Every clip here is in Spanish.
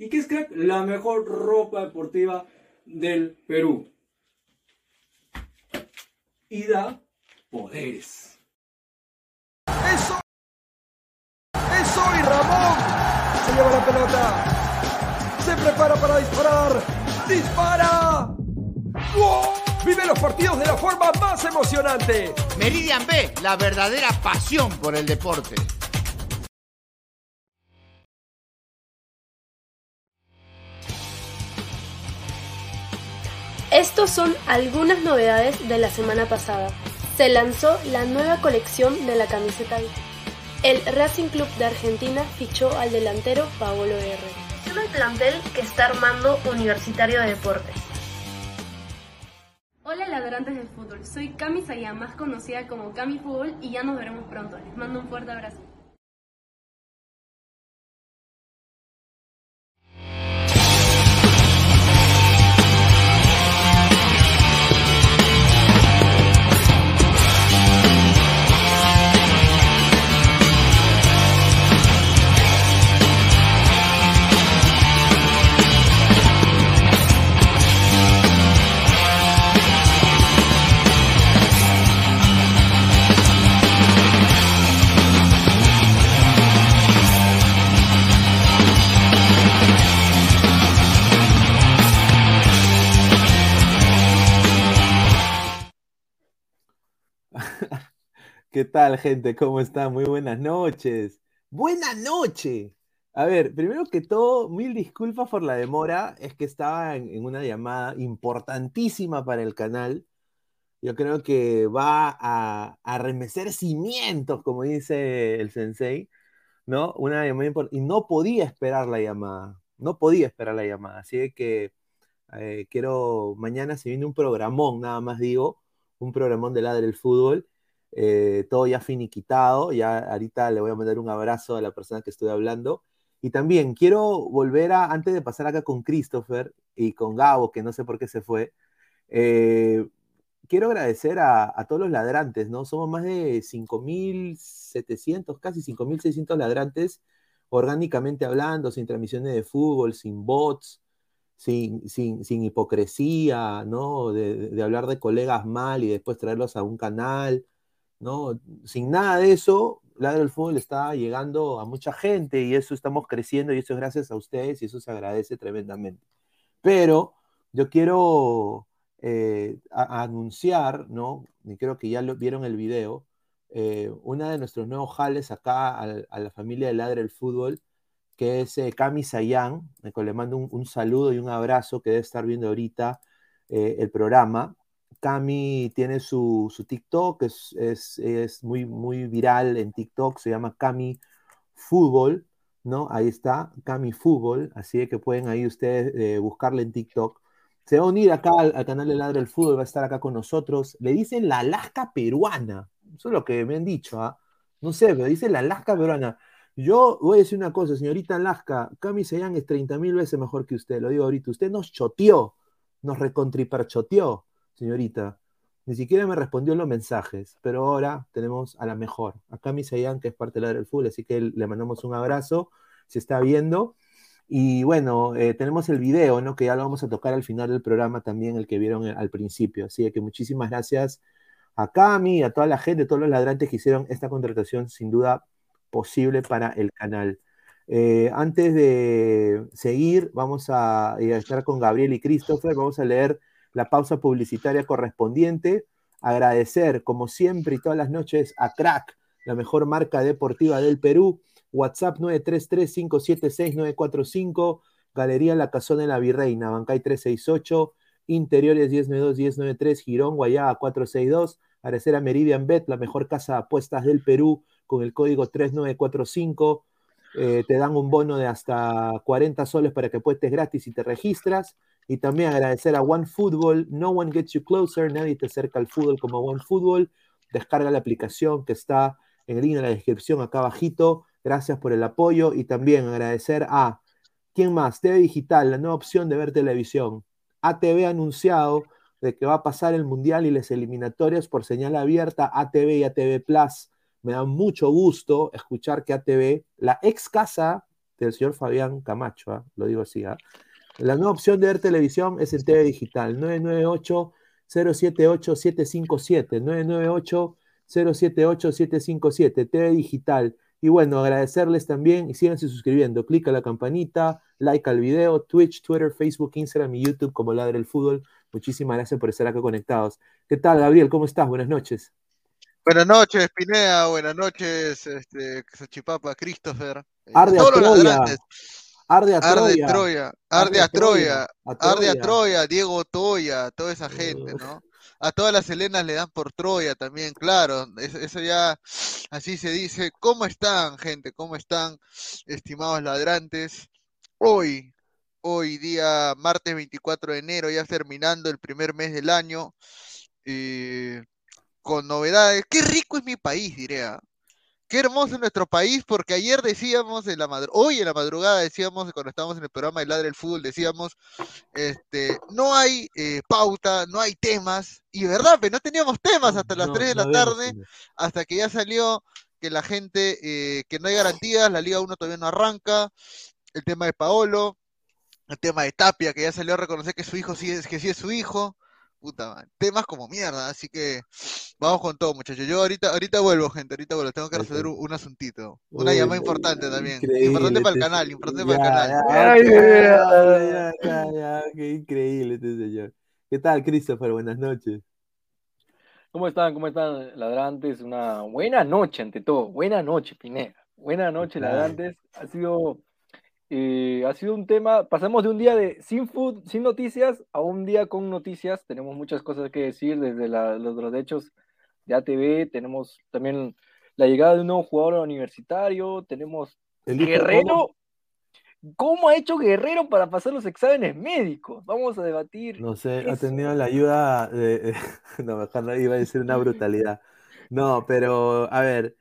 ¿Y qué es crack? La mejor ropa deportiva del Perú. Y da poderes. ¡Eso! ¡Eso! Y Ramón se lleva la pelota. Se prepara para disparar. ¡Dispara! ¡Gol! Vive los partidos de la forma más emocionante. Meridian B, la verdadera pasión por el deporte. Estos son algunas novedades de la semana pasada. Se lanzó la nueva colección de la camiseta. El Racing Club de Argentina fichó al delantero Paolo R. Solo el plantel que está armando Universitario de Deportes. Hola ladrantes del fútbol, soy Cami Sayá, más conocida como Cami Fútbol y ya nos veremos pronto. Les mando un fuerte abrazo. ¿Qué tal, gente? ¿Cómo están? Muy buenas noches. ¡Buena noche! A ver, primero que todo, mil disculpas por la demora. Es que estaba en, una llamada importantísima para el canal. Yo creo que va a, a remecer cimientos, como dice el sensei, ¿no? Una llamada import- Y no podía esperar la llamada. No podía esperar la llamada. Así que eh, quiero, mañana se viene un programón, nada más digo, un programón de Ladre el Fútbol eh, todo ya finiquitado, ya ahorita le voy a mandar un abrazo a la persona que estoy hablando. Y también quiero volver a, antes de pasar acá con Christopher y con Gabo, que no sé por qué se fue, eh, quiero agradecer a, todos los ladrantes, ¿no? Somos más de 5.700, casi 5.600 ladrantes, orgánicamente hablando, sin transmisiones de fútbol, sin bots, sin, sin, hipocresía, ¿no? De hablar de colegas mal y después traerlos a un canal. ¿No? Sin nada de eso, Ladra el Fútbol está llegando a mucha gente y eso estamos creciendo y eso es gracias a ustedes y eso se agradece tremendamente. Pero yo quiero eh, anunciar, ¿no? Y creo que ya lo, vieron el video, eh, una de nuestros nuevos jales acá a, la familia de Ladra el Fútbol, que es eh, Cami Sayán, le mando un, un saludo y un abrazo que debe estar viendo ahorita eh, el programa. Cami tiene su, su TikTok, es, es, es muy, muy viral en TikTok, se llama Cami Fútbol, ¿no? Ahí está, Cami Fútbol, así que pueden ahí ustedes eh, buscarle en TikTok. Se va a unir acá al, al canal de Ladre el Fútbol, va a estar acá con nosotros. Le dicen la Alaska peruana, eso es lo que me han dicho, ¿ah? No sé, pero dicen la Alaska peruana. Yo voy a decir una cosa, señorita Alaska, Cami Seyán es 30 mil veces mejor que usted, lo digo ahorita. Usted nos choteó, nos recontriperchoteó señorita. Ni siquiera me respondió los mensajes, pero ahora tenemos a la mejor, a Cami Sayan, que es parte del Fútbol, así que le mandamos un abrazo, se está viendo. Y bueno, eh, tenemos el video, ¿no? Que ya lo vamos a tocar al final del programa también, el que vieron al principio. Así que muchísimas gracias a Cami, a toda la gente, todos los ladrantes que hicieron esta contratación sin duda posible para el canal. Eh, antes de seguir, vamos a, y a estar con Gabriel y Christopher, vamos a leer la pausa publicitaria correspondiente. Agradecer, como siempre y todas las noches, a Crack, la mejor marca deportiva del Perú. WhatsApp 933-576-945, Galería La Casona de la Virreina, Bancay 368, Interiores 1092-1093, Girón, Guayaba 462. Agradecer a Meridian Bet, la mejor casa de apuestas del Perú, con el código 3945. Eh, te dan un bono de hasta 40 soles para que apuestes gratis y te registras. Y también agradecer a OneFootball. No one gets you closer. Nadie te acerca al fútbol como OneFootball. Descarga la aplicación que está en el link en la descripción acá abajito. Gracias por el apoyo. Y también agradecer a, ¿quién más? TV Digital, la nueva opción de ver televisión. ATV ha anunciado de que va a pasar el Mundial y las eliminatorias por señal abierta, ATV y ATV Plus me da mucho gusto escuchar que ATV, la ex casa del señor Fabián Camacho, ¿ah? lo digo así, ¿ah? La nueva opción de ver televisión es en TV Digital, 998-078-757, 998-078-757, TV Digital. Y bueno, agradecerles también y síganse suscribiendo. Clica la campanita, like al video, Twitch, Twitter, Facebook, Instagram y YouTube como Ladre el Fútbol. Muchísimas gracias por estar acá conectados. ¿Qué tal, Gabriel? ¿Cómo estás? Buenas noches. Buenas noches, Pinea. Buenas noches, este, Christopher. Arde a Troya. Arde a Troya. Troya. Arde a Troya. Arde a Troya. Diego Toya, toda esa gente, ¿no? A todas las Helenas le dan por Troya también, claro. Eso, ya, así se dice. ¿Cómo están, gente? ¿Cómo están, estimados ladrantes? Hoy, hoy día martes 24 de enero, ya terminando el primer mes del año. Eh, con novedades. Qué rico es mi país, diría. Qué hermoso es nuestro país, porque ayer decíamos, en la hoy en la madrugada decíamos, cuando estábamos en el programa de Ladre del Fútbol, decíamos, este, no hay eh, pauta, no hay temas, y verdad, pero no teníamos temas hasta las 3 de la tarde, hasta que ya salió que la gente, eh, que no hay garantías, la Liga 1 todavía no arranca, el tema de Paolo, el tema de Tapia, que ya salió a reconocer que su hijo sí es, que sí es su hijo, puta temas como mierda, así que vamos con todo, muchachos. Yo ahorita, ahorita vuelvo, gente, ahorita vuelvo, tengo que resolver un, asuntito. Una llamada importante también. Importante para el canal, importante para el canal. Ya, qué increíble este señor. ¿Qué tal, Christopher? Buenas noches. ¿Cómo están? ¿Cómo están, ladrantes? Una buena noche, ante todo. Buena noche, Pineda. Buena noche, ladrantes. Ha sido eh, ha sido un tema, pasamos de un día de sin food, sin noticias, a un día con noticias. Tenemos muchas cosas que decir desde los, los hechos de ATV, tenemos también la llegada de un nuevo jugador universitario, tenemos el Guerrero. ¿Cómo ha hecho Guerrero para pasar los exámenes médicos? Vamos a debatir. No sé, ha tenido la ayuda de... No, mejor no iba a decir una brutalidad. No, pero a ver,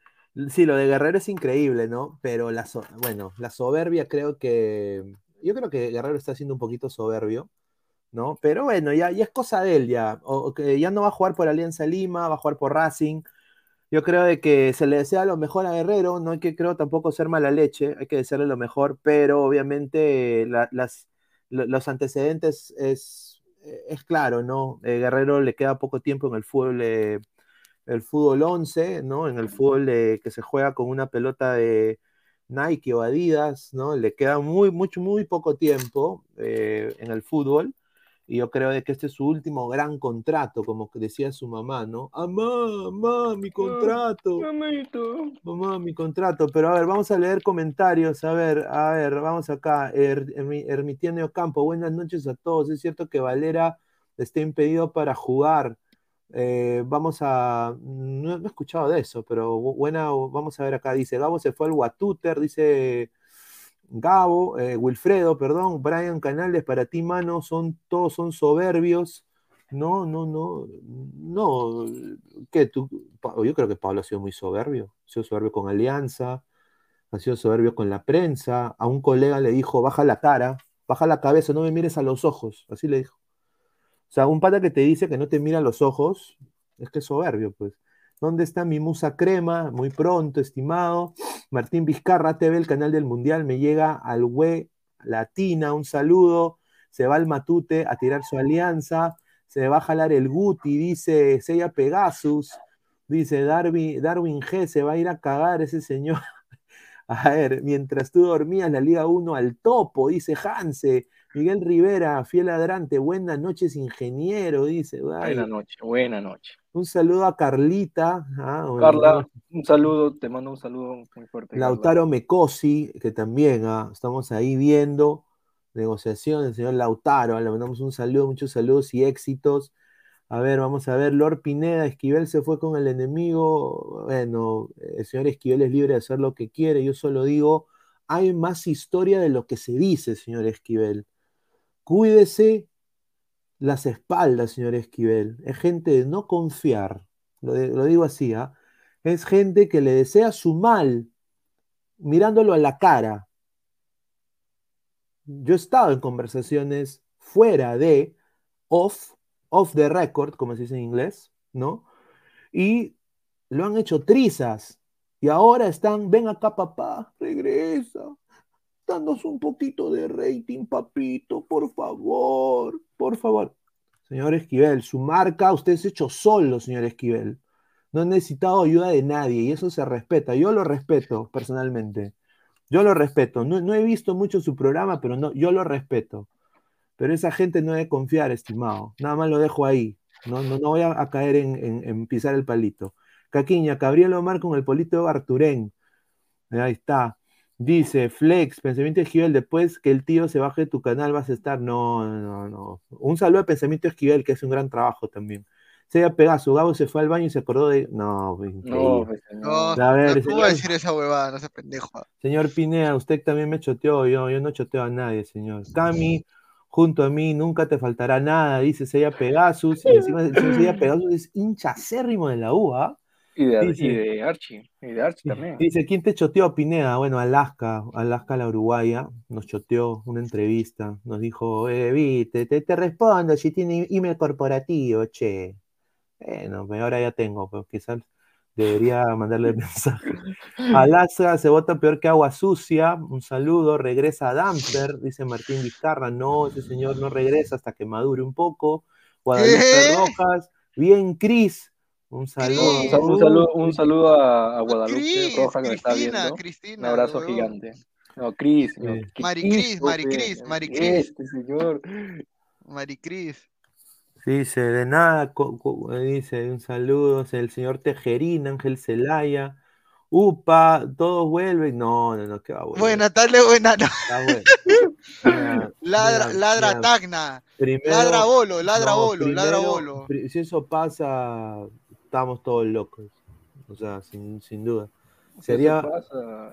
Sí, lo de Guerrero es increíble, ¿no? Pero la, bueno, la soberbia creo que... Yo creo que Guerrero está siendo un poquito soberbio, ¿no? Pero bueno, ya, es cosa de él, ya. O, que ya no va a jugar por Alianza Lima, va a jugar por Racing. Yo creo de que se le desea lo mejor a Guerrero, no hay que creo tampoco ser mala leche, hay que desearle lo mejor, pero obviamente las, los antecedentes es, es claro, ¿no? Eh, Guerrero le queda poco tiempo en el fútbol eh, el fútbol 11, ¿no? En el fútbol que se juega con una pelota de Nike o Adidas, ¿no? Le queda muy, mucho, muy poco tiempo eh, en el fútbol. Y yo creo de que este es su último gran contrato, como decía su mamá, ¿no? ¡Mamá, mamá, mi contrato! Mamito. Mamá, mi contrato. Pero a ver, vamos a leer comentarios. A ver, a ver, vamos acá. Er, Ermitiano Campo, buenas noches a todos. Es cierto que Valera está impedido para jugar. Eh, vamos a. No, he escuchado de eso, pero buena. Vamos a ver acá. Dice Gabo se fue al Watuter, dice Gabo, eh, Wilfredo, perdón, Brian Canales, para ti, mano, son, todos son soberbios. No, no, no, no. ¿Qué tú? Yo creo que Pablo ha sido muy soberbio. Ha sido soberbio con Alianza, ha sido soberbio con la prensa. A un colega le dijo, baja la cara, baja la cabeza, no me mires a los ojos. Así le dijo. O sea, un pata que te dice que no te mira los ojos, es que es soberbio, pues. ¿Dónde está mi musa crema? Muy pronto, estimado. Martín Vizcarra, TV, el canal del Mundial, me llega al we Latina, un saludo. Se va al Matute a tirar su alianza. Se va a jalar el Guti, dice Sella Pegasus. Dice Darwin, Darwin G, se va a ir a cagar ese señor. A ver, mientras tú dormías, la Liga 1 al topo, dice Hanse. Miguel Rivera, fiel ladrante, buenas noches, ingeniero, dice. Buena noche, buena noche. Un saludo a Carlita. Ah, Carla, un saludo, te mando un saludo muy fuerte. Lautaro Mecosi, que también ah, estamos ahí viendo negociaciones, el señor Lautaro, le mandamos un saludo, muchos saludos y éxitos. A ver, vamos a ver, Lord Pineda, Esquivel se fue con el enemigo. Bueno, el señor Esquivel es libre de hacer lo que quiere. Yo solo digo, hay más historia de lo que se dice, señor Esquivel. Cuídese las espaldas, señor Esquivel. Es gente de no confiar. Lo, digo así, ¿ah? Es gente que le desea su mal mirándolo a la cara. Yo he estado en conversaciones fuera de, off, off the record, como se dice en inglés, ¿no? Y lo han hecho trizas. Y ahora están, ven acá papá, regresa. Danos un poquito de rating, papito, por favor, por favor. Señor Esquivel, su marca usted se ha hecho solo, señor Esquivel. No ha necesitado ayuda de nadie y eso se respeta. Yo lo respeto personalmente. Yo lo respeto. No, no he visto mucho su programa, pero no, yo lo respeto. Pero esa gente no debe confiar, estimado. Nada más lo dejo ahí. No, no, no voy a, caer en, pisar el palito. Caquiña, Gabriel Omar con el polito de Arturén. Ahí está. Dice, Flex, Pensamiento Esquivel, después que el tío se baje de tu canal vas a estar. No, no, no. Un saludo a Pensamiento Esquivel, que hace un gran trabajo también. Se había pegado, su Gabo se fue al baño y se acordó de. No, no, no, a ver, no a decir esa huevada, no se pendejo. Señor Pinea, usted también me choteó, yo, yo no choteo a nadie, señor. Cami, junto a mí nunca te faltará nada, dice Sella Pegasus, y encima Sella Pegasus es hincha acérrimo de la UA. Y de, Archie, y de Archie también. Dice, ¿quién te choteó, Pineda? Bueno, Alaska, Alaska la uruguaya, nos choteó una entrevista, nos dijo, eh, viste, te, te respondo si tiene email corporativo, che. Bueno, pues ahora ya tengo, pero quizás debería mandarle el mensaje. Alaska se vota peor que agua sucia, un saludo, regresa a Damper, dice Martín Vizcarra, no, ese señor no regresa hasta que madure un poco. Guadalupe Rojas, bien Cris, un saludo. Un saludo, un saludo a, Guadalupe Roja que me está viendo. un abrazo gigante. No, Cris. Maricris, Maricris, Maricris. Este señor. Maricris. Dice, de nada, dice, un saludo, el señor Tejerín, Ángel Celaya. Upa, todos vuelven. No, no, no, qué va a volver. Buena tarde, buena no. ladra, ladra Tacna. ladra bolo, ladra bolo, ladra bolo. Si eso pasa, estamos todos locos. O sea, sin, sin duda. Sería...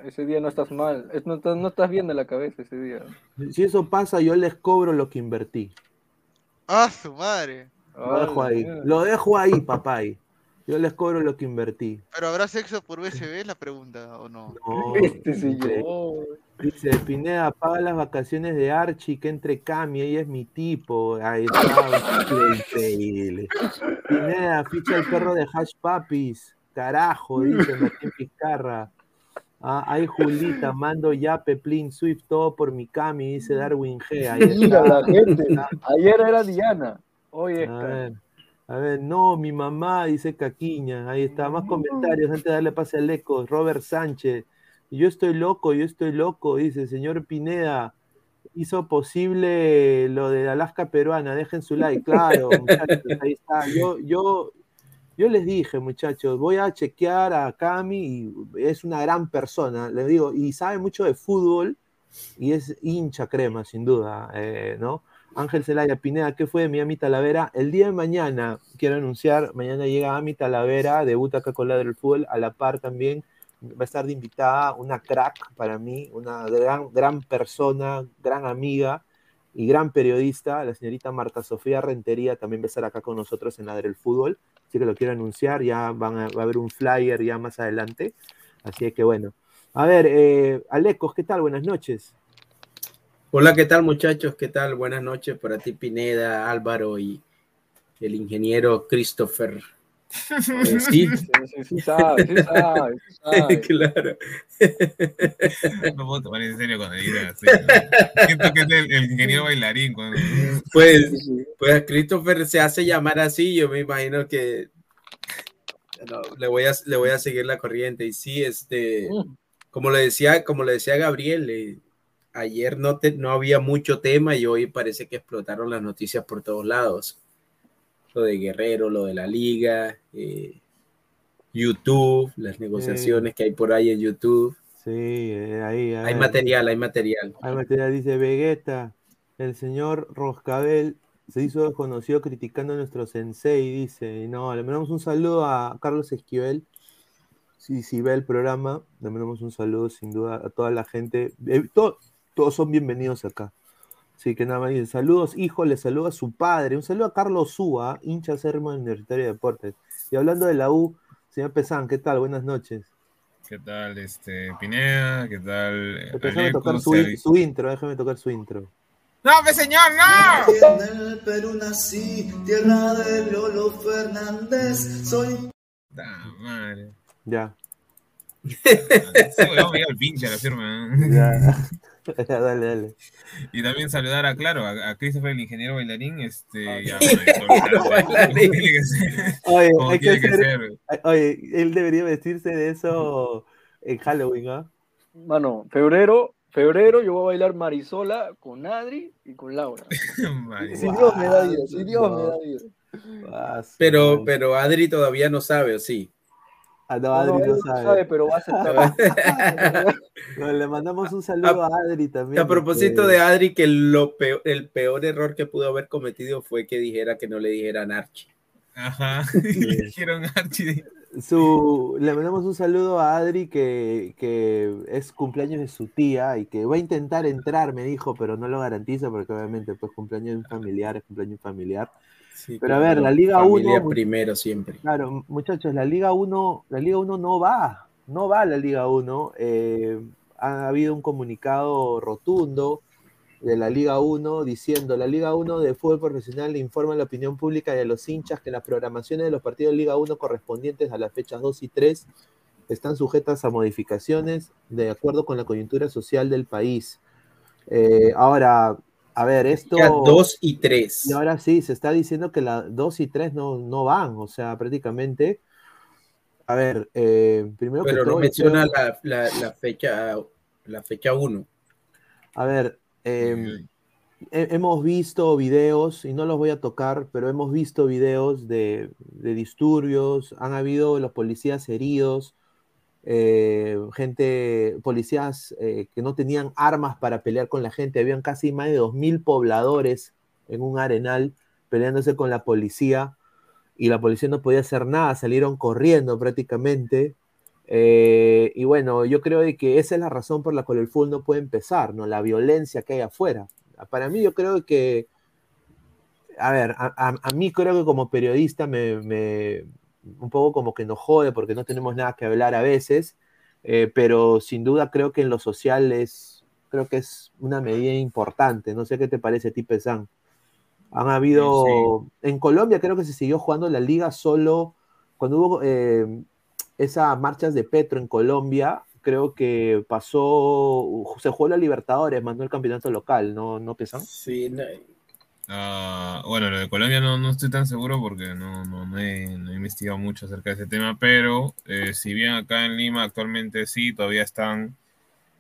ese día no estás mal, no, no, estás bien de la cabeza ese día. Si eso pasa, yo les cobro lo que invertí. Ah, su madre. Lo dejo ahí, lo dejo ahí, papá. Yo les cobro lo que invertí. ¿Pero habrá sexo por BSB? La pregunta, ¿o no? no este señor. Dice, Pineda, paga las vacaciones de Archie, que entre Cami, ella es mi tipo. Ahí está, increíble. Pineda, ficha el perro de Hash Papis. Carajo, dice Martín Pizcarra. Ah, ahí Julita, mando ya Peplin Swift, todo por mi Cami, dice Darwin G. Ayer era Diana, hoy es a ver, no, mi mamá, dice Caquiña. Ahí está, más comentarios antes de darle pase al eco. Robert Sánchez. Yo estoy loco, yo estoy loco, dice señor Pineda. Hizo posible lo de Alaska peruana. Dejen su like, claro, muchachos, ahí está. Yo, yo, yo les dije, muchachos, voy a chequear a Cami y es una gran persona, les digo, y sabe mucho de fútbol y es hincha crema, sin duda, eh, ¿no? Ángel Zelaya Pineda, ¿qué fue de Miami Talavera? El día de mañana, quiero anunciar, mañana llega Ami Talavera, debuta acá con la del fútbol, a la par también va a estar de invitada una crack para mí, una gran, gran persona, gran amiga y gran periodista, la señorita Marta Sofía Rentería, también va a estar acá con nosotros en la del fútbol, así que lo quiero anunciar, ya van a, va a haber un flyer ya más adelante, así que bueno. A ver, eh, Alecos, ¿qué tal? Buenas noches. Hola, ¿qué tal muchachos? ¿Qué tal? Buenas noches para ti, Pineda, Álvaro y el ingeniero Christopher. Eh, sí, sí, sí, sabe, sí sabe, Claro. No puedo tomar en serio cuando diga así. Siento que es el, ingeniero bailarín. Cuando... Pues, pues Christopher se hace llamar así, yo me imagino que le, voy a, le voy a seguir la corriente. Y sí, este, mm. como le decía, como le decía Gabriel, eh, ayer no, no había mucho tema y hoy parece que explotaron las noticias por todos lados. Lo de Guerrero, lo de la liga, eh, YouTube, las negociaciones que hay por ahí en YouTube. Sí, eh, ahí, Hay material, hay material. Hay material, dice Vegeta, el señor Roscabel se hizo desconocido criticando a nuestro sensei, dice. No, le mandamos un saludo a Carlos Esquivel. Si, si ve el programa, le mandamos un saludo sin duda a toda la gente. Eh, todos son bienvenidos acá. Así que nada más dice, saludos, hijo, le saluda a su padre. Un saludo a Carlos Súa, hincha sermo Universitario de Deportes. Y hablando de la U, señor Pesán, ¿qué tal? Buenas noches. ¿Qué tal, este, Pineda? ¿Qué tal? Déjame tocar su, su, intro, déjame tocar su intro. ¡No, pues señor, no! En el Perú nací, tierra de Lolo Fernández, soy... ¡Da madre! Ya. Sí, vamos a al pinche a la firma. Ya. dale, dale. Y también saludar a, claro, a, a Christopher, el ingeniero bailarín. Este, ya, oye, hay que, ser, ser. oye, él debería vestirse de eso en Halloween, ¿ah? ¿eh? Mano, febrero, febrero yo voy a bailar Marisola con Adri y con Laura. si Dios me da vida, si Dios me da vida. Pero, pero Adri todavía no sabe, ¿o sí? Ah, no, Adri no, sabe. pero va a aceptar. le mandamos un saludo a, Adri también. A propósito de Adri, que lo peor, el peor error que pudo haber cometido fue que dijera que no le dijeran Archie. Ajá, le dijeron Archie. Su, le mandamos un saludo a Adri que, que, es cumpleaños de su tía y que va a intentar entrar, me dijo, pero no lo garantiza porque obviamente pues cumpleaños familiar es cumpleaños familiar. Pero a ver, la Liga 1. primero siempre. Claro, muchachos, la Liga 1, la Liga 1 no va, no va la Liga 1. Eh, ha habido un comunicado rotundo de la Liga 1 diciendo: La Liga 1 de fútbol profesional informa a la opinión pública y a los hinchas que las programaciones de los partidos de Liga 1 correspondientes a las fechas 2 y 3 están sujetas a modificaciones de acuerdo con la coyuntura social del país. Eh, ahora, a ver, esto. 2 y 3. Y ahora sí, se está diciendo que la 2 y 3 no, no van, o sea, prácticamente. A ver, eh, primero Pero que no menciona la, la, la, fecha la fecha 1. A ver, eh, hemos visto videos, y no los voy a tocar, pero hemos visto videos de, de disturbios, han habido los policías heridos, eh, gente, policías eh, que no tenían armas para pelear con la gente, habían casi más de 2.000 pobladores en un arenal peleándose con la policía y la policía no podía hacer nada, salieron corriendo prácticamente. Eh, y bueno, yo creo que esa es la razón por la cual el fútbol no puede empezar, ¿no? La violencia que hay afuera. Para mí yo creo que, a ver, a, mí creo que como periodista me un poco como que nos jode porque no tenemos nada que hablar a veces, eh, pero sin duda creo que en lo social es, creo que es una medida importante. No sé qué te parece a ti, Pesán. Han habido, en Colombia creo que se siguió jugando la liga solo cuando hubo eh, esas marchas de Petro en Colombia, creo que pasó, se jugó la Libertadores, mandó el campeonato local, ¿no, no Pesán? Sí, no, Uh, bueno, lo de Colombia no, no, estoy tan seguro porque no, no, he, no, he, investigado mucho acerca de ese tema, pero eh, si bien acá en Lima actualmente sí, todavía están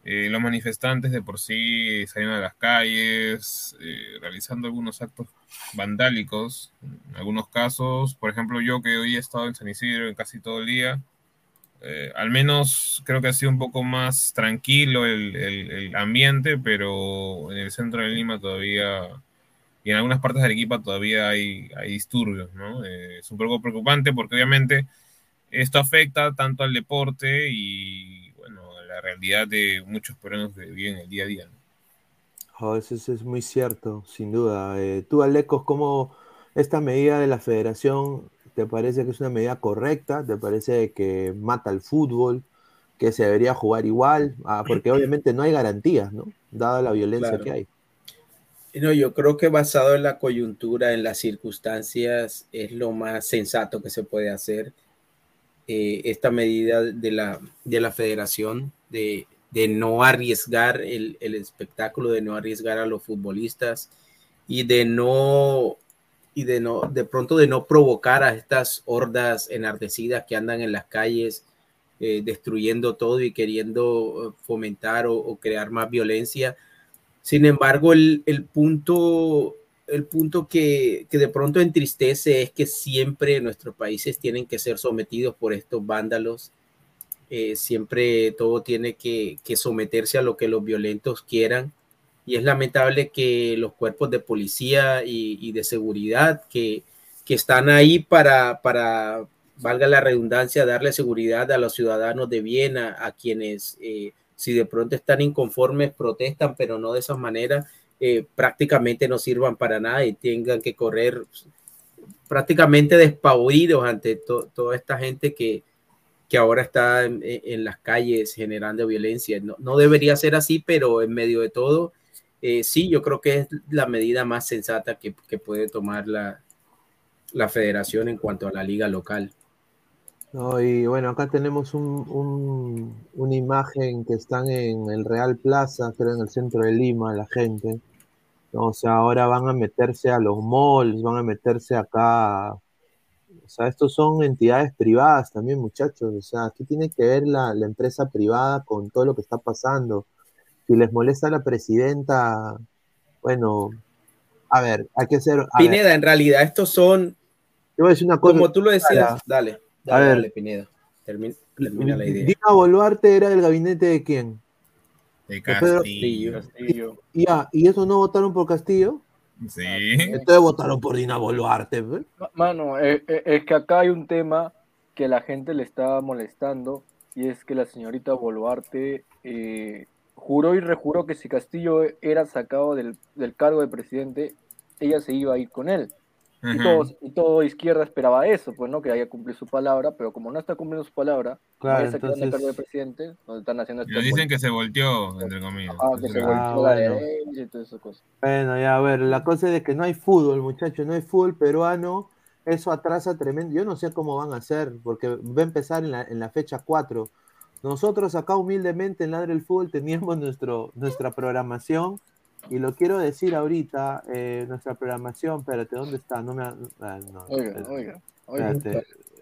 eh, los manifestantes de por sí saliendo a las calles, eh, realizando algunos actos vandálicos, en algunos casos, por ejemplo yo que hoy he estado en San Isidro casi todo el día, al menos creo que ha sido un poco más tranquilo el, el, el ambiente, pero en el centro de Lima todavía y en algunas partes del equipo todavía hay, hay disturbios, ¿no? Eh, es un poco preocupante porque obviamente esto afecta tanto al deporte y, bueno, la realidad de muchos peruanos que viven el día a día, ¿no? Oh, eso, es muy cierto, sin duda. Eh, tú, Alecos, ¿cómo esta medida de la federación te parece que es una medida correcta? ¿Te parece que mata el fútbol? ¿Que se debería jugar igual? Ah, porque obviamente no hay garantías, ¿no? Dada la violencia claro. que hay. No, yo creo que basado en la coyuntura, en las circunstancias, es lo más sensato que se puede hacer. Eh, esta medida de la, de la federación de, de no arriesgar el, el, espectáculo, de no arriesgar a los futbolistas y de no y de no de pronto de no provocar a estas hordas enardecidas que andan en las calles eh, destruyendo todo y queriendo fomentar o, crear más violencia. Sin embargo, el, punto, el punto que, de pronto entristece es que siempre nuestros países tienen que ser sometidos por estos vándalos. Eh, siempre todo tiene que, someterse a lo que los violentos quieran. Y es lamentable que los cuerpos de policía y, de seguridad que, que están ahí para, para, valga la redundancia, darle seguridad a los ciudadanos de Viena, a quienes eh, si de pronto están inconformes protestan, pero no de esa manera, eh, prácticamente no sirvan para nada y tengan que correr prácticamente despavoridos ante toda esta gente que, que ahora está en, las calles generando violencia. No, debería ser así, pero en medio de todo, eh, sí, yo creo que es la medida más sensata que, puede tomar la, la federación en cuanto a la liga local. No, y bueno, acá tenemos un, una imagen que están en el Real Plaza, creo en el centro de Lima, la gente. O sea, ahora van a meterse a los malls, van a meterse acá. O sea, estos son entidades privadas también, muchachos. O sea, aquí tiene que ver la, la empresa privada con todo lo que está pasando. Si les molesta a la presidenta, bueno, a ver, hay que ser. Pineda, en realidad, estos son. Yo voy a decir una cosa. Como tú lo decías, dale. Dale, a ver, Pineda. Termina, la idea. Dina Boluarte era del gabinete de quién? De Castillo. Y, ¿Y eso no votaron por Castillo? Sí. Entonces votaron por Dina Boluarte. Mano, eh, eh, es que acá hay un tema que la gente le está molestando y es que la señorita Boluarte eh, juró y rejuró que si Castillo era sacado del, del cargo de presidente, ella se iba a ir con él. Y, todos, y todo izquierda esperaba eso, pues, ¿no? Que haya cumplido su palabra, pero como no está cumpliendo su palabra, claro, entonces... el cargo de presidente, donde están haciendo este dicen que se volteó, entre comillas. Ah, que se volteó ah, la derecha y todas esas cosas. Bueno, ya, a ver, la cosa es de que no hay fútbol, muchachos, no hay fútbol peruano, eso atrasa tremendo. Yo no sé cómo van a hacer, porque va a empezar en la, en la fecha 4. Nosotros acá humildemente en Ladre el Fútbol teníamos nuestro, nuestra programación y lo quiero decir ahorita, eh, nuestra programación, espérate, ¿dónde está? No me. Ah, no, oiga, oiga, oiga.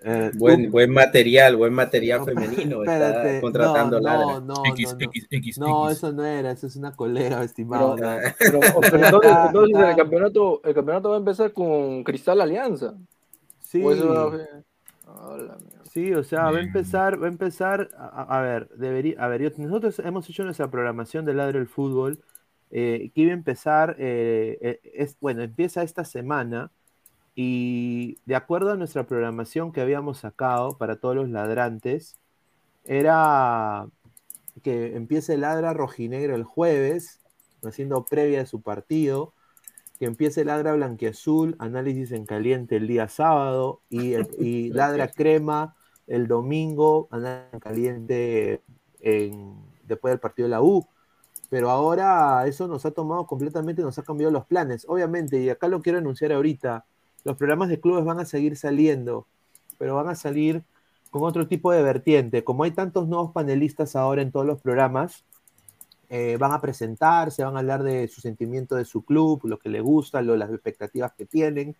Eh, buen, buen material, buen material femenino. Espérate, está contratando no, no, no, X, no, X, X, no, eso no era, eso es una colera, estimado. Pero, pero, entonces, el, campeonato, el campeonato va a empezar con Cristal Alianza. Sí. sí, o sea, va a empezar, va a empezar, a, a ver, debería, a ver, nosotros hemos hecho nuestra programación de Ladro del Fútbol eh, que iba a empezar, eh, eh, es, bueno, empieza esta semana y de acuerdo a nuestra programación que habíamos sacado para todos los ladrantes, era que empiece el ladra rojinegro el jueves, haciendo previa de su partido, que empiece el ladra blanquiazul, análisis en caliente el día sábado, y, y ladra crema el domingo, análisis en caliente después del partido de la U pero ahora eso nos ha tomado completamente, nos ha cambiado los planes. Obviamente, y acá lo quiero anunciar ahorita, los programas de clubes van a seguir saliendo, pero van a salir con otro tipo de vertiente. Como hay tantos nuevos panelistas ahora en todos los programas, eh, van a presentarse, van a hablar de su sentimiento de su club, lo que le gusta, las expectativas que tienen.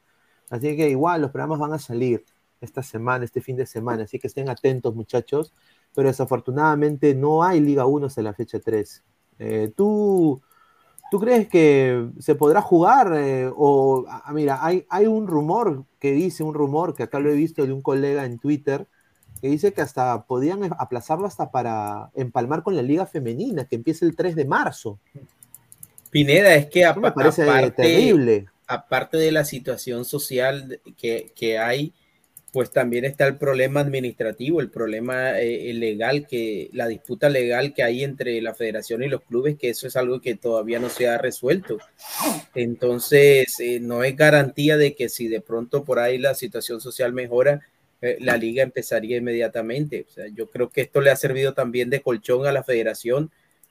Así que igual los programas van a salir esta semana, este fin de semana, así que estén atentos muchachos. Pero desafortunadamente no hay Liga 1 hasta la fecha 3. Eh, ¿tú, ¿Tú crees que se podrá jugar? Eh, o, mira, hay, hay un rumor que dice, un rumor que acá lo he visto de un colega en Twitter, que dice que hasta podían aplazarlo hasta para empalmar con la liga femenina, que empieza el 3 de marzo. Pineda, es que me parece terrible. Aparte de la situación social que, que hay, pues también está el problema administrativo, el problema eh, legal, que la disputa legal que hay entre la federación y los clubes, que eso es algo que todavía no se ha resuelto. Entonces, eh, no es garantía de que si de pronto por ahí la situación social mejora, eh, la liga empezaría inmediatamente. O sea, yo creo que esto le ha servido también de colchón a la federación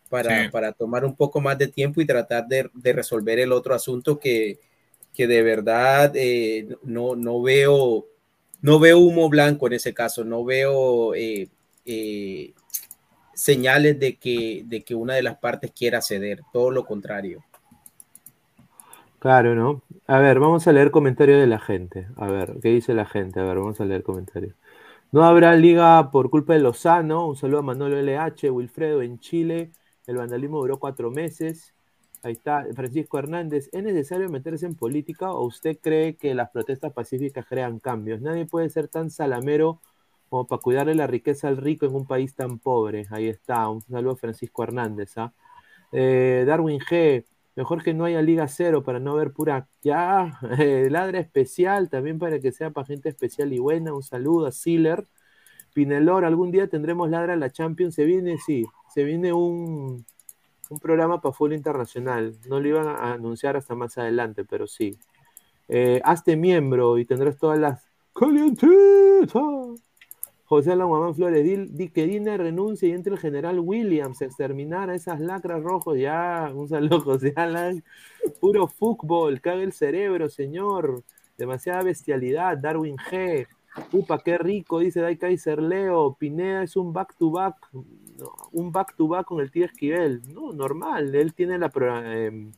para, para tomar un poco más de tiempo y tratar de, de resolver el otro asunto que, que de verdad no, no veo no veo humo blanco en ese caso, no veo eh, eh, señales de que, de que una de las partes quiera ceder, todo lo contrario. Claro, ¿no? A ver, vamos a leer comentarios de la gente. A ver, ¿qué dice la gente? A ver, vamos a leer comentarios. No habrá liga por culpa de Lozano. Un saludo a Manolo LH, Wilfredo en Chile. El vandalismo duró cuatro meses. Ahí está, Francisco Hernández. ¿Es necesario meterse en política o usted cree que las protestas pacíficas crean cambios? Nadie puede ser tan salamero como para cuidarle la riqueza al rico en un país tan pobre. Ahí está, un saludo a Francisco Hernández. ¿ah? Eh, Darwin G. Mejor que no haya Liga Cero para no ver pura. Ya, eh, ladra especial también para que sea para gente especial y buena. Un saludo a Sealer. Pinelor, algún día tendremos ladra la Champions. Se viene, sí, se viene un, un programa para fútbol internacional. No lo iban a anunciar hasta más adelante, pero sí. Eh, hazte miembro y tendrás todas las. ¡Calientitas! José Guamán Flores, di, que Dina renuncie y entre el general Williams a exterminar a esas lacras rojos. Ya, un saludo, José Alan. Puro fútbol, caga el cerebro, señor. Demasiada bestialidad. Darwin G. Upa, qué rico, dice Dai Kaiser Leo. Pineda es un back to back, un back to back con el tío Esquivel. No, normal, él tiene la, em,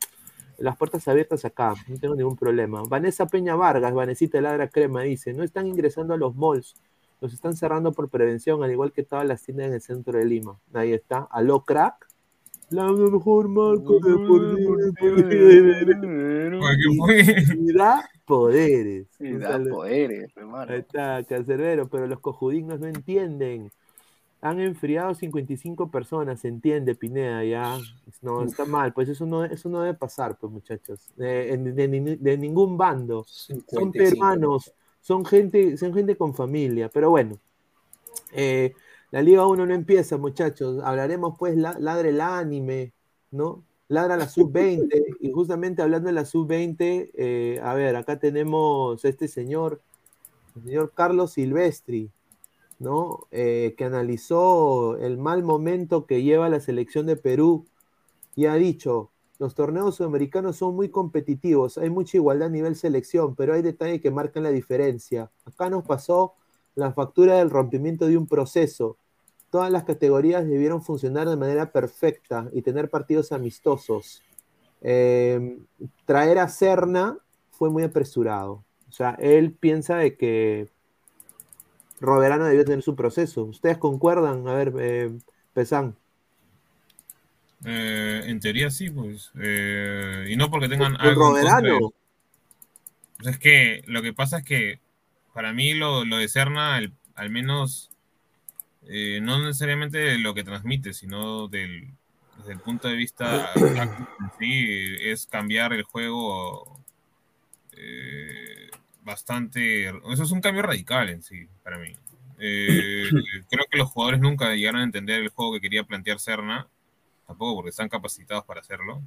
las puertas abiertas acá, no tengo ningún problema. Vanessa Peña Vargas, Vanesita Ladra Crema, dice: No están ingresando a los malls los están cerrando por prevención, al igual que todas las tiendas en el centro de Lima. Ahí está. Aló, crack. La mejor marca de da poderes. da poderes, hermano. Ahí está, Cancerbero, pero los cojudignos no entienden. Han enfriado 55 personas, se entiende, Pineda, ya. No, está mal, pues eso no, eso no debe pasar, pues, muchachos. De, de ningún bando. Son peruanos son gente, son gente con familia, pero bueno. Eh, la Liga 1 no empieza, muchachos. Hablaremos pues, la, ladre el anime, ¿no? Ladra la sub-20. y justamente hablando de la sub-20, eh, a ver, acá tenemos a este señor, el señor Carlos Silvestri, ¿no? Eh, que analizó el mal momento que lleva la selección de Perú y ha dicho, los torneos sudamericanos son muy competitivos, hay mucha igualdad a nivel selección, pero hay detalles que marcan la diferencia. Acá nos pasó la factura del rompimiento de un proceso. Todas las categorías debieron funcionar de manera perfecta y tener partidos amistosos. Eh, traer a Cerna fue muy apresurado. O sea, él piensa de que Roberano debió tener su proceso. ¿Ustedes concuerdan? A ver, eh, Pesán. Eh, en teoría sí, pues. Eh, y no porque tengan algo. Pues es que lo que pasa es que para mí lo, de Cerna, al menos, eh, no necesariamente lo que transmite, sino del, desde el punto de vista sí, es cambiar el juego bastante. Eso es un cambio radical en sí, para mí. creo que los jugadores nunca llegaron a entender el juego que quería plantear Cerna tampoco porque están capacitados para hacerlo.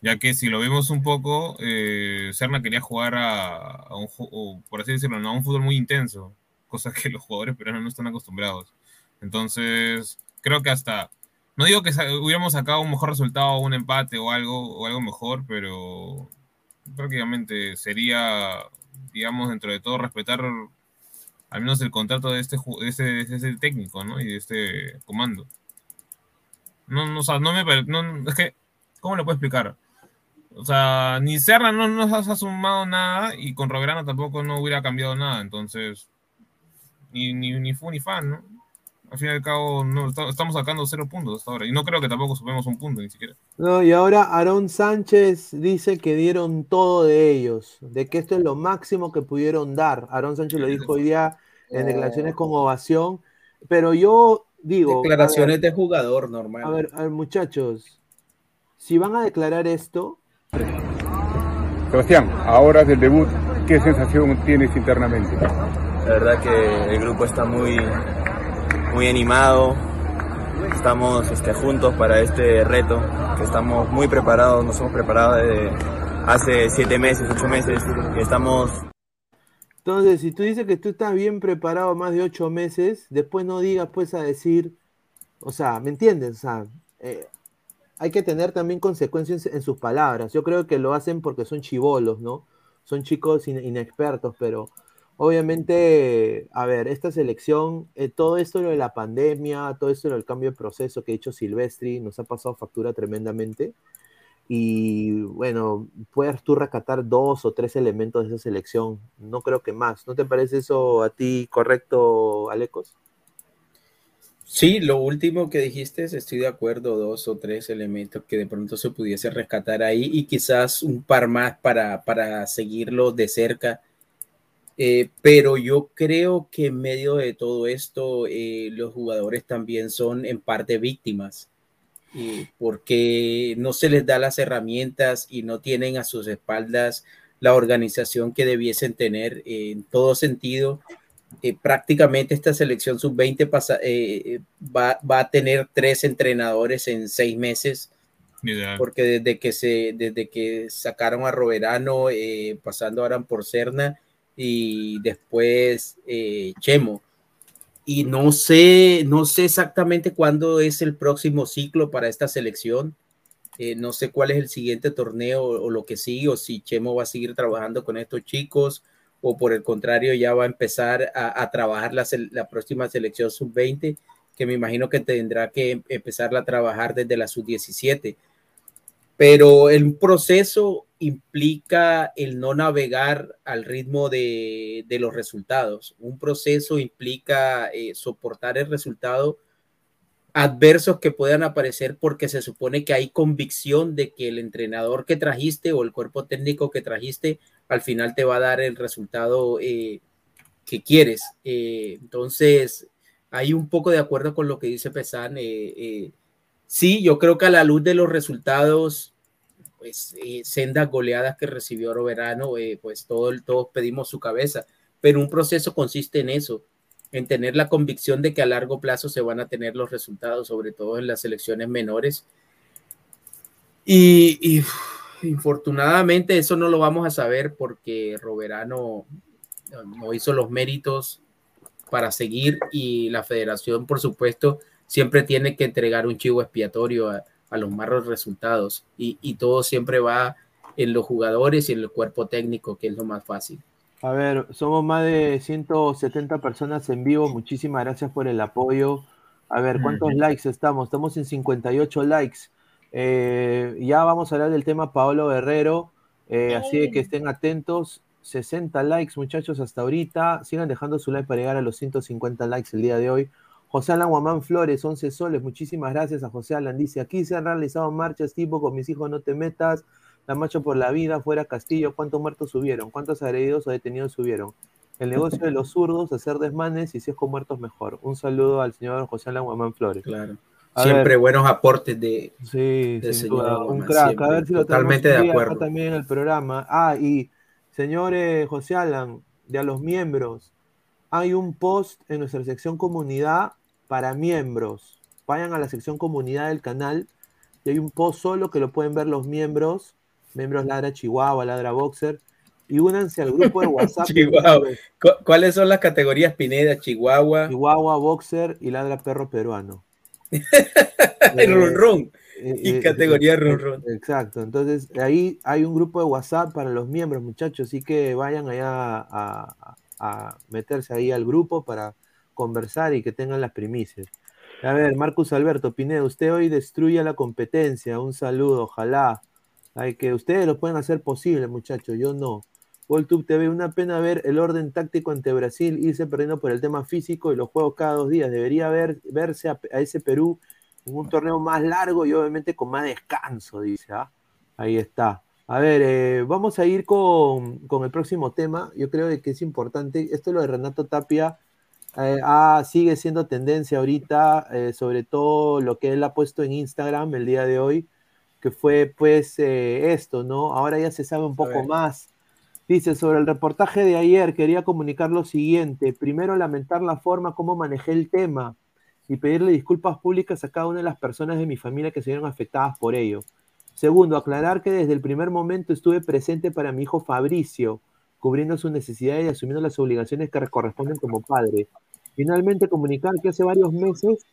Ya que si lo vemos un poco, eh, Serna quería jugar a, un, por así decirlo, a un fútbol muy intenso, cosa que los jugadores peruanos no están acostumbrados. Entonces, creo que hasta, no digo que hubiéramos sacado un mejor resultado, un empate o algo, o algo mejor, pero prácticamente sería, digamos, dentro de todo, respetar al menos el contrato de este, de este, de este técnico, ¿no? Y de este comando. No, no, o sea, no me. No, es que, ¿cómo le puedo explicar? O sea, ni Serra no nos ha sumado nada y con Roverano tampoco no hubiera cambiado nada. Entonces, ni, ni, ni fu ni fan, ¿no? Al fin y al cabo, no, estamos sacando cero puntos hasta ahora. Y no creo que tampoco sumemos un punto ni siquiera. No, y ahora Aarón Sánchez dice que dieron todo de ellos, de que esto es lo máximo que pudieron dar. Aarón Sánchez lo dijo hoy día en declaraciones con ovación. Pero yo digo. Declaraciones de jugador normal. A ver, a ver, muchachos. Si van a declarar esto. Sebastián, ahora del debut, ¿qué sensación tienes internamente? La verdad que el grupo está muy, muy animado. Estamos este, juntos para este reto, que estamos muy preparados, nos hemos preparado desde hace siete meses, ocho meses, y estamos entonces, si tú dices que tú estás bien preparado más de ocho meses, después no digas pues a decir, o sea, ¿me entiendes? O sea, eh, hay que tener también consecuencias en sus palabras. Yo creo que lo hacen porque son chivolos, ¿no? Son chicos inexpertos, pero obviamente, a ver, esta selección, eh, todo esto de la pandemia, todo esto del cambio de proceso que ha hecho Silvestri, nos ha pasado factura tremendamente. y bueno, puedes tú rescatar dos o tres elementos de esa selección, no creo que más. ¿No te parece eso a ti correcto, Alecos? Sí, lo último que dijiste, estoy de acuerdo, dos o tres elementos que de pronto se pudiese rescatar ahí y quizás un par más para, para seguirlo de cerca. Eh, pero yo creo que en medio de todo esto, eh, los jugadores también son en parte víctimas porque no se les da las herramientas y no tienen a sus espaldas la organización que debiesen tener en todo sentido. Eh, prácticamente esta selección sub-20 eh, va, va, a tener tres entrenadores en seis meses, porque desde que, se, desde que sacaron a Roberano, eh, pasando ahora por Cerna y después Chemo y no sé, no sé exactamente cuándo es el próximo ciclo para esta selección. Eh, no sé cuál es el siguiente torneo o, lo que sigue, o si Chemo va a seguir trabajando con estos chicos, o por el contrario ya va a empezar a, trabajar la, la, próxima selección sub-20, que me imagino que tendrá que empezar a trabajar desde la sub-17 pero el proceso implica el no navegar al ritmo de, los resultados. Un proceso implica eh, soportar el resultado adversos que puedan aparecer porque se supone que hay convicción de que el entrenador que trajiste o el cuerpo técnico que trajiste al final te va a dar el resultado eh, que quieres. Eh, entonces, hay un poco de acuerdo con lo que dice Pesan sí, yo creo que a la luz de los resultados, pues eh, sendas goleadas que recibió Oro Verano, eh, pues todo, todos pedimos su cabeza, pero un proceso consiste en eso, en tener la convicción de que a largo plazo se van a tener los resultados, sobre todo en las elecciones menores. Y, infortunadamente eso no lo vamos a saber porque Roberano no hizo los méritos para seguir y la federación, por supuesto, siempre tiene que entregar un chivo expiatorio a, los malos resultados y, todo siempre va en los jugadores y en el cuerpo técnico, que es lo más fácil. A ver, somos más de 170 personas en vivo. Muchísimas gracias por el apoyo. A ver, ¿cuántos likes estamos? Estamos en 58 likes. Eh, ya vamos a hablar del tema Paolo Guerrero. Eh, así que estén atentos. 60 likes, muchachos, hasta ahorita. Sigan dejando su like para llegar a los 150 likes el día de hoy. José Alan Guamán Flores, 11 soles. Muchísimas gracias a José Alan. Dice, aquí se han realizado marchas tipo con mis hijos no te metas, la marcha por la vida, fuera Castillo. ¿Cuántos muertos subieron? ¿Cuántos agredidos o detenidos subieron? El negocio de los zurdos, hacer desmanes y si es con muertos mejor. Un saludo al señor José Alan Guamán Flores. Claro. siempre buenos aportes de, sí, señor Un crack. A ver si lo Totalmente de acuerdo. También en el programa. Ah, y señores José Alan, de a los miembros, hay un post en nuestra sección comunidad para miembros. Vayan a la sección comunidad del canal y hay un post solo que lo pueden ver los miembros, miembros Ladra Chihuahua, Ladra Boxer, y únanse al grupo de WhatsApp. Chihuahua. ¿Cuáles son las categorías Pineda? Chihuahua. Chihuahua, Boxer y Ladra Perro Peruano. el run run. Eh, y eh, categoría run run. Exacto. Entonces, ahí hay un grupo de WhatsApp para los miembros, muchachos. Así que vayan allá a, a meterse ahí al grupo para conversar y que tengan las primicias. A ver, Marcus Alberto Pineda, usted hoy destruye la competencia. Un saludo, ojalá. Hay que ustedes lo pueden hacer posible, muchachos, yo no. WorldTube TV, una pena ver el orden táctico ante Brasil irse perdiendo por el tema físico y los juegos cada dos días. Debería ver, verse a, ese Perú en un torneo más largo y obviamente con más descanso, dice. ¿ah? Ahí está. A ver, eh, vamos a ir con, con, el próximo tema. Yo creo que es importante. Esto es lo de Renato Tapia eh, ah, sigue siendo tendencia ahorita, eh, sobre todo lo que él ha puesto en Instagram el día de hoy, que fue pues eh, esto, ¿no? Ahora ya se sabe un poco más. Dice, sobre el reportaje de ayer, quería comunicar lo siguiente. Primero, lamentar la forma como manejé el tema y pedirle disculpas públicas a cada una de las personas de mi familia que se vieron afectadas por ello. Segundo, aclarar que desde el primer momento estuve presente para mi hijo Fabricio, cubriendo sus necesidades y asumiendo las obligaciones que corresponden como padre. Finalmente, comunicar que hace varios meses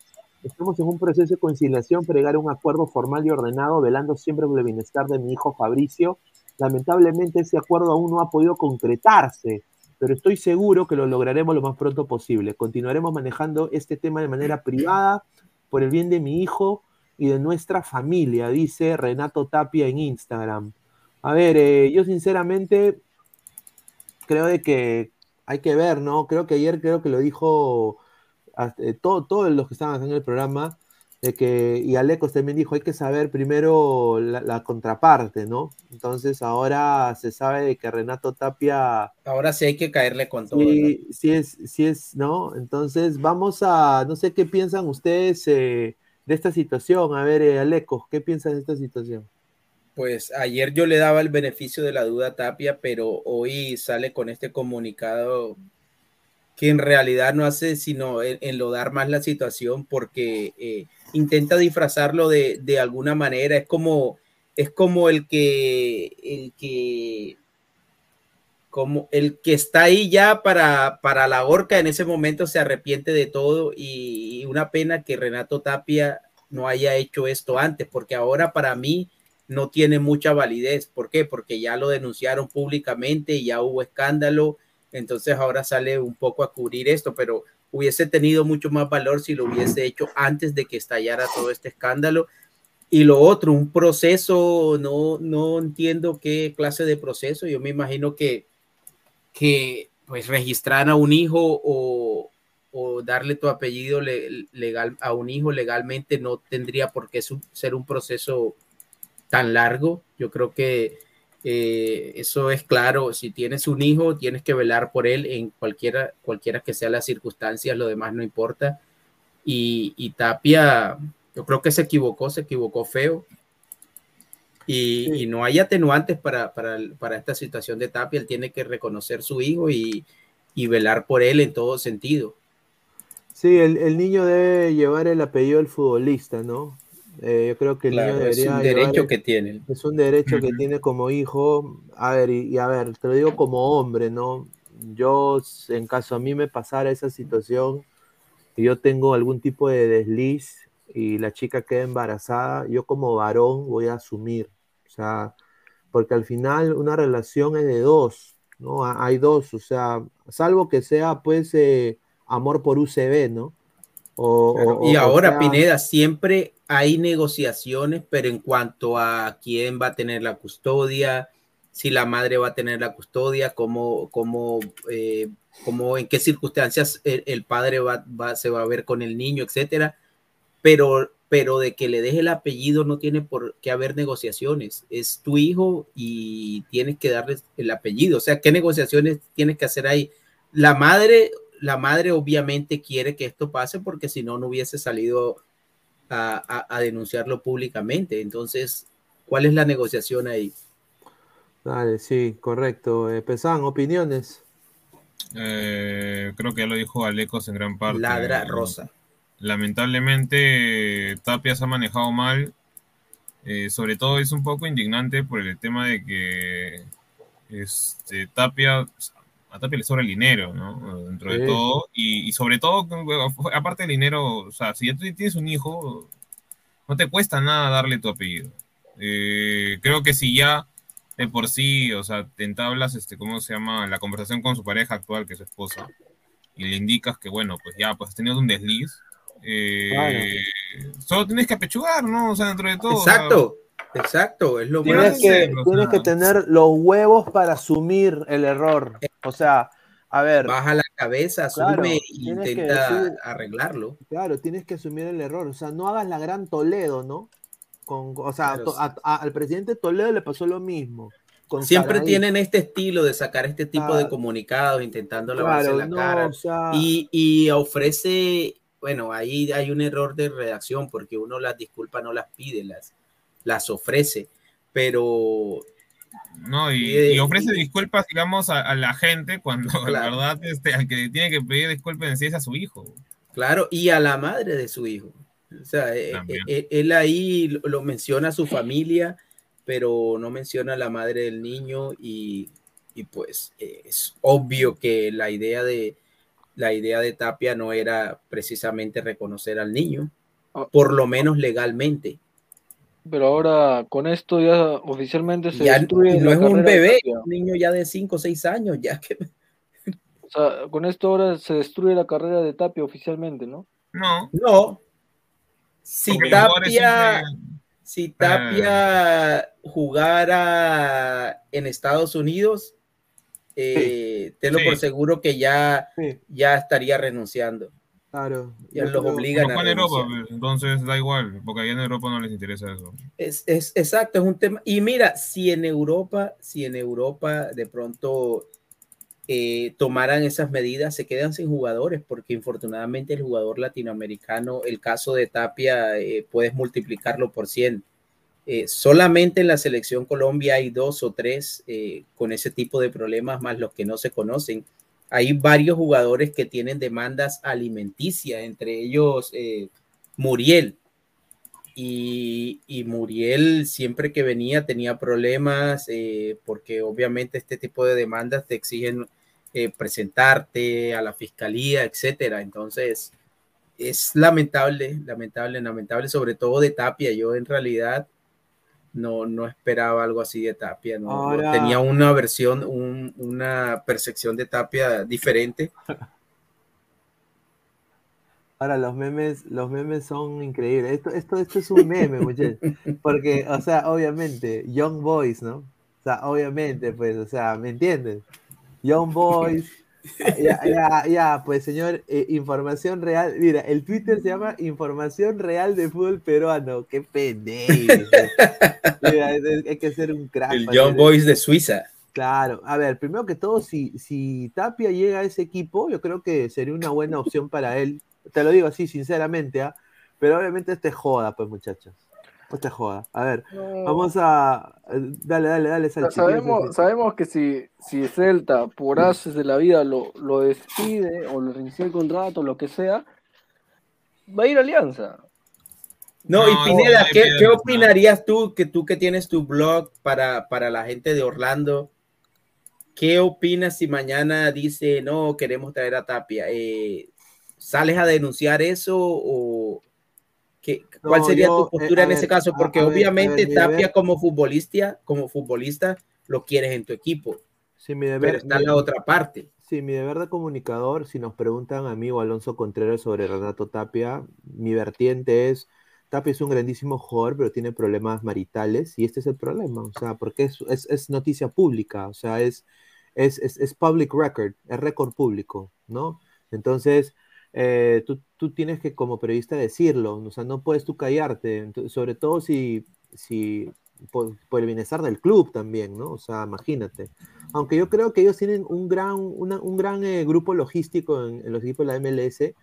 estamos en un proceso de conciliación para llegar a un acuerdo formal y ordenado, velando siempre por el bienestar de mi hijo Fabricio. Lamentablemente, ese acuerdo aún no ha podido concretarse, pero estoy seguro que lo lograremos lo más pronto posible. Continuaremos manejando este tema de manera privada, por el bien de mi hijo, y de nuestra familia, dice Renato Tapia en Instagram. A ver, eh, yo sinceramente creo de que hay que ver, ¿no? Creo que ayer creo que lo dijo eh, todo, todos los que estaban en el programa, de que, y Alecos también dijo, hay que saber primero la, contraparte, ¿no? Entonces ahora se sabe que Renato Tapia... Ahora sí hay que caerle con todo. Sí, sí es, sí es, ¿no? Entonces vamos a, no sé qué piensan ustedes eh, de esta situación. A ver, eh, Alecos, ¿qué piensas de esta situación? Pues ayer yo le daba el beneficio de la duda a Tapia, pero hoy sale con este comunicado que en realidad no hace sino enlodar más la situación porque eh, intenta disfrazarlo de, de, alguna manera. Es como, es como el que, el que, como el que está ahí ya para, para la horca en ese momento se arrepiente de todo y, y una pena que Renato Tapia no haya hecho esto antes, porque ahora para mí no tiene mucha validez. ¿Por qué? Porque ya lo denunciaron públicamente, ya hubo escándalo, entonces ahora sale un poco a cubrir esto, pero hubiese tenido mucho más valor si lo hubiese hecho antes de que estallara todo este escándalo. Y lo otro, un proceso, no, no entiendo qué clase de proceso. Yo me imagino que, que pues registrar a un hijo o, o darle tu apellido legal a un hijo legalmente no tendría por qué ser un proceso tan largo. Yo creo que eh, eso es claro. Si tienes un hijo, tienes que velar por él en cualquiera, cualquiera que sea las circunstancias, lo demás no importa. Y, Tapia, yo creo que se equivocó, se equivocó feo. Y, no hay atenuantes para, para, esta situación de Tapia. Él tiene que reconocer su hijo y, velar por él en todo sentido. Sí, el, el, niño debe llevar el apellido del futbolista, ¿no? Eh, yo creo que el niño debería. Es un derecho que tiene. Es un derecho que tiene como hijo. A ver, y, a ver, te lo digo como hombre, ¿no? Yo, en caso a mí me pasara esa situación, y yo tengo algún tipo de desliz y la chica queda embarazada, yo como varón voy a asumir. O sea, porque al final una relación es de dos, ¿no? Hay dos, o sea, salvo que sea pues eh, amor por UCB, ¿no? y ahora, Pineda, siempre hay negociaciones, pero en cuanto a quién va a tener la custodia, si la madre va a tener la custodia, cómo, cómo, eh, cómo en qué circunstancias el, padre va, se va a ver con el niño, etcétera. Pero, pero de que le deje el apellido no tiene por qué haber negociaciones. Es tu hijo y tienes que darle el apellido. O sea, ¿qué negociaciones tienes que hacer ahí? La madre la madre obviamente quiere que esto pase porque si no, no hubiese salido a, denunciarlo públicamente. Entonces, ¿cuál es la negociación ahí? Dale, sí, correcto. Eh, Pesan, opiniones. Eh, creo que ya lo dijo Alecos en gran parte. Ladra Rosa. Lamentablemente, Tapia se ha manejado mal. Eh, sobre todo es un poco indignante por el tema de que este, Tapia a Tapia le sobra el dinero, ¿no? Dentro de todo. Y, sobre todo, aparte del dinero, o sea, si ya tú tienes un hijo, no te cuesta nada darle tu apellido. Eh, creo que si ya de por sí, o sea, te entablas, este, ¿cómo se llama? La conversación con su pareja actual, que es su esposa, y le indicas que, bueno, pues ya, pues has tenido un desliz. Eh, solo tienes que apechugar, ¿no? O sea, dentro de todo. Exacto. Exacto, es lo tienes que, tienes que tener los huevos para asumir el error. O sea, a ver. Baja la cabeza, asume e intenta arreglarlo. Claro, tienes que asumir el error. O sea, no hagas la gran Toledo, ¿no? Con, o sea, al presidente Toledo le pasó lo mismo. Siempre tienen este estilo de sacar este tipo de comunicados, intentando lavarse la cara. y, y ofrece, bueno, ahí hay un error de redacción porque uno las disculpas no las pide, las, las ofrece, pero... No, y, ofrece disculpas, digamos, a, la gente cuando la verdad este, al que tiene que pedir disculpas es a su hijo. Claro, y a la madre de su hijo. O sea, eh, eh, él, ahí lo, menciona a su familia, pero no menciona a la madre del niño y, y pues es obvio que la idea de la idea de Tapia no era precisamente reconocer al niño, ah. por lo menos legalmente. Pero ahora con esto ya oficialmente se destruye. No es un bebé, un niño ya de 5 o 6 años, ya que. O sea, con esto ahora se destruye la carrera de Tapia oficialmente, ¿no? No. No. si Porque Tapia, si Tapia jugara en Estados Unidos, eh, tenlo Sí. por seguro que ya, Sí. ya estaría renunciando. Claro. Ya los obligan a Europa, pues, entonces da igual, porque allá en Europa no les interesa eso. Es, es exacto, es un tema. Y mira, si en Europa, si en Europa de pronto eh, tomaran esas medidas, se quedan sin jugadores, porque infortunadamente el jugador latinoamericano, el caso de Tapia, eh, puedes multiplicarlo por 100. Eh, solamente en la selección Colombia hay dos o tres eh, con ese tipo de problemas, más los que no se conocen. Hay varios jugadores que tienen demandas alimenticias, entre ellos eh, Muriel. Y, Muriel siempre que venía tenía problemas eh, porque obviamente este tipo de demandas te exigen eh, presentarte a la fiscalía, etcétera. Entonces es lamentable, lamentable, lamentable, sobre todo de Tapia. Yo en realidad no, no esperaba algo así de Tapia. No, Ahora- tenía una versión, un- una percepción de Tapia diferente. Ahora los memes, los memes son increíbles. Esto, esto, esto es un meme, muchachos. Porque, o sea, obviamente, Young Boys, ¿no? O sea, obviamente, pues, o sea, ¿me entiendes? Young Boys. Ya, ya, ya, pues, señor, eh, información real. Mira, el Twitter se llama Información Real de Fútbol Peruano. Qué pendejo. Mira, hay que ser un crack. El Young Boys de Suiza. Claro, a ver, primero que todo, si, si Tapia llega a ese equipo, yo creo que sería una buena opción para él. Te lo digo así, sinceramente, ¿ah? Pero obviamente este es joda, pues, muchachos. Este es joda. A ver, No. vamos a. Dale, dale, dale, sea, Salchi, ¿qué ibas a sabemos, sabemos que si, si Celta, por haces de la vida, lo, lo despide o le reinicia el contrato, lo que sea, va a ir a Alianza. No, No, y Pineda, no, ¿qué, qué opinarías tú, que tú que tienes tu blog para, para la gente de Orlando? ¿Qué opinas si mañana dice, no, queremos traer a Tapia? Eh, ¿Sales a denunciar eso o qué, cuál No, sería yo, tu postura eh, en ese ver, caso? a- Porque a ver, a obviamente ver, mi Tapia deber- como futbolista, como futbolista, lo quieres en tu equipo, Sí, mi pero deber, está mi- la otra parte. sí, mi deber de comunicador, si nos preguntan a mí o Alonso Contreras sobre Renato Tapia, mi vertiente es, Tapia es un grandísimo jugador, pero tiene problemas maritales, y este es el problema, o sea, porque es, es, es noticia pública, o sea, es, es, es, es public record, es récord público, ¿no? Entonces, eh, tú, tú tienes que como periodista decirlo, o sea, no puedes tú callarte, sobre todo si, si por, por el bienestar del club también, ¿no? O sea, imagínate. Aunque yo creo que ellos tienen un gran, una- un gran eh, grupo logístico en, en los equipos de la MLS,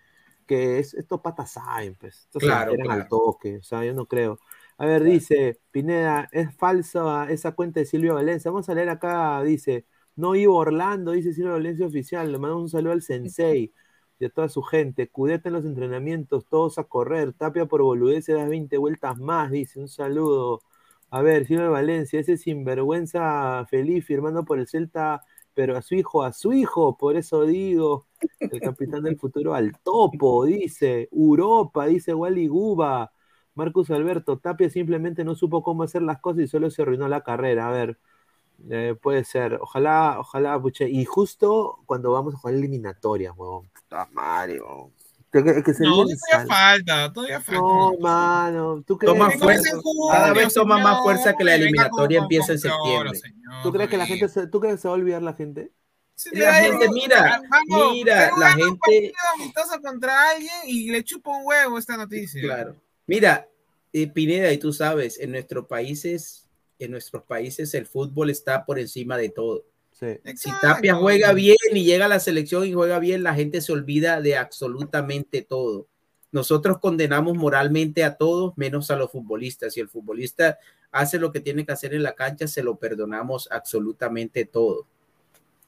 que es, estos patas saben, pues, estos Claro, se claro. al toque, o sea, yo no creo. A ver, dice, Pineda, es falsa esa cuenta de Silvio Valencia. Vamos a leer acá, dice, no iba Orlando, dice Silvio Valencia oficial, le mando un saludo al sensei y a toda su gente. Cudete en los entrenamientos, todos a correr. Tapia por boludeces da 20 vueltas más, dice, un saludo. A ver, Silvio Valencia, ese sinvergüenza feliz firmando por el Celta, pero a su hijo, a su hijo, por eso digo, el capitán del futuro al topo, dice, Europa, dice Wally Guba. Marcus Alberto, Tapia simplemente no supo cómo hacer las cosas y solo se arruinó la carrera. A ver, eh, puede ser. Ojalá, ojalá, puche. Y justo cuando vamos a jugar eliminatorias, huevón. Puta madre, huevón. Que, que- que se No, todavía sal- falta, todavía falta. No, mano. ¿Tú crees, Toma Que fuerza. Cada vez toma más señor, fuerza que la eliminatoria empieza en septiembre. señor, ¿tú crees que la gente se, ¿tú crees que se va a olvidar la gente? Sí, La gente, mira, Perú- mira, Perú la gana un gente- amistoso contra alguien y le chupa un huevo esta noticia. Claro. Mira, eh, Pineda, y tú sabes, en nuestros países, en nuestros países el fútbol está por encima de todo. Sí. Si. Tapia juega bien y llega a la selección y juega bien, la gente se olvida de absolutamente todo. Nosotros condenamos moralmente a todos menos a los futbolistas. Si el futbolista hace lo que tiene que hacer en la cancha, se lo perdonamos absolutamente todo.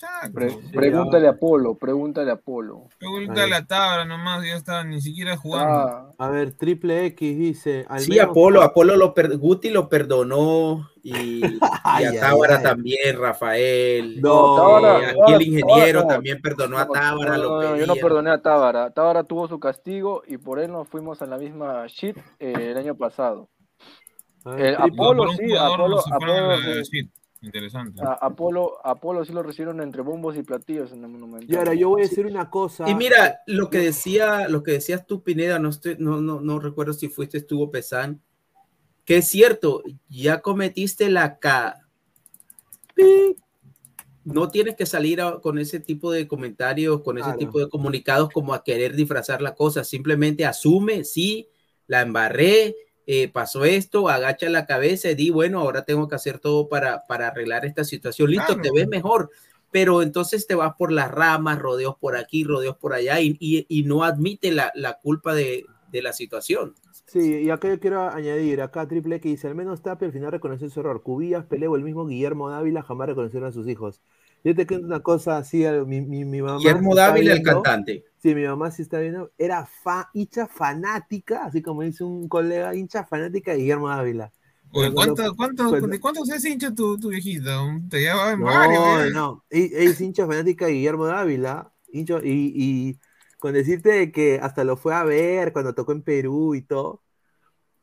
Exacto. Pre- Sí, pregúntale a Polo, pregúntale a Polo. Pregúntale a Tabra nomás, ya está, ni siquiera jugando. Ah, A ver, Triple X dice. Al Sí, menos- Apolo, Apolo lo per- Guti lo perdonó y, y a Tábara también, Rafael. No, Tábara- Eh, aquí el ingeniero Tábara- también perdonó a Tábara, no, lo no, yo no perdoné a Tábara. Tábara tuvo su castigo y por él nos fuimos a la misma shit eh, el año pasado. Ver, El Apolo, sí, Apolo, Apolo, sí. Interesante. A Apolo, Apolo sí lo recibieron entre bombos y platillos en el Monumental. Y ahora yo voy a decir una cosa. Y mira, lo que decía, lo que decías tú, Pineda, no, estoy, no, no, no recuerdo si fuiste estuvo Pesán, que es cierto, ya cometiste la K. No tienes que salir a- con ese tipo de comentarios, con ese Claro. tipo de comunicados como a querer disfrazar la cosa. Simplemente asume, sí, la embarré, eh, pasó esto, agacha la cabeza y di, bueno, ahora tengo que hacer todo para, para arreglar esta situación. Listo, Claro. te ves mejor, pero entonces te vas por las ramas, rodeos por aquí, rodeos por allá y, y- y no admite la, la culpa de, de la situación. Sí, y acá yo quiero añadir, acá Triple X dice, al menos Tapia al final reconoció su error. Cubillas, Peleo, el mismo Guillermo Dávila jamás reconocieron a sus hijos. Yo te cuento una cosa así, mi, mi, mi mamá... Guillermo Dávila, el cantante. Sí, mi mamá sí está viendo, era fa, hincha fanática, así como dice un colega, hincha fanática de Guillermo Dávila. Oye, Pero ¿cuánto, cuando- cuánto, cuando- ¿De cuántos es hincha tu, tu viejita? Te llevaba en No, varios. ¿eh? no, e- es hincha fanática de Guillermo Dávila, hincha- y, y con decirte de que hasta lo fue a ver cuando tocó en Perú y todo,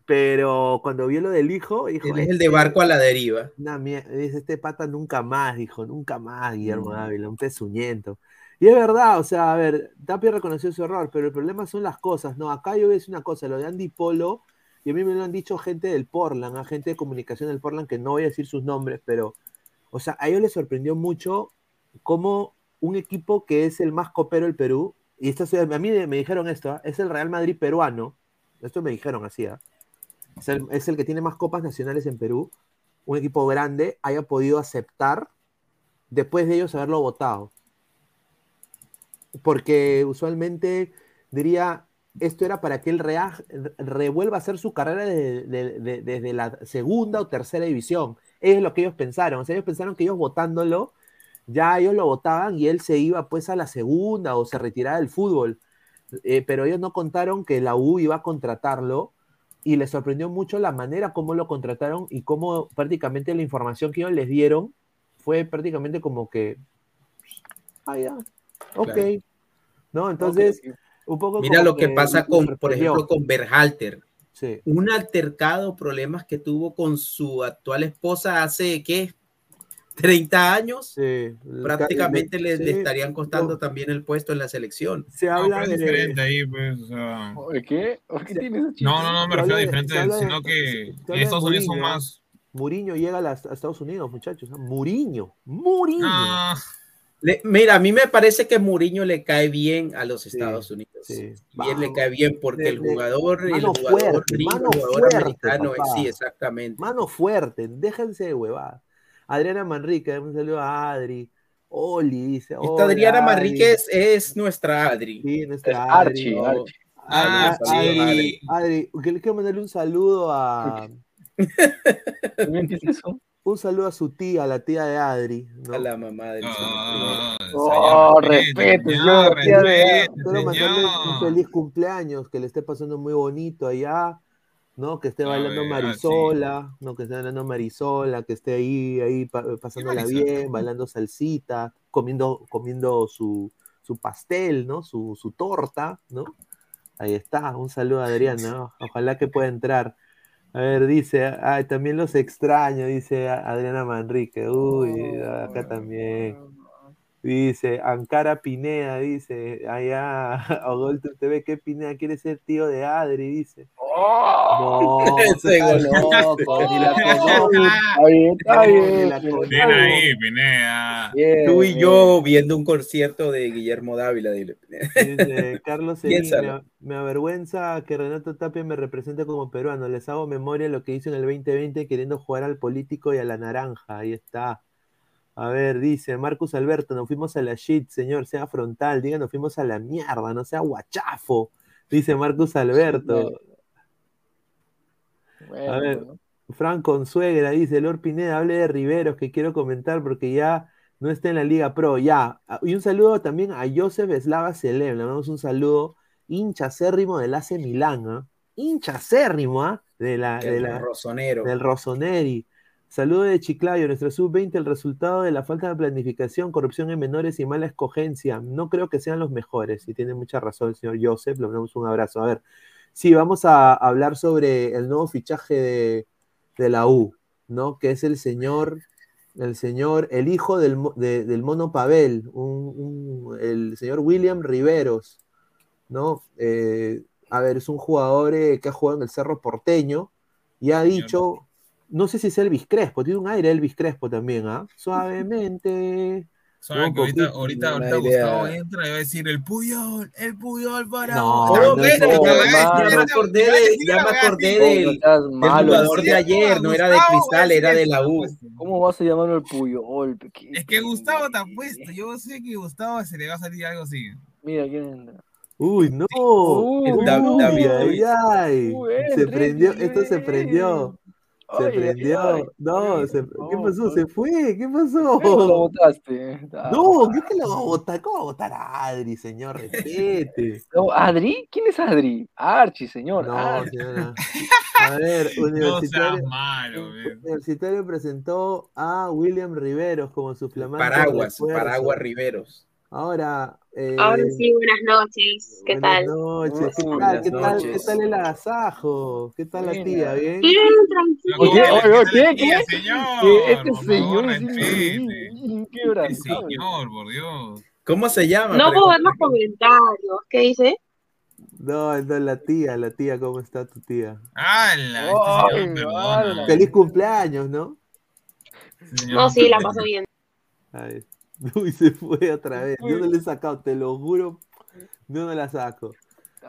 pero cuando vio lo del hijo, dijo, Él es el de "Este- barco a la deriva. Una mier- dice, este pata nunca más, dijo, nunca más, Guillermo Mm. Dávila, un pezuñento. Y es verdad, o sea, a ver, Tapia reconoció su error, pero el problema son las cosas, ¿no? Acá yo voy a decir una cosa, lo de Andy Polo, y a mí me lo han dicho gente del Portland, a gente de comunicación del Portland, que no voy a decir sus nombres, pero, o sea, a ellos les sorprendió mucho cómo un equipo que es el más copero del Perú, y esto, a mí me dijeron esto, ¿ah? es el Real Madrid peruano, esto me dijeron así, ¿ah? Es el, que tiene más copas nacionales en Perú, un equipo grande haya podido aceptar después de ellos haberlo votado. Porque usualmente diría, esto era para que él revuelva a hacer su carrera de- de- de- desde la segunda o tercera división. Es lo que ellos pensaron. O sea, ellos pensaron que ellos votándolo, ya ellos lo votaban y él se iba pues a la segunda o se retiraba del fútbol. Eh, pero ellos no contaron que la U iba a contratarlo y les sorprendió mucho la manera como lo contrataron y cómo prácticamente la información que ellos les dieron fue prácticamente como que, ah, ya, ok, Claro. ¿no? Entonces, un poco Mira lo que pasa con, por ejemplo, con Berhalter. Sí. Un altercado, problemas que tuvo con su actual esposa hace, ¿qué? 30 años. Sí, Prácticamente le, le sí, estarían costando no. también el puesto en la selección. Se habla de... diferente ahí, pues. O sea... Oye, ¿Qué? No, no, no, me refiero a de- diferente, de- sino que en Estados Unidos son Mourinho, más. Muriño llega a, las- a Estados Unidos, muchachos. ¿ah? Muriño, Muriño. Le- mira, a mí me parece que Mourinho le cae bien a los Sí, Estados Unidos. sí. Bien le cae bien porque De- el de- jugador, el mano jugador fuerte, gringo, mano el jugador fuerte, americano, papá. sí, exactamente. Mano fuerte, déjense de huevadas. Adriana Manrique, un saludo a Adri. Oli dice. Esta "Hola, Adriana Adri". Manríquez es nuestra Adri. Sí, Es nuestra Archie, Adri. Archie. Ah, Adri. Adri, Adri, le quiero mandarle un saludo a. Un saludo a su tía, la tía de Adri. ¿no? A la mamá del Ah, Oh, señor, respeto, de- respete, Quiero mandarle un feliz cumpleaños, que le esté pasando muy bonito allá, ¿no? Que esté A bailando ver, ah, Marisola, ¿no? Que esté bailando Marisola, que esté ahí, ahí pa- pasándola bien, bailando salsita, comiendo, comiendo su, su pastel, ¿no? Su, su torta, ¿no? Ahí está, un saludo a Adriana, ¿no? Ojalá que pueda entrar. A ver, dice, ah, también los extraño, dice Adriana Manrique. Uy, acá también. Dice, Ankara Pineda, dice, allá, Ogolto TV, ¿qué Pineda quiere ser tío de Adri? Dice. ¡Oh! No, está loco, ni la conoce. Está bien, está Ni bien. la bien, conoce. Bien ahí, Pineda. bien, Tú y bien. yo viendo un concierto de Guillermo Dávila. dile. Dice, Carlos Serín, me, Piénsalo. me avergüenza que Renato Tapia me represente como peruano. Les hago memoria de lo que hizo en el 2020 queriendo jugar al político y a la naranja. Ahí está. A ver, dice Marcus Alberto, nos fuimos a la shit, señor, sea frontal, diga, nos fuimos a la mierda, no sea guachafo, dice Marcus Alberto. Bueno, A ver, bueno. Fran Consuegra dice, Lord Pineda, hable de Riveros, que quiero comentar porque ya no está en la Liga Pro, ya. Y un saludo también a Joseph Slava Selem, le mandamos un saludo, hincha acérrimo del AC Milán, ¿ah? hincha acérrimo, ¿ah? De la, de la, rosonero. del Rossoneri. Saludo de Chiclayo, nuestra sub-20, el resultado de la falta de planificación, corrupción en menores y mala escogencia. No creo que sean los mejores, y tiene mucha razón el señor Joseph, le mandamos un abrazo. A ver, sí, vamos a hablar sobre el nuevo fichaje de, de la U, ¿no? Que es el señor el señor, el hijo del, de- del mono Pavel, un- un- el señor William Riveros, ¿no? Eh, a ver, es un jugador eh, que ha jugado en el Cerro Porteño y ha dicho, no sé si es Elvis Crespo, tiene un aire Elvis Crespo también, ¿ah? Suavemente. Ahorita, ahorita, ahorita. Gustavo entra y va a decir el Puyol, el Puyol para. No, No, no, espérate, no, ya, me acordé, de- ya me acordé del, jugador de ayer, no era de Cristal, era de la U. ¿Cómo vas a llamarlo el Puyol? Es que Gustavo te ha puesto. Yo sé que Gustavo se le va a salir algo así. Mira quién entra. Uy, no. Uy, David, ay, David. ay. Uy, Se prendió, esto se prendió. Se prendió. ay. No, se- ¿qué pasó? Se fue. ¿Qué Lo pasó? votaste. Ah. No, ¿qué que lo va a votar? ¿Cómo va a votar a Adri, señor? Respete. No, ¿Adri? ¿Quién es Adri? Archie, señor. No, Archie. señora. A ver, No Universitario, seas malo, man. Universitario presentó a William Riveros como su flamante Paraguas. Paraguas Riveros. Ahora, eh, Ahora sí, buenas noches. ¿Qué buenas tal? noches. ¿Qué Uy, tal? ¿Qué buenas tal? ¿Qué noches. tal el agasajo? ¿Qué tal la tía? ¿Bien? Bien, tranquilo. Oye, oye, oye, ¿qué? Tía, ¿Qué? señor, este por señor favor, es. Sí, señor, por Dios. ¿Cómo se llama? No puedo ver los comentarios. ¿Qué dice? No, no, la tía, la tía, ¿cómo está tu tía? ¡Hala! Este ala. Feliz cumpleaños, ¿no? Este señor No, sí, la paso bien. Ay, uy, se fue otra vez. Yo no le he sacado, te lo juro, yo no la saco.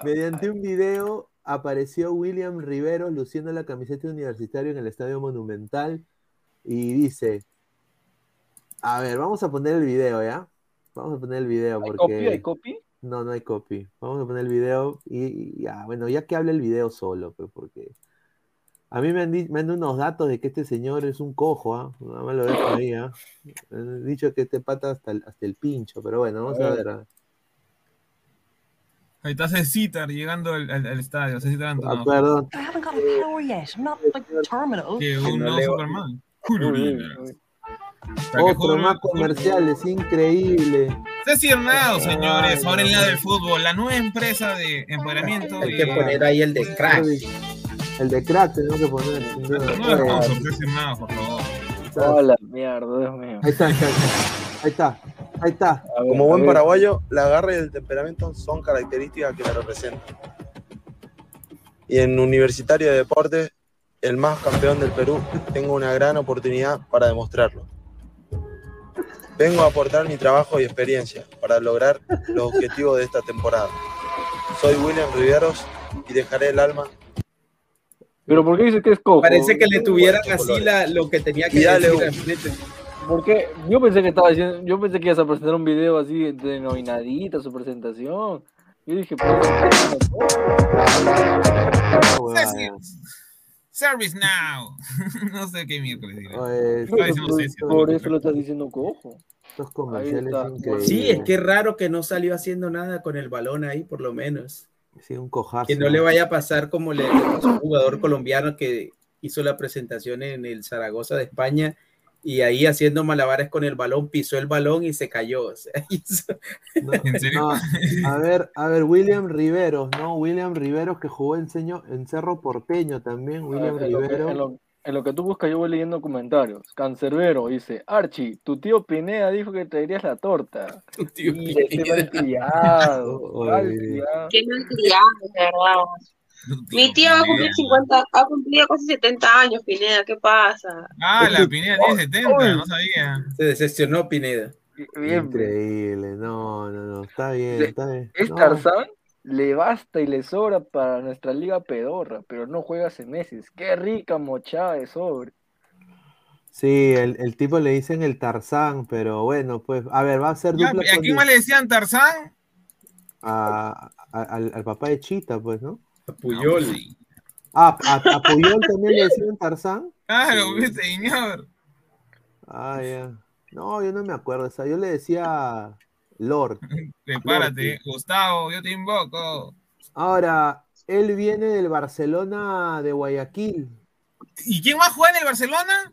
Mediante un video apareció William Riveros luciendo la camiseta universitaria en el Estadio Monumental y dice, a ver, vamos a poner el video, ¿ya? Vamos a poner el video ¿Hay porque... copy? ¿Hay copy? No, no hay copy. Vamos a poner el video y, y ya, bueno, ya que hable el video solo, pues, porque a mí me han, di- me han dado unos datos de que este señor es un cojo, ¿ah? Nada más lo dejo ahí, ¿ah? Me han dicho que este pata hasta el, hasta el pincho, pero bueno, vamos a A ver. ¿ah? Ahí está Cecitar llegando al, al- al estadio. Cecitar Ah, Antonov. perdón. I haven't got a power yet. I'm not like terminal. Que un no Superman. Otro Julio- más comerciales, increíble. Ceci Hernado, señores, ahora en la del fútbol, la nueva empresa de empoderamiento Hay que poner ahí el de crack. El de crack tenemos que poner. Ceci Hernado, por favor. Hola, mierda, Dios mío. Ahí está, ahí está, ahí está, ver, Como buen paraguayo, la garra y el temperamento son características que la representan. Y en Universitario de Deportes, el más campeón del Perú, tengo una gran oportunidad para demostrarlo. Vengo a aportar mi trabajo y experiencia para lograr los objetivos de esta temporada. Soy William Riveros y dejaré el alma. Pero ¿por qué dice que es cojo? Parece que le tuvieran así la, lo que tenía que dale, decir frente. Porque yo pensé que estaba diciendo, yo pensé que ibas a presentar un video así denominadita su presentación. Yo dije, pues, Service Now. no sé qué miércoles diciendo por, eso lo estás diciendo cojo. Estos comerciales increíbles. Sí, es que es raro que no salió haciendo nada con el balón ahí, por lo menos. Sí, un cojazo. Que no le vaya a pasar como le pasó a un jugador colombiano que hizo la presentación en el Zaragoza de España y ahí haciendo malabares con el balón, pisó el balón y se cayó. O sea, hizo- No, ¿En serio? no, a ver, a ver, William Riveros, ¿no? William Riveros que jugó en, Seño- en Cerro Porteño también, William lo que, Riveros. En lo- que tú buscas, yo voy leyendo comentarios. Cancerbero dice, Archie, tu tío Pineda dijo que traerías la torta. Tu tío Pineda. malcriado, Oye. malcriado. Qué malcriado, de verdad. Mi tío va a cumplir 50, ha cumplido casi 70 años, Pineda, ¿qué pasa? Ah, la Pineda tiene 70, no sabía. se decepcionó Pineda. Bien, Increíble, no, no, no, está bien, está bien. Es No, Tarzán, le basta y le sobra para nuestra liga pedorra, pero no juega hace meses. Qué rica mochada de sobre. Sí, el, el tipo le dicen el Tarzán, pero bueno, pues, a ver, va a ser dupla ¿y ¿A quién más le decían Tarzán? a- a- al, al papá de Chita, pues, ¿no? A Puyol. Sí. Ah, a, a Puyol también le decían Tarzán. Claro, mi señor. Ah, ya. No, yo no me acuerdo, o sea, yo le decía Lord. Prepárate, Gustavo, yo te invoco. Ahora, él viene del Barcelona de Guayaquil. ¿Y quién va a jugar en el Barcelona?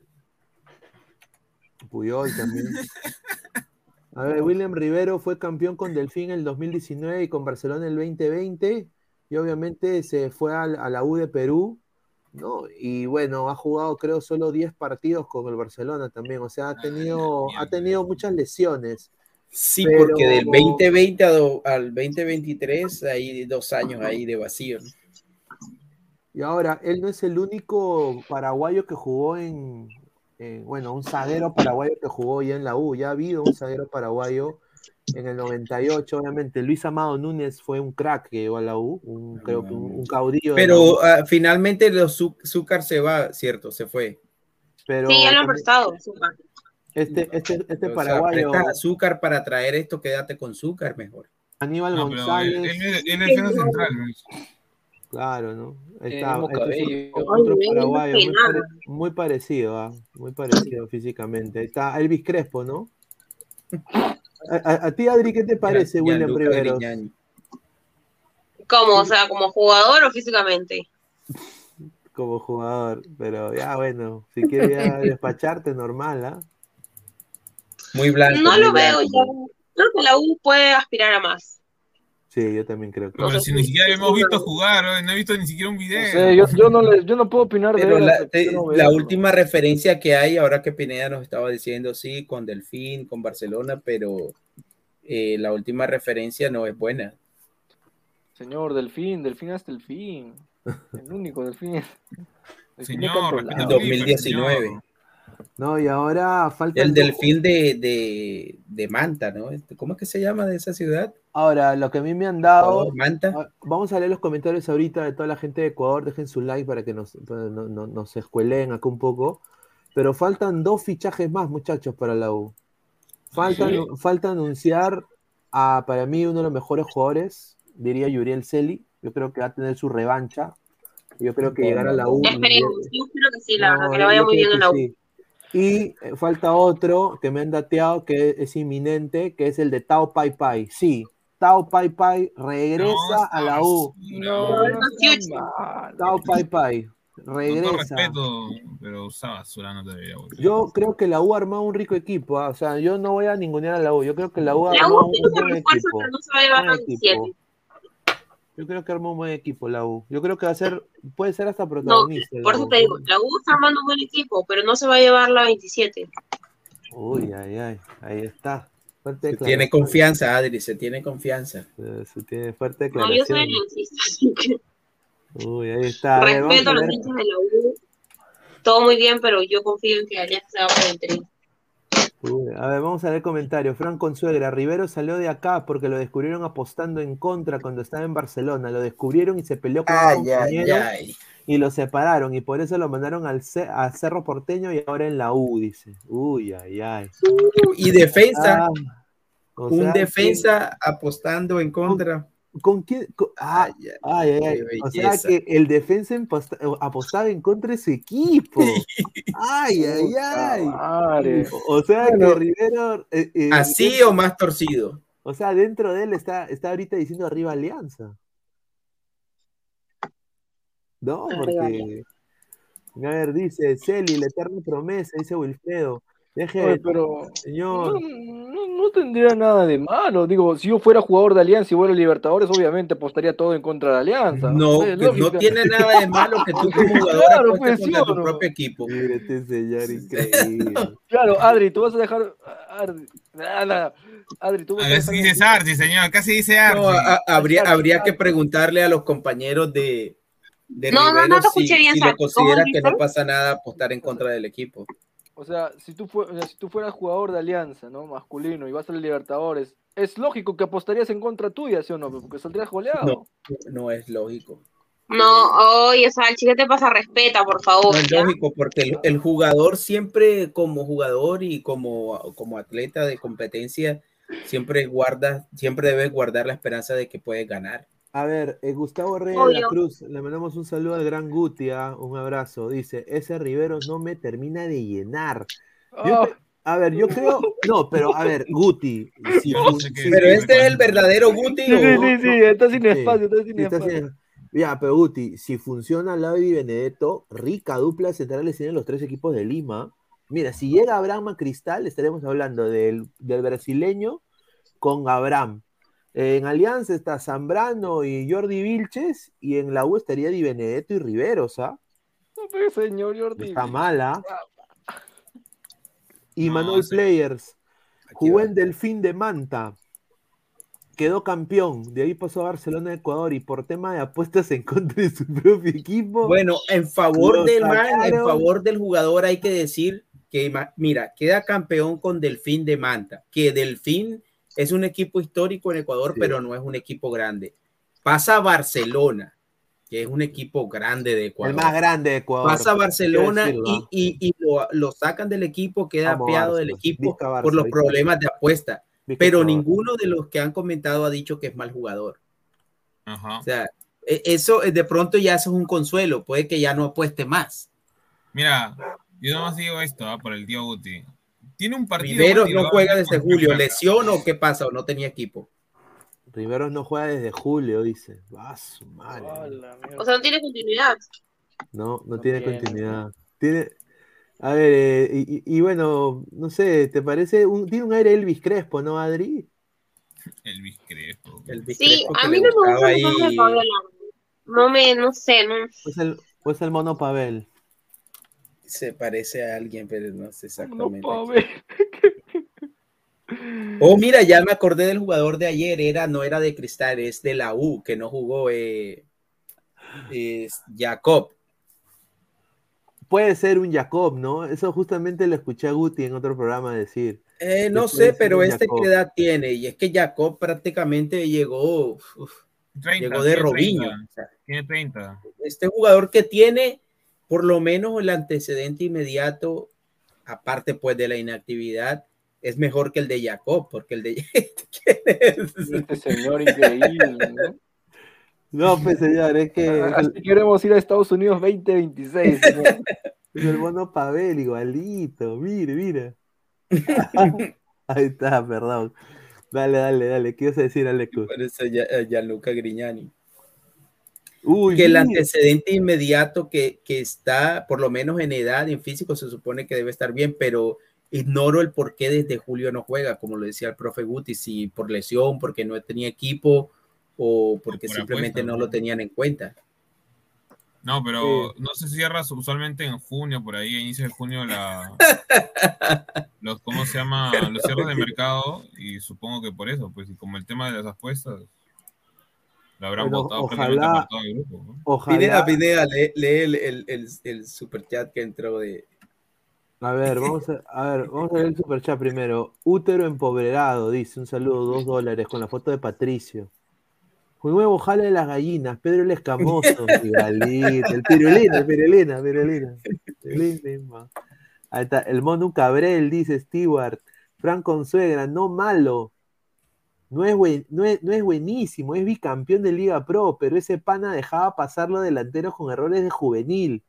Puyol también. A ver, William Rivero fue campeón con Delfín en el 2019 y con Barcelona en el 2020. Y obviamente se fue al- a, la U de Perú. ¿no? Y bueno, ha jugado creo solo 10 partidos con el Barcelona también, o sea, ha tenido, ha tenido muchas lesiones. Sí, Pero- porque del 2020 a do- al 2023 hay dos años ahí de vacío. ¿no? Y ahora, él no es el único paraguayo que jugó en, en- bueno, un zaguero paraguayo que jugó ya en la U, ya ha habido un zaguero paraguayo en el 98, obviamente. Luis Amado Núñez fue un crack que llegó a la U, un, creo que un, un caudillo. Pero ah, finalmente los Zú- Zúcar se va, ¿cierto? Se fue. Pero Sí, ya lo han prestado. Zúcar. Este, este, este O sea, paraguayo, prestas azúcar para traer esto, quédate con Zúcar mejor. Aníbal No, él, González, él es- él es defensa central, Luis. claro, ¿no? Está, el este es otro Ay, paraguayo, muy, peinado. pare- muy parecido, ah, muy parecido físicamente. Ahí Está Elvis Crespo, ¿no? A, a- a ti, Adri, ¿qué te parece, William? Grignani. ¿Cómo? O sea, como jugador o físicamente. como jugador, pero ya bueno, si quieres despacharte, normal, ¿ah? Muy blanco. No muy lo veo ya. Creo que la U puede aspirar a más. Sí, yo también creo que. Pero si ni siquiera hemos visto jugar, ¿no? he visto ni siquiera un video. Sé, yo, yo no le- yo no puedo opinar de Pero él la, te- yo la última referencia que hay, ahora que Pineda nos estaba diciendo, sí, con Delfín, con Barcelona, pero eh, la última referencia no es buena. Señor, Delfín, Delfín hasta el fin. El único Delfín. Delfín de Señor, tanto respeta lado. a Felipe, 2019. señor. No, y ahora falta. El Delfín de, de, de Manta, ¿no? Este, ¿Cómo es que se llama de esa ciudad? Ahora, lo que a mí me han dado. Manta. ah, Vamos a leer los comentarios ahorita de toda la gente de Ecuador. Dejen su like para que nos, para no- no- nos escuelen acá un poco. Pero faltan dos fichajes más, muchachos, para la U. Falta, ¿Sí? falta anunciar a, para mí, uno de los mejores jugadores, diría Yuriel Celi. Yo creo que va a tener su revancha. Yo creo que llegar a la U. Esperemos. Yo espero que sí, la No, verdad, que le vaya muy creo bien en que la U. sí. Y eh, falta otro que me han dateado que es inminente, que es el de Tao Pai Pai. Sí, Tao Pai Pai regresa a la U. No, no. Tao Pai Pai Con todo regresa. respeto, pero usaba basura no debería volver. Yo creo que la U ha armado un rico equipo. ah, O sea, yo no voy a ningunear a la U. Yo creo que la U ha La armado U un, un un buen refuerzo, equipo. pero no se va a llevar Buen a 27. equipo. Yo creo que armó un buen equipo la U. Yo creo que va a ser, puede ser hasta protagonista. Por la eso U. te digo, la U está armando un buen equipo, pero no se va a llevar la 27. Uy, ay, ay, ahí está. Fuerte Se tiene declaración. confianza, Adri, se tiene confianza. Eh, Se tiene fuerte No, yo soy declaración. aliancista, así que Uy, ahí está. A ver, respeto a los hinchas de la U. Todo muy bien, pero yo confío en que Alianza se va por el tren. Uy, a ver, vamos a ver comentarios. Fran Consuegra, Rivero salió de acá porque lo descubrieron apostando en contra cuando estaba en Barcelona. Lo descubrieron y se peleó con Ay, compañero ay. y lo separaron. Y por eso lo mandaron al Ce- a Cerro Porteño y ahora en la U, dice. Uy, ay, ay. Y defensa, Ah, o un defensa apostando en contra. ¿Con quién? con- ah, ay, ay, ay. qué O sea que el defensa apostaba en contra de su equipo. Ay, ay, ay. O sea Bueno, que Rivero. eh, eh, ¿Así o más torcido? O sea, dentro de él está, está ahorita diciendo arriba Alianza. No, porque. A ver, dice Celi, la eterna promesa, dice Wilfredo. Deje, Oye, pero señor. no, no- no tendría nada de malo. Digo, si yo fuera jugador de Alianza y fuera Libertadores, obviamente apostaría todo en contra de Alianza. No, Es que no tiene nada de malo que tú como jugador Claro, apuestes pues, contra ¿sí tu no? propio equipo. Mire, este señor increíble. Claro, Adri, tú vas a dejar. Adri, nada, Adri, tú vas a Casi dejar. dice Sardi, señor, casi dice Ardi. No, a- a- habría, habría que preguntarle a los compañeros de, de No, no, no Rivero te si, escuché bien, si lo ¿Cómo considera que no pasa nada apostar en contra del equipo. O sea, si tú, o sea, si tú fueras jugador de Alianza, ¿no? Masculino y vas a la Libertadores, es lógico que apostarías en contra tuya, ¿sí o no? Porque saldrías goleado. No, no es lógico. No, oye, Salchi, ¿qué te pasa? Respeta, por favor. No es ¿ya? lógico porque el, el jugador siempre como jugador y como, como atleta de competencia siempre guarda, siempre debe guardar la esperanza de que puede ganar. A ver, eh, Gustavo Reyes de la. Cruz, le mandamos un saludo al gran Guti, ah, un abrazo. Dice, ese Rivero no me termina de llenar. Yo cre- a ver, yo creo, no, pero a ver, Guti, Pero este es el verdadero Guti. sí, ¿o? sí, sí, sí, está sin espacio, está sin está espacio. haciendo- Ya, pero Guti, si funciona al lado de Di Benedetto, rica dupla de centrales tienen los tres equipos de Lima. Mira, si llega Abraham a Cristal, estaremos hablando del, del brasileño con Abraham. En Alianza está Zambrano y Jordi Vilches, y en la U estaría Di Benedetto y Riveros, ¿ah? pues, señor Jordi. Está mala. Y Manuel Players jugó en Delfín de Manta. Quedó campeón. De ahí pasó a Barcelona, Ecuador. Y por tema de apuestas en contra de su propio equipo. Bueno, en favor del man, en sacaron. favor del jugador hay que decir que, mira, queda campeón con Delfín de Manta, que Delfín es un equipo histórico en Ecuador, pero no es un equipo grande. Pasa a Barcelona, que es un equipo grande de Ecuador. El más grande de Ecuador. Pasa a Barcelona y, y- y lo, lo sacan del equipo, queda apeado del equipo Vizca, Barça, por los problemas de apuesta. Vizca, Pero Barça. ninguno de los que han comentado ha dicho que es mal jugador. Ajá. O sea, e- eso eh, de pronto ya eso es un consuelo, puede que ya no apueste más. Mira, yo nomás digo esto ah, por el tío Guti. Tiene un partido. Riveros no juega desde julio, lesión o qué pasa, o no tenía equipo. Riveros no juega desde julio, dice. Va su madre. O sea, no tiene continuidad. No, no tiene continuidad. Tiene. A ver, eh, y, y- y bueno, no sé, ¿te parece? Un, tiene un aire Elvis Crespo, ¿no, Adri? Elvis Crespo. Sí, a mí no me gusta el de Fabiola. No me, no sé, no. ¿O es el, o es el mono Pavel? Se parece a alguien, pero no sé exactamente. ver. Oh, mira, ya me acordé del jugador de ayer, era, no era de Cristal, es de la U, que no jugó, eh, es Jacob. Puede ser un Jacob, ¿no? Eso justamente lo escuché a Guti en otro programa decir. Eh, no sé, pero este Jacob. qué edad tiene, y es que Jacob prácticamente llegó, uf, 30, llegó de Robinho. 30. o sea, Tiene 30. este jugador que tiene por lo menos el antecedente inmediato, aparte pues de la inactividad, es mejor que el de Jacob, porque el de ¿Quién es? Este señor increíble, ¿no? No, pues señor, es que es Así queremos ir a Estados Unidos 2026. señor. es el mono Pavel igualito. Mire, mira. Ahí está, perdón. Dale, dale, dale. ¿Qué ibas a decir, Aleco? Parece ya- eh, Gianluca Grignani. Uy, que el antecedente inmediato que, que está, por lo menos en edad, en físico, se supone que debe estar bien, pero ignoro el por qué desde julio no juega, como lo decía el profe Guti, si por lesión, porque no tenía equipo o porque Por simplemente apuesta, no lo tenían en cuenta. No, pero no se cierra usualmente en junio, por ahí, a inicio de junio, la, los, ¿cómo se llama? Los cierres de mercado, y supongo que por eso, pues, y como el tema de las apuestas, lo habrán Bueno, votado ojalá- por todo el grupo, ¿no? Ojalá. Pineda, Pineda, lee, lee el, el, el, el superchat que entró de... A ver, vamos a, a ver, vamos a ver el superchat primero. Útero empobrado, dice, un saludo, dos dólares, con la foto de Patricio. Un nuevo jale de las gallinas, Pedro el Escamoso, el pirulina, el pirulina, pirulina. Pirulina. Ahí está, el Mono Cabrel, dice Stewart. Frank Consuegra, no malo. No es, buen- no, es, no es buenísimo, es bicampeón de Liga Pro, pero ese pana dejaba pasar los delanteros con errores de juvenil.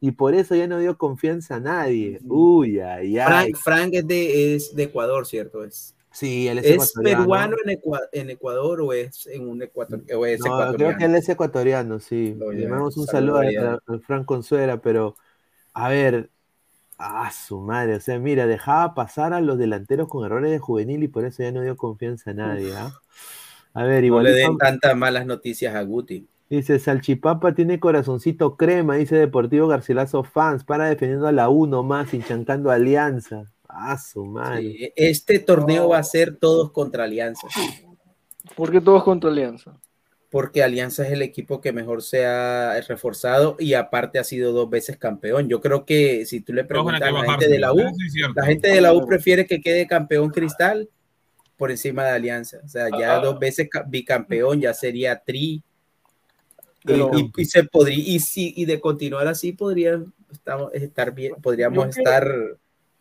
Y por eso ya no dio confianza a nadie. Uy, ay, ay. Frank, Frank es, de, es de Ecuador, ¿cierto? Es, Sí, él es, ¿Es peruano en, Ecua- en Ecuador o es en un Ecuador? O es No, ecuatoriano? creo que él es ecuatoriano, sí. No, Le mandamos un saludo a, a Frank Consuera, pero a ver, a su madre, o sea, mira, dejaba pasar a los delanteros con errores de juvenil y por eso ya no dio confianza a nadie, ¿ah? A ver, No igual le den tantas malas noticias a Guti. dice Salchipapa tiene corazoncito crema, dice Deportivo Garcilaso fans, para defendiendo a la 1 más, hinchancando Alianza. A su madre. Sí, Este torneo va a ser todos contra Alianza. ¿Por qué todos contra Alianza? Porque Alianza es el equipo que mejor se ha reforzado y aparte ha sido dos veces campeón. Yo creo que si tú le preguntas a la gente de la U, la gente de la U prefiere que quede campeón Cristal por encima de Alianza. O sea, ya dos veces ca- bicampeón ya sería tri. Y- Pero- y, y se podría, y si, y de continuar así podría estamos, estar bien, podríamos estar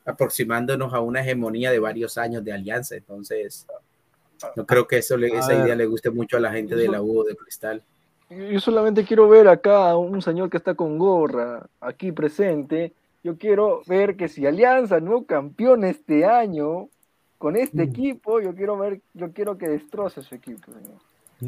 aproximándonos a una hegemonía de varios años de alianza. Entonces, no creo que eso le- esa ver. idea le guste mucho a la gente de la U de Cristal. Yo solamente quiero ver acá a un señor que está con gorra aquí presente. Yo quiero ver que si Alianza no campeón este año con este equipo, yo quiero ver, yo quiero que destroce su equipo. señor.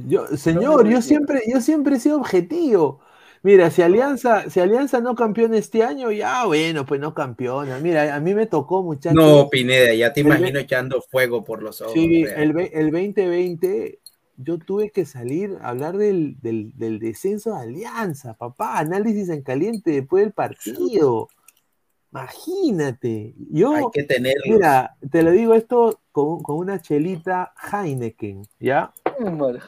Yo, señor, yo siempre, yo siempre he sido objetivo. Mira, si Alianza, si Alianza no campeona este año, ya bueno, pues no campeona. Mira, a mí me tocó, muchachos. No, Pineda, ya te El imagino echando fuego por los ojos. Sí, el, ve- el 2020 yo tuve que salir a hablar del, del, del descenso de Alianza, papá, análisis en caliente después del partido. Imagínate, yo, Hay que tenerlos. mira, te lo digo esto con, con una chelita Heineken, ¿ya? Nuevo,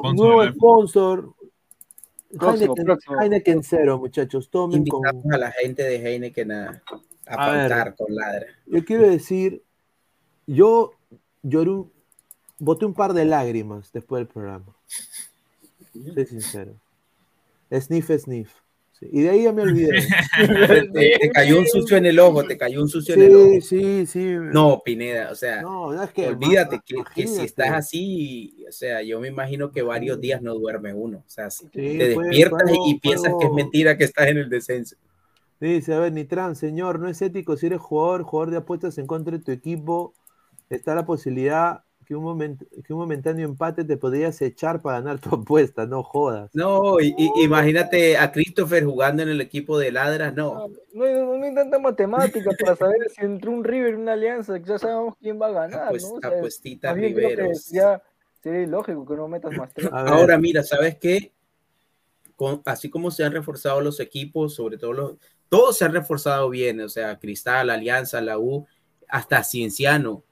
sponsor nuevo sponsor. Próximo, Heineken, próximo. Heineken cero, muchachos, tomen con, Invitamos a la gente de Heineken a, a A ver. con ladra. Yo quiero decir, yo lloré un, boté un par de lágrimas después del programa. Soy sincero. Sniff, sniff. Sí, Y de ahí ya me olvidé. te, te cayó un sucio en el ojo, te cayó un sucio en el ojo. Sí, sí, sí. No, Pineda, o sea, No, no, es que olvídate que, que si estás así, o sea, yo me imagino que varios días no duerme uno. O sea, si Sí, te despiertas y piensas que es mentira que estás en el descenso. Dice, a ver, Nitran, señor, no es ético si eres jugador, jugador de apuestas en contra de tu equipo. Está la posibilidad que un, moment- que un momentáneo empate te podrías echar para ganar tu apuesta, no jodas. No, y, y- imagínate a Christopher jugando en el equipo de ladras, no. No hay, no hay tanta matemática para saber si entre un River y una alianza ya sabemos quién va a ganar, ¿no? O sea, apuestita Riveros. ya sería ilógico que no metas más tres. Ahora mira, ¿sabes qué? Con- así como se han reforzado los equipos, sobre todo los, todos se han reforzado bien, o sea, Cristal, Alianza, la U, hasta Cienciano.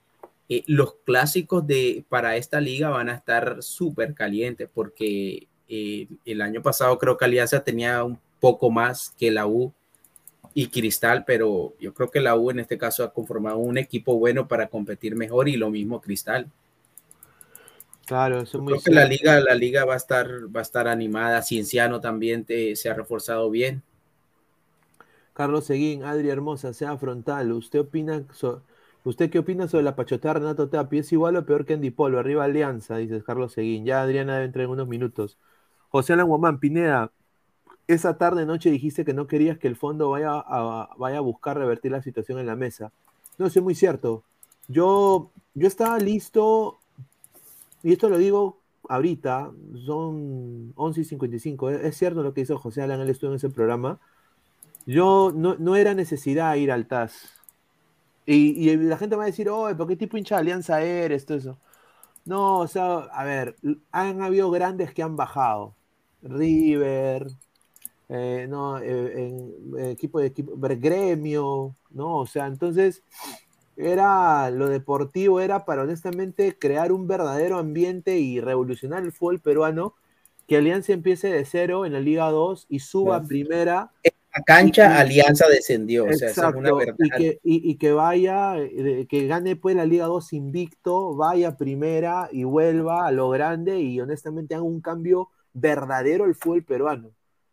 Eh, los clásicos de para esta liga van a estar súper calientes porque eh, el año pasado creo que Alianza tenía un poco más que la U y Cristal, pero yo creo que la U en este caso ha conformado un equipo bueno para competir mejor y lo mismo Cristal. Claro, eso es muy Creo que la liga, la liga va a estar, va a estar animada. Cienciano también te- se ha reforzado bien. Carlos Seguín, Adri Hermosa, sea frontal. ¿Usted opina ¿Usted qué opina sobre la pachotada de Renato Tapia? ¿Es igual o peor que Andy Polo? Arriba Alianza, dice Carlos Seguín. Ya Adriana debe entrar en unos minutos. José Alan Guamán, Pineda, esa tarde noche dijiste que no querías que el fondo vaya a, vaya a buscar revertir la situación en la mesa. No, eso es muy cierto. Yo, yo estaba listo, y esto lo digo ahorita, son 11 y 55. Es, es cierto lo que hizo José Alan, él estuvo en ese programa. Yo no, no era necesidad ir al TAS. Y, y la gente va a decir, oye, ¿por qué tipo hincha de alianza eres? Todo eso. No, o sea, a ver, han habido grandes que han bajado. River, eh, no, eh, en, eh, equipo de equipo, gremio, ¿no? O sea, entonces era lo deportivo, era para honestamente crear un verdadero ambiente y revolucionar el fútbol peruano, que Alianza empiece de cero en la Liga 2 y suba a primera. La cancha Alianza descendió, o sea, es una verdad. y que, y, y que vaya, que gane pues la Liga 2 invicto, vaya primera y vuelva a lo grande y honestamente haga un cambio verdadero al fútbol peruano.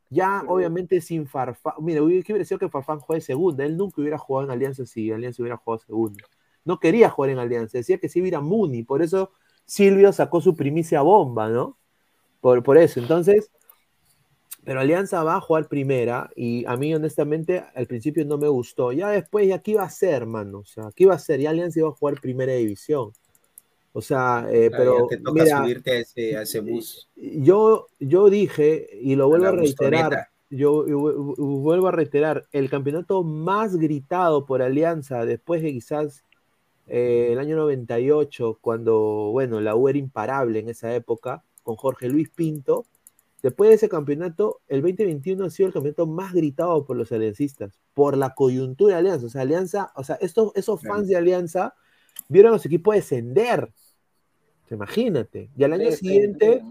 Ya obviamente sin Farfán, mira, hubiera sido que Farfán juegue segunda, él nunca hubiera jugado en Alianza si Alianza hubiera jugado segunda. No quería jugar en Alianza, decía que sí hubiera Muni, por eso Silvio sacó su primicia bomba, ¿no? Por, por eso, entonces, pero Alianza va a jugar primera y a mí honestamente al principio no me gustó. Ya después, ya qué iba a ser, hermano. O sea, ¿qué iba a ser? Ya Alianza iba a jugar primera división. O sea, eh, pero te toca mira, subirte a ese, a ese bus. yo, yo dije, y lo vuelvo a reiterar, yo, yo vu- vu- vuelvo a reiterar, el campeonato más gritado por Alianza después de quizás eh, el año 98, cuando, bueno, la U era imparable en esa época, con Jorge Luis Pinto, después de ese campeonato, el 2021 ha sido el campeonato más gritado por los aliancistas, por la coyuntura de Alianza. O sea, Alianza, o sea, estos, esos fans de Alianza vieron a su equipo descender. Imagínate. Y al año siguiente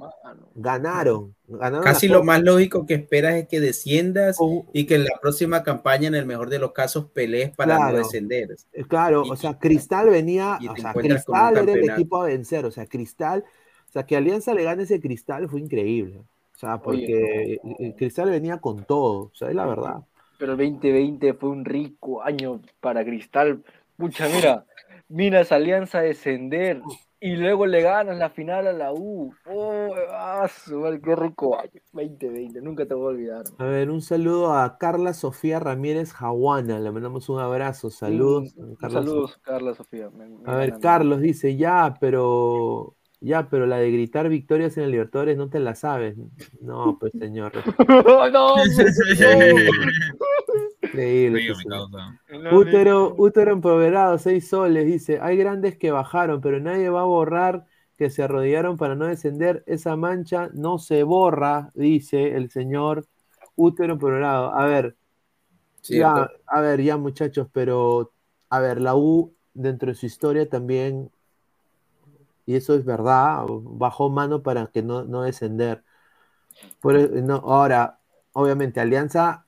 ganaron. ganaron Casi lo más lógico que esperas es que desciendas y que en la próxima campaña, en el mejor de los casos, pelees para Claro. no descender. Eh, Claro, o sea, Cristal venía, o sea, Cristal era el equipo a vencer, o sea, Cristal, o sea, que Alianza le gane ese Cristal fue increíble. O sea, porque eh, Cristal venía con todo, o sea, es la verdad. Pero el 2020 fue un rico año para Cristal. Pucha, mira, miras Alianza a descender y luego le ganas la final a la U. Oh, ah, qué rico año. 2020, nunca te voy a olvidar. A ver, un saludo a Carla Sofía Ramírez Jaguana, le mandamos un abrazo, saludos. Un- Carla saludos, Carla Sofía. me- me A ver. Carlos dice, ya, pero ya, pero la de gritar victorias en el Libertadores no te la sabes. No, pues señor. no, Increíble. Que mi sea. causa. Útero, útero empoderado, seis soles, dice, hay grandes que bajaron, pero nadie va a borrar que se arrodillaron para no descender, esa mancha no se borra, dice el señor útero lado. A ver, ya, a ver, ya muchachos, pero a ver, la U dentro de su historia también, y eso es verdad, bajó mano para que no, no descender. Por, e, no, ahora, obviamente, Alianza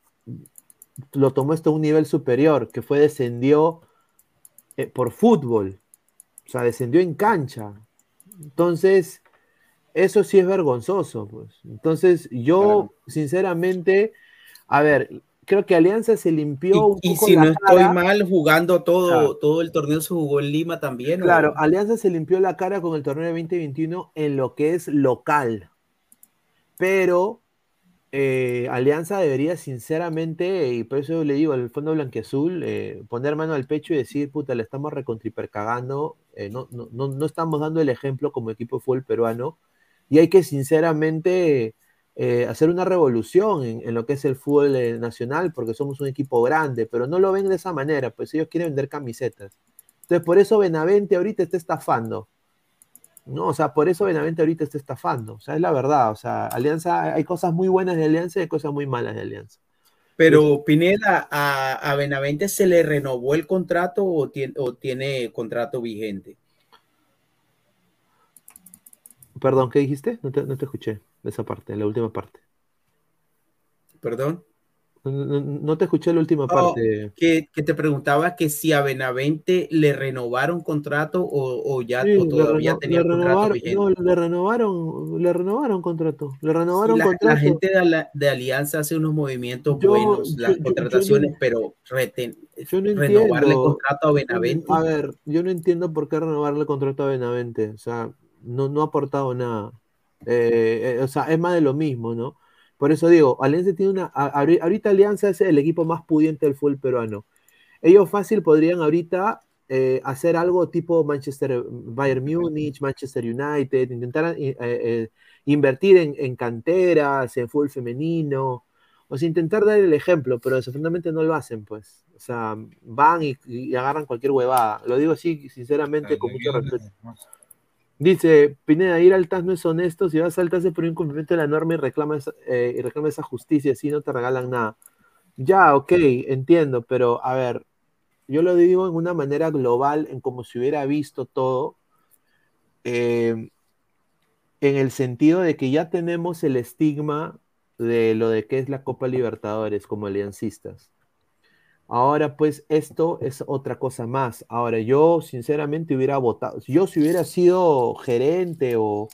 lo tomó esto a un nivel superior, que fue descendió eh, por fútbol, o sea, descendió en cancha. Entonces, eso sí es vergonzoso, pues. Entonces, yo, sinceramente, a ver, creo que Alianza se limpió un y, y si no estoy mal, jugando todo, todo el torneo se jugó en Lima también. Claro, Alianza se limpió la cara con el torneo de 2021 en lo que es local. Pero eh, Alianza debería sinceramente, y por eso le digo al Fondo Blanquiazul, eh, poner mano al pecho y decir, puta, le estamos recontripercagando, eh, no, no, no, estamos dando el ejemplo como equipo de fútbol peruano, y hay que sinceramente eh, hacer una revolución en, lo que es el fútbol nacional, porque somos un equipo grande, pero no lo ven de esa manera, pues ellos quieren vender camisetas. Entonces, por eso Benavente ahorita está estafando. ¿no? O sea, por eso Benavente ahorita está estafando. O sea, es la verdad. O sea, Alianza, hay cosas muy buenas de Alianza y hay cosas muy malas de Alianza. Pero Pineda, ¿a, Benavente se le renovó el contrato o tiene, o tiene contrato vigente? Perdón, ¿qué dijiste? No te, no te escuché esa parte, la última parte. ¿Perdón? No, te escuché la última parte. que, te preguntaba que si a Benavente le renovaron contrato o, ya todavía tenía contrato vigente. No, le renovaron, le renovaron contrato. Le renovaron la, contrato. La gente de, Alianza hace unos movimientos buenos, las contrataciones, pero reten, renovarle contrato a Benavente. A ver, yo no entiendo por qué renovarle contrato a Benavente. O sea, no, no ha aportado nada. Eh, eh, o sea, es más de lo mismo, ¿no? Por eso digo, Alianza tiene una. Ahorita Alianza es el equipo más pudiente del fútbol peruano. Ellos fácil podrían ahorita eh, hacer algo tipo Manchester, Bayern Múnich, Manchester United, intentar eh, invertir en, canteras, en fútbol femenino, o sea, intentar dar el ejemplo, pero desafortunadamente no lo hacen, pues. O sea, van y, agarran cualquier huevada. Lo digo así, sinceramente, con mucho respeto. Dice, Pineda, ir al TAS no es honesto, si vas al TAS es por incumplimiento de la norma y reclamas, eh, y reclamas esa justicia, si no te regalan nada. Ya, ok, entiendo, pero a ver, yo lo digo en una manera global, en como si hubiera visto todo, eh, en el sentido de que ya tenemos el estigma de lo de que es la Copa Libertadores como aliancistas. Ahora, pues, esto es otra cosa más. Ahora, yo sinceramente hubiera votado, yo si hubiera sido gerente o,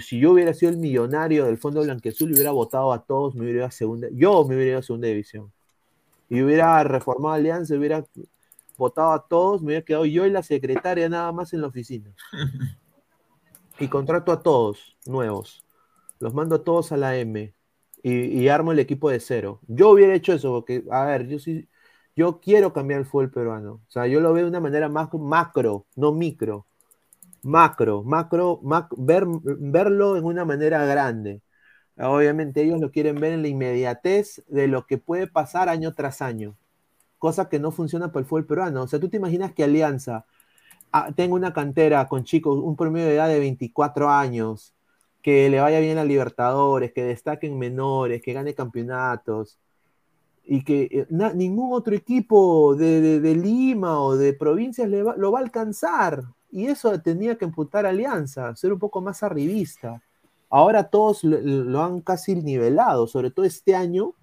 si yo hubiera sido el millonario del Fondo Blanquezul, hubiera votado a todos, me hubiera ido a segunda, yo me hubiera ido a segunda división. Y hubiera reformado Alianza, hubiera votado a todos, me hubiera quedado yo y la secretaria nada más en la oficina. Y contrato a todos nuevos. Los mando a todos a la M. Y, y armo el equipo de cero. Yo hubiera hecho eso, porque, a ver, yo sí yo quiero cambiar el fútbol peruano. O sea, yo lo veo de una manera más macro, no micro. Macro, macro, ver, verlo en una manera grande. Obviamente ellos lo quieren ver en la inmediatez de lo que puede pasar año tras año. Cosa que no funciona para el fútbol peruano. O sea, tú te imaginas que Alianza ah, tenga una cantera con chicos, un promedio de edad de 24 años, que le vaya bien a Libertadores, que destaquen menores, que gane campeonatos y que eh, ningún otro equipo de, Lima o de provincias lo va a alcanzar. Y eso tenía que emputar Alianza, ser un poco más arribista. Ahora todos lo, han casi nivelado, sobre todo este año.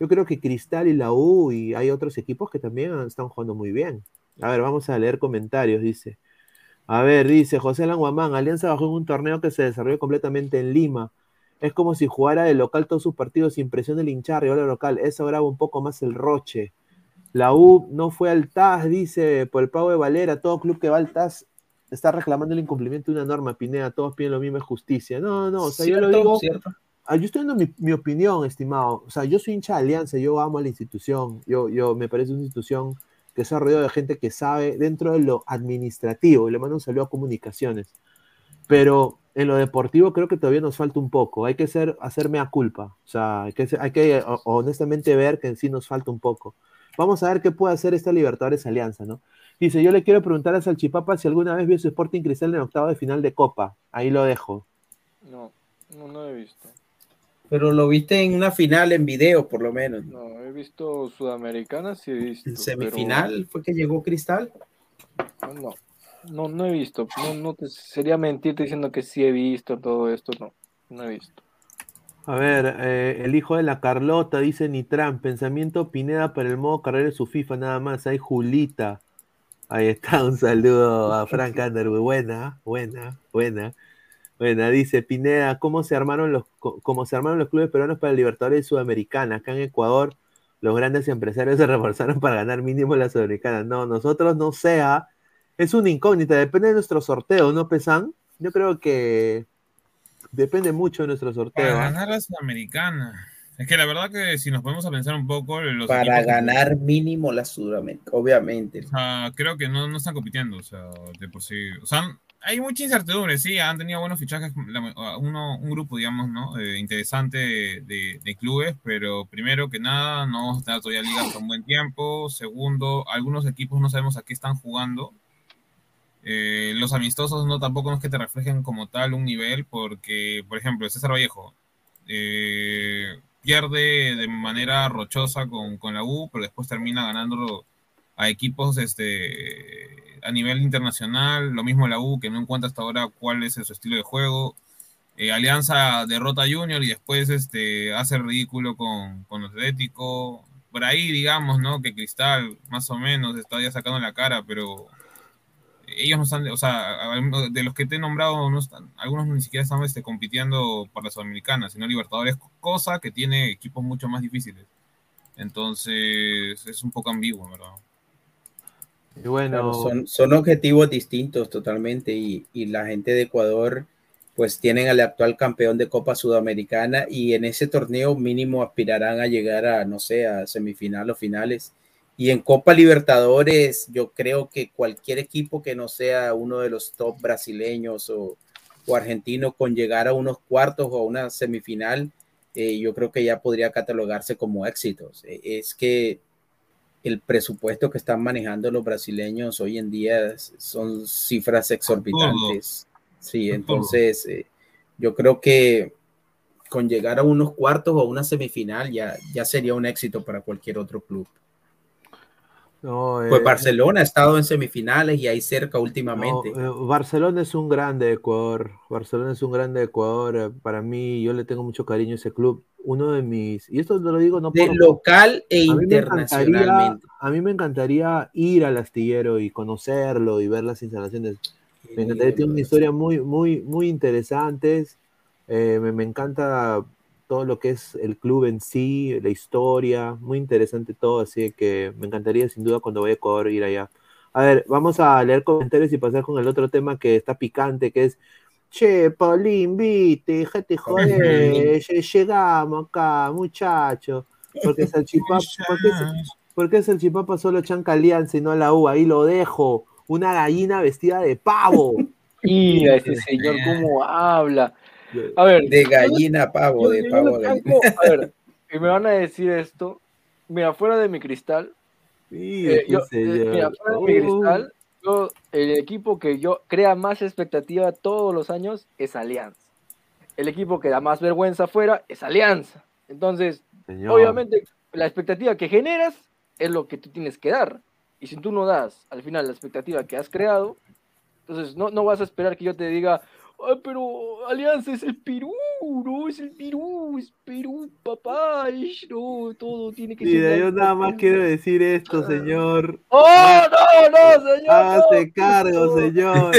Yo creo que Cristal y la U y hay otros equipos que también están jugando muy bien. A ver, vamos a leer comentarios, dice. A ver, dice José Languamán, Alianza bajó en un torneo que se desarrolló completamente en Lima es como si jugara de local todos sus partidos sin presión del hinchar, rival local. Eso graba un poco más el roche. La U no fue al TAS, dice, por el pago de Valera. Todo club que va al TAS está reclamando el incumplimiento de una norma, Pineda. Todos piden lo mismo, es justicia. No, no, o sea, yo lo digo. Ah, yo estoy dando mi, opinión, estimado. O sea, yo soy hincha de Alianza, yo amo a la institución. Yo, yo me parece una institución que se ha rodeado de gente que sabe dentro de lo administrativo. Y le mando un saludo a comunicaciones. Pero en lo deportivo creo que todavía nos falta un poco. Hay que ser, hacerme a culpa. O sea, hay que, hay que honestamente ver que en sí nos falta un poco. Vamos a ver qué puede hacer esta Libertadores Alianza, ¿no? Dice, yo le quiero preguntar a Salchipapa si alguna vez vio su Sporting Cristal en el octavo de final de Copa. Ahí lo dejo. No, no, no he visto. Pero lo viste en una final en video, por lo menos. No, he visto Sudamericana, sí he visto. ¿En semifinal fue que llegó Cristal? No, no, no he visto. No, no sería mentirte diciendo que sí he visto todo esto. No, no he visto. A ver, eh, el hijo de la Carlota dice Nitran, pensamiento Pineda para el modo carrera de su FIFA, nada más. Hay Julita. Ahí está, un saludo a Frank Underwood. Buena, buena, buena. Buena, dice Pineda, ¿cómo se armaron los, cómo se armaron los clubes peruanos para el Libertadores Sudamericana? Acá en Ecuador, los grandes empresarios se reforzaron para ganar mínimo la Sudamericana. No, nosotros no sea. Es una incógnita, depende de nuestro sorteo, ¿no, Pesan? Yo creo que depende mucho de nuestro sorteo. Para ¿ah? ganar la Sudamericana. Es que la verdad que si nos podemos a pensar un poco, los Para ganar mínimo la Sudamérica, obviamente. O sea, creo que no, no están compitiendo, o sea, de por sí. O sea, hay mucha incertidumbre, sí, han tenido buenos fichajes, la- uno, un grupo, digamos, ¿no? Eh, interesante de, de clubes, pero primero que nada, no vamos a tener todavía ligas con buen tiempo. Segundo, algunos equipos no sabemos a qué están jugando. Eh, los amistosos no tampoco es que te reflejen como tal un nivel, porque, por ejemplo, César Vallejo eh, pierde de manera rochosa con, con la U, pero después termina ganándolo a equipos este, a nivel internacional. Lo mismo la U, que no encuentra hasta ahora cuál es su estilo de juego. Eh, Alianza derrota a Junior y después este, hace ridículo con, con Atlético. Por ahí, digamos, ¿no? Que Cristal, más o menos, está ya sacando la cara, pero ellos no están, o sea, de los que te he nombrado, no están, algunos ni siquiera están este, compitiendo por la Sudamericana, sino Libertadores, cosa que tiene equipos mucho más difíciles. Entonces, es un poco ambiguo, ¿verdad? Y bueno, Claro, son, son objetivos distintos totalmente y, y la gente de Ecuador pues tienen al actual campeón de Copa Sudamericana y en ese torneo mínimo aspirarán a llegar a, no sé, a semifinal o finales. Y en Copa Libertadores yo creo que cualquier equipo que no sea uno de los top brasileños o, o argentinos con llegar a unos cuartos o a una semifinal, eh, yo creo que ya podría catalogarse como éxitos. Eh, Es que el presupuesto que están manejando los brasileños hoy en día son cifras exorbitantes. Sí, entonces eh, yo creo que con llegar a unos cuartos o a una semifinal ya, ya sería un éxito para cualquier otro club. No, Pues eh, Barcelona ha estado en semifinales y ahí cerca últimamente. No, eh, Barcelona es un grande de Ecuador. Barcelona es un grande de Ecuador. eh, Para mí, yo le tengo mucho cariño a ese club. Uno de mis. Y esto lo digo no de por. local e a mí internacionalmente. A mí me encantaría ir al astillero y conocerlo y ver las instalaciones. Me encantaría, tiene una historia muy, muy, muy interesantes. Eh, me, me encanta todo lo que es el club en sí, la historia, muy interesante todo, así que me encantaría sin duda cuando vaya a Ecuador ir allá. A ver, vamos a leer comentarios y pasar con el otro tema que está picante, que es, che, Paulín, viste, déjate joder, lle- llegamos acá, muchacho, porque Salchipapa, ¿por qué, por qué Salchipapa solo chanca alianza y no la U? Ahí lo dejo, una gallina vestida de pavo. Mira ese señor cómo habla. A ver, De gallina a pavo, yo- de yo pavo a gallina. a ver, y me van a decir esto. Mira, fuera de mi cristal. Sí, eh, yo- eh, mira, fuera de mi cristal, yo, el equipo que yo crea más expectativa todos los años es Alianza. El equipo que da más vergüenza afuera es Alianza. Entonces, Señor. obviamente, la expectativa que generas es lo que tú tienes que dar. Y si tú no das al final la expectativa que has creado, entonces no, no vas a esperar que yo te diga, "Ay, pero Alianza es el Perú, no es el Perú, es Perú, papá, ish, no, todo tiene que Mira, ser. yo nada más quiero decir esto, señor. ¡Oh, no, no, señor! Hágase no! cargo, señor.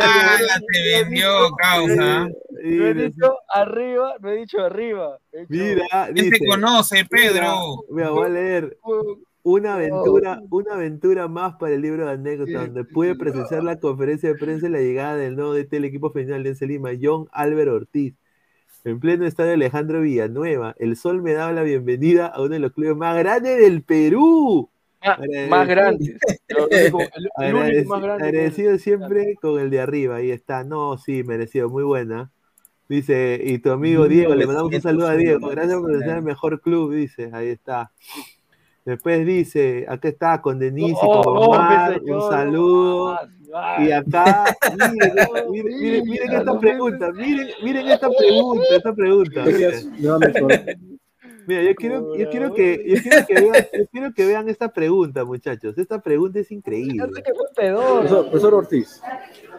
Ah, te vendió, causa. No he dicho arriba, no he dicho arriba. he dicho- Mira, dice, te conoce, Pedro. Mira, voy a leer. Una aventura, una aventura más para el libro de anécdotas, donde pude presenciar la conferencia de prensa y la llegada del nuevo DT del equipo final de Alianza Lima, John Álvaro Ortiz. En pleno estadio Alejandro Villanueva, el sol me daba la bienvenida a uno de los clubes más grandes del Perú. Ah, más grande. Que- agradecido siempre con el de arriba, ahí está. No, sí, merecido, muy buena. Dice, y tu amigo Diego, le mandamos un saludo a Diego. Gracias por ser el mejor club, dice, ahí está. Después dice, acá está con Denise y Oh, con oh, Omar, mi señor, un saludo. Y acá, miren, Oh, miren, miren, miren esta pregunta, miren, miren esta pregunta, esta pregunta. Mira, yo quiero, yo quiero que, yo quiero que vean, yo quiero que vean esta pregunta, muchachos. Esta pregunta es increíble. Profesor, profesor Ortiz,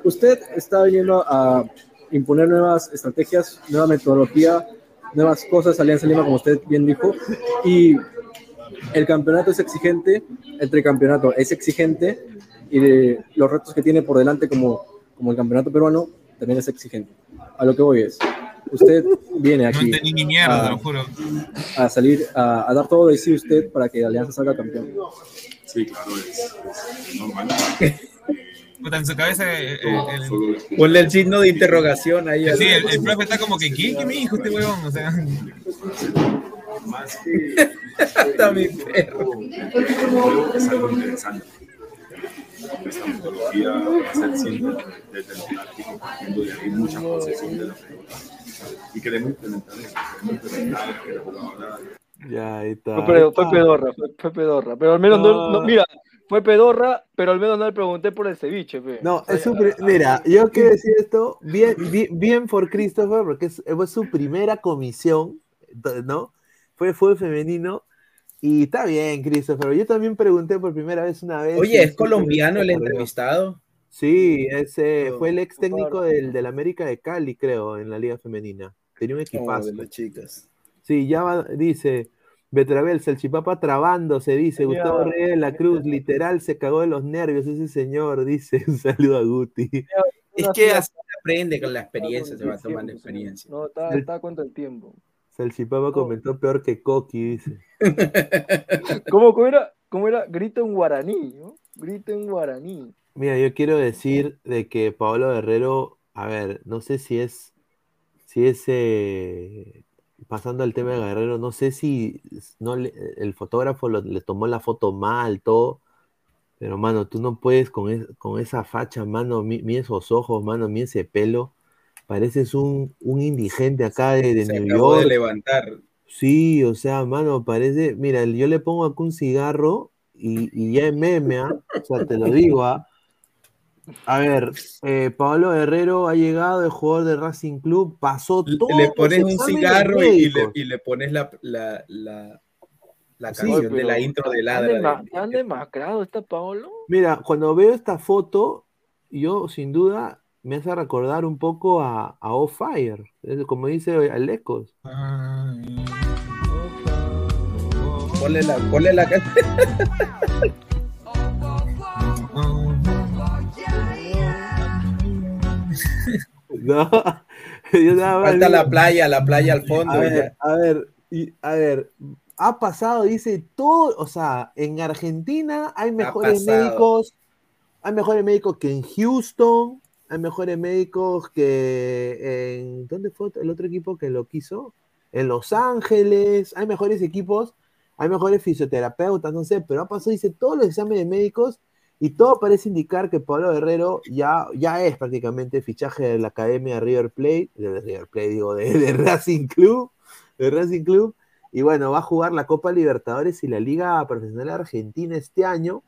usted está viniendo a imponer nuevas estrategias, nueva metodología, nuevas cosas, Alianza Lima, como usted bien dijo, y el campeonato es exigente, el tricampeonato es exigente, y de los retos que tiene por delante como, como el campeonato peruano también es exigente. A lo que voy es, usted viene No aquí entendí ni mierda, te a, lo juro. a salir, a, a dar todo de sí usted para que Alianza salga campeón. Sí, claro, es, es normal. Puta, en su cabeza. eh, eh, el- Ponle el signo de interrogación ahí. Sí, el, el profe está como que, ¿qué, ¿Qué me dijo este huevón? O sea, Más que. Está mi perro. Es algo interesante. Esta metodología va a ser siempre desde lo táctico, partiendo de ahí mucha posesión de la pelota. Y queremos implementar eso, queremos implementar que la jugadora Ya, ahí está. Fue, pedo- ahí fue pedorra, fue, fue pedorra. Pero al menos no, no- Ah. mira, fue pedorra, pero al menos no le pregunté por el ceviche, pe. No, es su mira, yo quiero decir esto, bien, bien, bien por Christopher, porque es, fue su primera comisión, ¿no? Fue fue femenino, y está bien, Christopher. Yo también pregunté por primera vez una vez. Oye, ¿es colombiano el entrevistado? Sí, ese fue el ex técnico del, del América de Cali, creo, en la Liga Femenina. Tenía un equipazo. de las chicas. Sí, ya va- dice Betravel, Salchipapa trabándose, dice Ya, Gustavo Reyes de la Cruz, literal se cagó de los nervios ese señor, dice, un saludo a Guti. Es que así se aprende con la experiencia, se va tomando experiencia. No, está, está a cuenta el tiempo. Salchipapa comentó peor que Coqui, dice. ¿Cómo, cómo era? ¿Cómo era? Grito en guaraní, ¿no? Grito en guaraní. Mira, yo quiero decir de que Pablo Guerrero, a ver, no sé si es, si es, eh, pasando al tema de Guerrero, no sé si no le- el fotógrafo lo- le tomó la foto mal, todo, pero mano, tú no puedes con, es- con esa facha, mano, mi, mi esos ojos, mano, mi ese pelo, pareces un, un indigente acá de, de Se New acabó de York. levantar. Sí, o sea, mano, parece, mira, yo le pongo acá un cigarro y, y ya es meme, ¿ah? O sea, te lo digo, ¿ah? A ver, eh, Pablo Guerrero ha llegado, el jugador de Racing Club, pasó todo. Le pones un cigarro y, le, y le pones la, la, la, la Sí, canción de la intro de ¿Han, Ladra. han demacrado esta Paolo? Mira, cuando veo esta foto, yo sin duda me hace recordar un poco a, a Off Fire, es como dice Alecos. Ponle la, ponle la canción. No, yo nada más Falta digo- la playa, la playa al fondo. A ver, a ver, y, a ver, ha pasado, dice todo, o sea, en Argentina hay mejores médicos, hay mejores médicos que en Houston, hay mejores médicos que en, ¿dónde fue el otro equipo que lo quiso? En Los Ángeles, hay mejores equipos, hay mejores fisioterapeutas, no sé, pero ha pasado, dice, todos los exámenes médicos y todo parece indicar que Pablo Guerrero ya, ya es prácticamente fichaje de la Academia River Plate, de River Plate, digo, de, de Racing Club, de Racing Club, y bueno, va a jugar la Copa Libertadores y la Liga Profesional Argentina este año.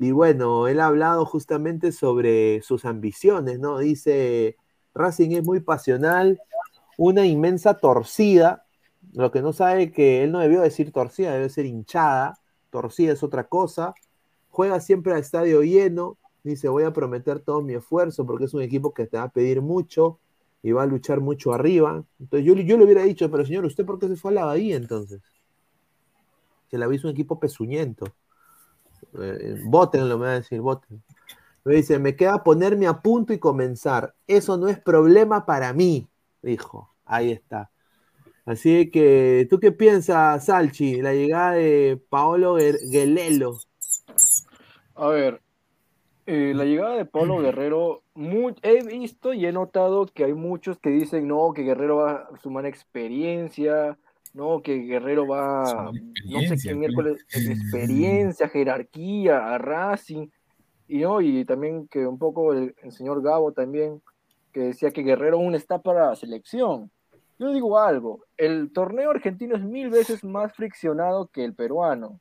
Y bueno, él ha hablado justamente sobre sus ambiciones, ¿no? Dice, Racing es muy pasional, una inmensa torcida, lo que no sabe que él no debió decir torcida, debe ser hinchada, torcida es otra cosa, juega siempre al estadio lleno, dice voy a prometer todo mi esfuerzo porque es un equipo que te va a pedir mucho y va a luchar mucho arriba. Entonces yo, yo le hubiera dicho, pero señor, ¿usted por qué se fue a la Bahía entonces? Se la hizo un equipo pezuñento. Eh, votenlo, me va a decir, voten. Me dice, me queda ponerme a punto y comenzar. Eso no es problema para mí, dijo. Ahí está. Así que, ¿tú qué piensas, Salchi? La llegada de Paolo Guer- Guelelo. A ver, eh, la llegada de Pablo Guerrero, he visto y he notado que hay muchos que dicen, no, que Guerrero va a sumar experiencia, no, que Guerrero va, no sé qué miércoles, experiencia, jerarquía, a Racing, y no, y también que un poco el, el señor Gabo también, que decía que Guerrero aún está para la selección. Yo digo algo, el torneo argentino es mil veces más friccionado que el peruano.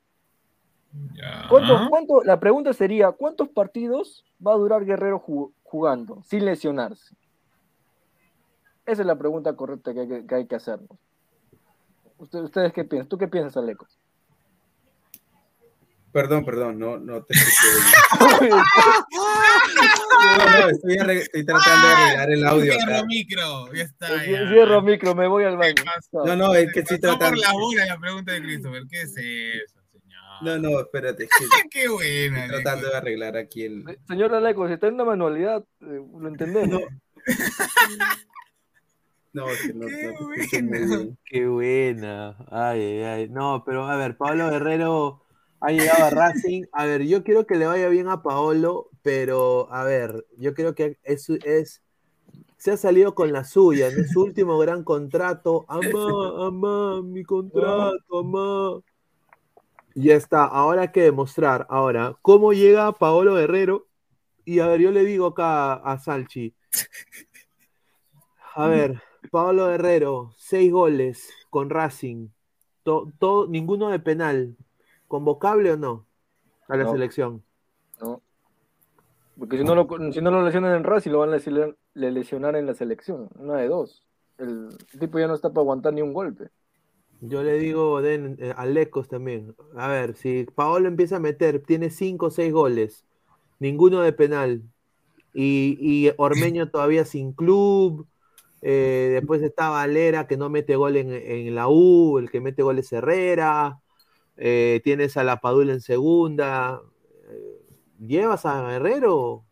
¿Cuánto, cuánto- la pregunta sería, ¿cuántos partidos va a durar Guerrero ju- jugando sin lesionarse? Esa es la pregunta correcta que hay que, que, hay que hacernos. Usted- ¿Ustedes qué piensan? ¿Tú qué piensas, Aleco? Perdón, perdón, no, no te escuché. No, no, estoy, tratando de arreglar el audio acá. Cierro micro, ya está. Ya. Cierro micro, me voy al baño. No, no, es que estoy Pasó por tratando. la bola la pregunta de Christopher. ¿Qué es eso? No, no, espérate. es que Qué buena. Estoy tratando de arreglar aquí el. Señor Aleco, si está en una manualidad, eh, lo entendemos. No, es que no, no bien. Qué buena. Ay, ay, ay. No, pero a ver, Pablo Guerrero ha llegado a Racing. A ver, yo quiero que le vaya bien a Paolo, pero a ver, yo creo que es, es se ha salido con la suya, en su último gran contrato. Amá, amá, mi contrato, amá. Y Ya está, ahora hay que demostrar. Ahora, ¿cómo llega Paolo Guerrero? Y a ver, yo le digo acá a Salchi. A ver, Pablo Guerrero, seis goles con Racing. To- ninguno de penal. ¿Convocable o no? A la No. selección. No. Porque si no lo, si no lo lesionan en Racing, lo van a lesionar, le lesionar en la selección. Una de dos. El tipo ya no está para aguantar ni un golpe. Yo le digo den, eh, a Lecos también. A ver, si Paolo empieza a meter, tiene cinco o seis goles, ninguno de penal. Y, y Ormeño todavía sin club. Eh, después está Valera que no mete gol en, en la U, el que mete gol es Herrera. eh, tienes a la Padula en segunda. eh, ¿Llevas a Guerrero?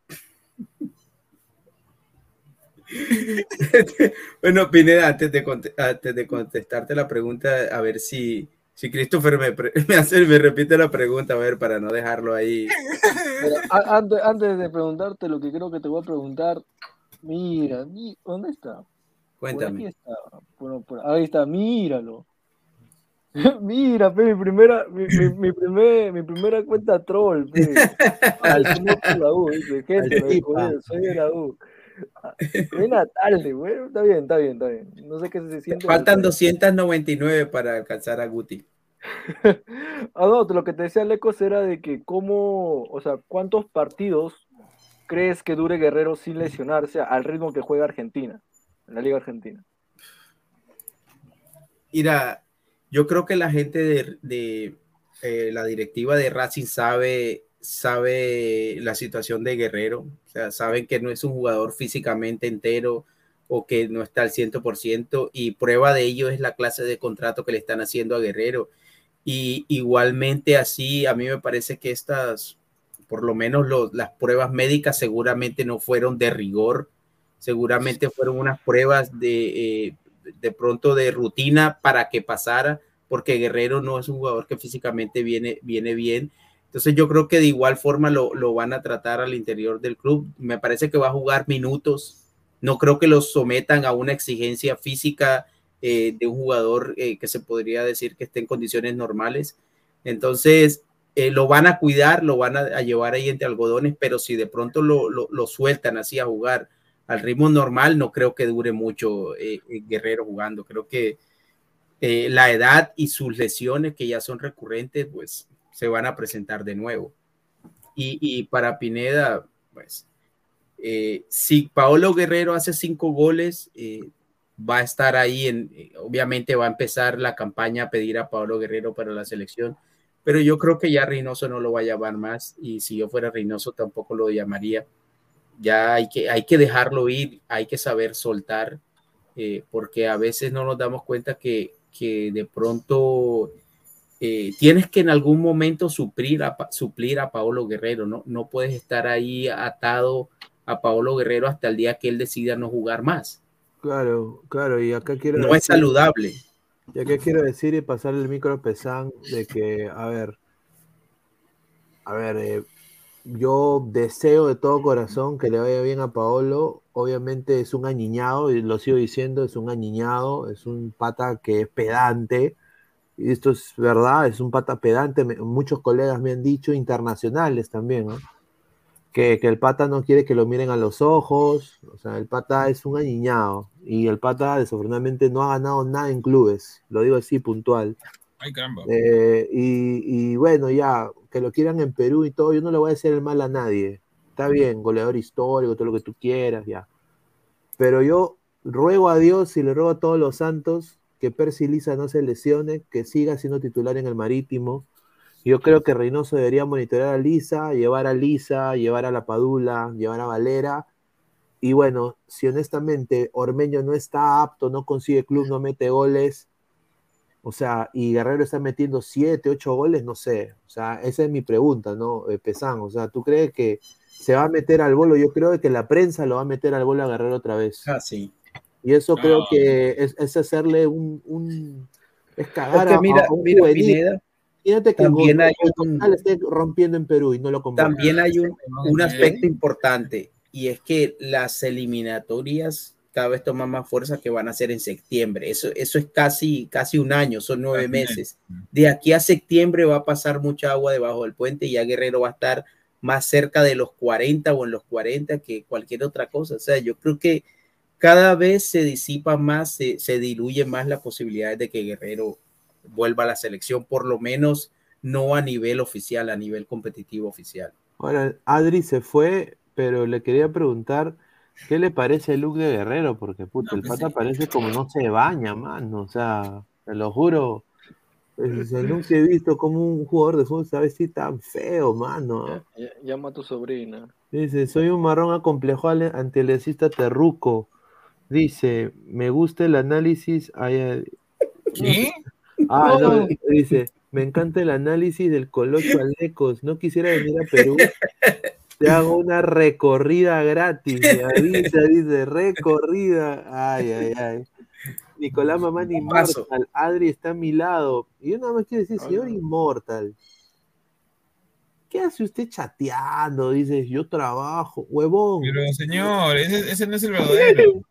Bueno, Pineda, antes de, antes de contestarte la pregunta, a ver si, si Christopher me, me, hace, me repite la pregunta, a ver, para no dejarlo ahí. Pero a- antes, antes de preguntarte lo que creo que te voy a preguntar, mira, mi- ¿dónde está? Cuéntame. está. Bueno, por- ahí está, míralo. Mira, pe, mi primera, mi, mi, mi primer- mi primera cuenta troll, pe. Al la U, dice, gente, me soy de la U. Ah, Buena tarde, bueno, está bien, está bien, está bien. No sé qué se siente. Faltan 299 para alcanzar a Guti. Ah, no, lo que te decía Lecos era de que cómo, o sea, ¿cuántos partidos crees que dure Guerrero sin lesionarse al ritmo que juega Argentina, en la Liga Argentina? Mira, yo creo que la gente de, eh, la directiva de Racing sabe, sabe la situación de Guerrero, o sea, saben que no es un jugador físicamente entero o que no está al 100% y prueba de ello es la clase de contrato que le están haciendo a Guerrero. Y igualmente así, a mí me parece que estas, por lo menos las pruebas médicas seguramente no fueron de rigor, seguramente fueron unas pruebas de, eh, de pronto de rutina para que pasara, porque Guerrero no es un jugador que físicamente viene, viene bien. Entonces yo creo que de igual forma lo, lo van a tratar al interior del club. Me parece que va a jugar minutos. No creo que lo sometan a una exigencia física eh, de un jugador eh, que se podría decir que esté en condiciones normales. Entonces, lo van a cuidar, lo van a, llevar ahí entre algodones, pero si de pronto lo, lo, sueltan así a jugar al ritmo normal, no creo que dure mucho eh, Guerrero jugando. Creo que eh, la edad y sus lesiones, que ya son recurrentes, pues se van a presentar de nuevo. Y, para Pineda, pues, eh, si Paolo Guerrero hace cinco goles, eh, va a estar ahí, en, eh, obviamente va a empezar la campaña a pedir a Paolo Guerrero para la selección, pero yo creo que ya Reynoso no lo va a llamar más y si yo fuera Reynoso tampoco lo llamaría. Ya hay que, hay que dejarlo ir, hay que saber soltar, eh, porque a veces no nos damos cuenta que, que de pronto eh, tienes que en algún momento suplir a, suplir a Paolo Guerrero, ¿no? No puedes estar ahí atado a Paolo Guerrero hasta el día que él decida no jugar más. Claro, claro, y acá quiero No decir, es saludable. Y acá quiero decir y pasarle el micro a Pesán de que, a ver, a ver, eh, yo deseo de todo corazón que le vaya bien a Paolo. Obviamente es un añiñado, y lo sigo diciendo, es un añiñado, es un pata que es pedante. Y esto es verdad, es un pata pedante. Muchos colegas me han dicho, internacionales también, ¿no? Que, que, el pata no quiere que lo miren a los ojos. O sea, el pata es un añiñado. Y el pata, desafortunadamente, no ha ganado nada en clubes. Lo digo así, puntual. Ay, caramba. Eh, y, y bueno, ya, que lo quieran en Perú y todo, yo no le voy a decir el mal a nadie. Está bien, goleador histórico, todo lo que tú quieras, ya. Pero yo ruego a Dios y le ruego a todos los santos que Percy Lisa no se lesione, que siga siendo titular en el Marítimo. Yo creo que Reynoso debería monitorear a Lisa, llevar a Lisa, llevar a la Padula, llevar a Valera. Y bueno, si honestamente Ormeño no está apto, no consigue club, no mete goles, o sea, y Guerrero está metiendo 7, 8 goles, no sé. O sea, esa es mi pregunta, ¿no? Eh, Pesán, o sea, ¿tú crees que se va a meter al bolo? Yo creo que la prensa lo va a meter al bolo a Guerrero otra vez. Ah, sí. Y eso creo que es, es hacerle un, un es cagar Es que a- mira, a un mira, juvenil. Pineda, Imagínate que también hay un- esté rompiendo en Perú y no lo convoca. También hay un, un aspecto importante y es que las eliminatorias cada vez toman más fuerza que van a ser en septiembre. Eso, eso es casi, casi un año, son nueve meses. De aquí a septiembre va a pasar mucha agua debajo del puente y ya Guerrero va a estar más cerca de los 40 o en los 40 que cualquier otra cosa. O sea, yo creo que cada vez se disipa más, se, se diluye más la posibilidad de que Guerrero vuelva a la selección, por lo menos no a nivel oficial, a nivel competitivo oficial. Ahora, Adri se fue, pero le quería preguntar qué le parece el look de Guerrero, porque puta, el pata parece como no se baña, mano. O sea, te lo juro. pues, nunca he visto como un jugador de fútbol se vestir tan feo, mano. ¿ah? Ll- Llama a tu sobrina. Dice, soy un marrón acomplejado ale- antilecista terruco. Dice, me gusta el análisis. ay, ay. ¿Qué? Ah, no, No. dice, me encanta el análisis del Colocho Alecos. No quisiera venir a Perú. Te hago una recorrida gratis. Me avisa, dice, recorrida. Ay, ay, ay. Nicolás Mamán. Inmortal. Adri está a mi lado. Y yo nada más quiero decir, señor Inmortal. ¿Qué hace usted chateando? Dice, yo trabajo, huevón. Pero señor, ese, ese no es el verdadero.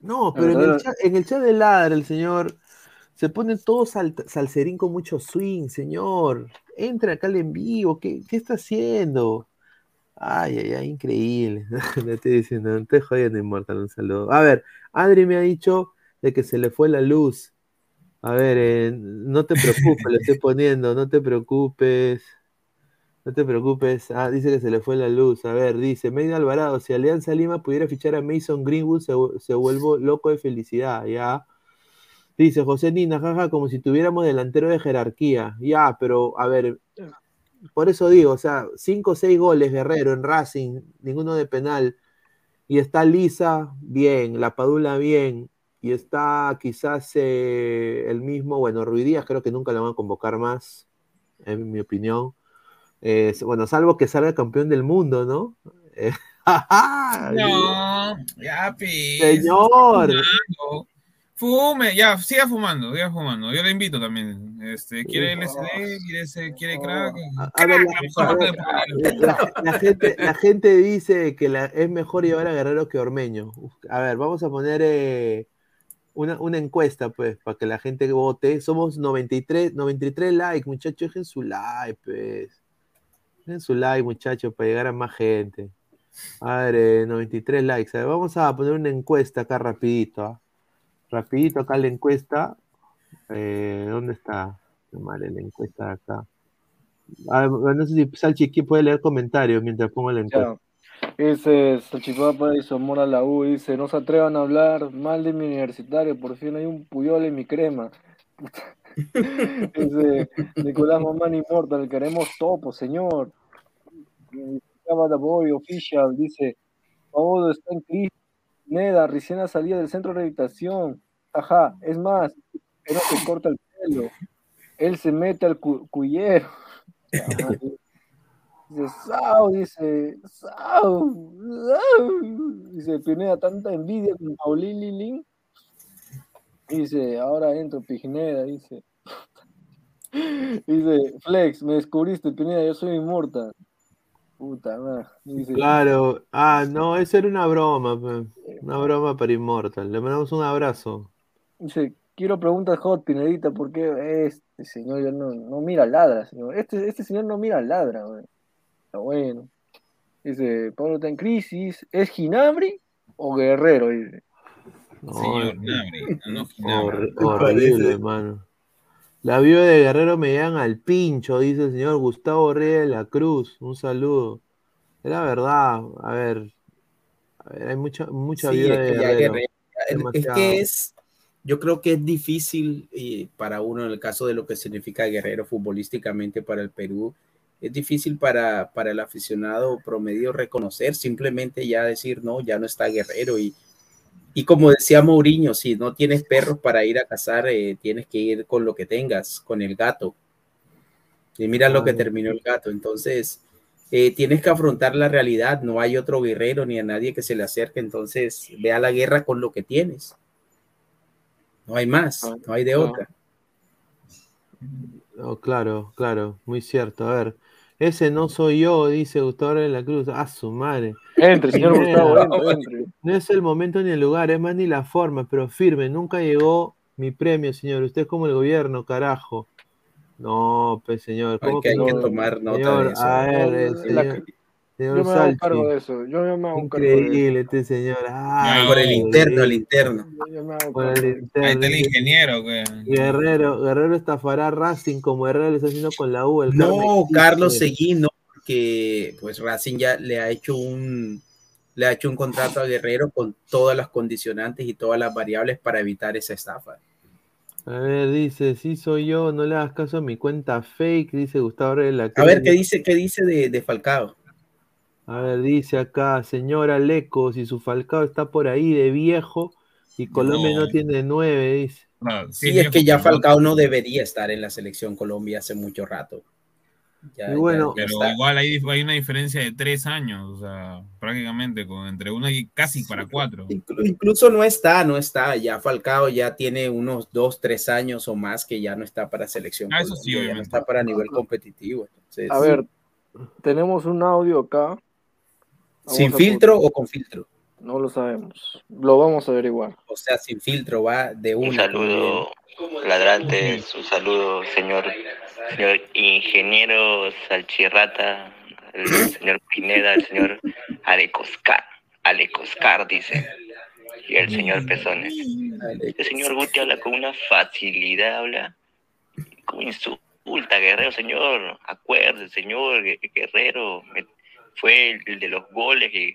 No, pero en el, chat, en el chat de Ladra, el señor se pone todo sal- salserín con mucho swing, señor. Entra acá al en vivo, ¿qué, qué está haciendo? Ay, ay, ay, increíble. Le estoy diciendo, no te jodiendo, Inmortal, un saludo. A ver, Adri me ha dicho de que se le fue la luz. A ver, eh, no te preocupes, le estoy poniendo, no te preocupes. No te preocupes. Ah, dice que se le fue la luz. A ver, dice Meida Alvarado, si Alianza Lima pudiera fichar a Mason Greenwood, se, se vuelvo loco de felicidad, ya. Dice José Nina, jaja, como si tuviéramos delantero de jerarquía. Ya, pero a ver, por eso digo, o sea, cinco o seis goles Guerrero en Racing, ninguno de penal. Y está Lisa, bien, La Padula, bien. Y está quizás eh, el mismo, bueno, Ruidías creo que nunca lo van a convocar más, en mi opinión. Eh, bueno, salvo que salga campeón del mundo, ¿no? Eh, No, ya. Señor. Fume, ya, siga fumando, siga fumando. Yo le invito también. Este, ¿Quiere LSD? ¿Quiere, ese- quiere crack? A ver, Crack, la, ver, gente, la gente dice que la- es mejor llevar a Guerrero que Ormeño. Uf, A ver, vamos a poner eh, una, una encuesta, pues, para que la gente vote. Somos 93, 93 likes, muchachos. Dejen su like, pues. Dejen su like, muchachos, para llegar a más gente. A ver, eh, 93 likes. A ver, vamos a poner una encuesta acá rapidito. ¿ah? Rapidito acá la encuesta. Eh, ¿Dónde está? Qué madre, la encuesta de acá. A ver, no sé si Salchi ¿quién puede leer comentarios mientras pongo la encuesta. Dice Salchipapa y Somora la U, dice, no se atrevan a hablar mal de mi universitario, por fin hay un puyol en mi crema. Dice Nicolás Mamán Immortal, queremos topo, señor. Boy Official dice, todo está en crisis. Neda, recién ha salido del centro de rehabilitación. Ajá, es más, no se corta el pelo. Él se mete al cu- cuyero. Ajá, Dice, Sao, dice, Sao. Dice, Pineda, tanta envidia con Paulín Lilín. Dice, ahora entro, Pineda, dice. Dice, Flex, me descubriste, Pineda, yo soy inmortal. Puta madre. Dice, Claro, ah, no, eso era una broma, pe. una broma para Immortal. Le mandamos un abrazo. dice, quiero preguntas hot, Pinedita, ¿por qué este señor ya no, no mira ladra, señor? Este, este señor no mira ladra, güey. Está bueno. Dice, Pablo está en crisis, ¿es Ginabri o Guerrero? Dice. No, Señor Nabri, no, Ginabri. horrible, hermano. La viuda de Guerrero me llegan al pincho, dice el señor Gustavo Reyes de la Cruz. Un saludo. Es la verdad, a ver. A ver hay mucha, mucha Sí, viuda de Guerrero. Guerrero- es que es, yo creo que es difícil eh, para uno en el caso de lo que significa Guerrero futbolísticamente para el Perú. Es difícil para, para el aficionado promedio reconocer, simplemente ya decir, no, ya no está Guerrero. Y, y como decía Mourinho, si no tienes perros para ir a cazar, eh, tienes que ir con lo que tengas, con el gato. Y mira lo que Claro. terminó el gato. Entonces, eh, tienes que afrontar la realidad. No hay otro guerrero ni a nadie que se le acerque. Entonces, ve a la guerra con lo que tienes. No hay más, no hay de Ah. otra. Oh, claro, claro, muy cierto. A ver, ese no soy yo, dice Gustavo de la Cruz. A su madre. Entre, señor Pineda, Gustavo, entre, entre. No es el momento ni el lugar, es más ni la forma, pero firme. Nunca llegó mi premio, señor. Usted es como el gobierno, carajo. No, pues, señor. Hay ¿cómo que, hay que no? tomar nota Señor, de eso. a ver, el La- señor, señor Yo me hago Salchi. cargo de eso. Yo me hago cargo de. Increíble este señor. Ay, por el interno, el increíble. interno. Yo me hago Por el interno. Ahí está el ingeniero, que. Guerrero, Guerrero estafará a Racing como Herrera lo está haciendo con la U. el No, Carmen Carlos. Seguí, no, porque pues Racing ya le ha hecho un le ha hecho un contrato a Guerrero con todas las condicionantes y todas las variables para evitar esa estafa. A ver, dice, sí soy yo, no le hagas caso a mi cuenta fake, dice Gustavo Reyes A ver qué dice, qué dice de, de Falcao. A ver, dice acá, señora Leco, si su Falcao está por ahí de viejo y Colombia no, No. tiene nueve, dice. Sí, es que ya Falcao no debería estar en la selección Colombia hace mucho rato. Ya- Y bueno, ya- Pero está. igual hay, hay una diferencia de tres años, o sea, prácticamente con entre uno y casi para cuatro. Inclu- Incluso no está, no está. Ya Falcao ya tiene unos dos, tres años o más que ya no está para selección. Ah, eso sí, ya no está para nivel competitivo. Entonces, A ver, tenemos un audio acá. ¿Sin filtro o con filtro? No lo sabemos. Lo vamos a averiguar. O sea, sin filtro va de Un una. saludo, ladrantes, un saludo, señor, señor ingeniero Salchirrata, el señor Pineda, el señor Alecoscar, Alecoscar dice, y el señor Pezones. El señor Guti habla con una facilidad, habla como insulta, Guerrero, señor, acuérdese, señor, Gue- Guerrero, me- fue el, el de los goles y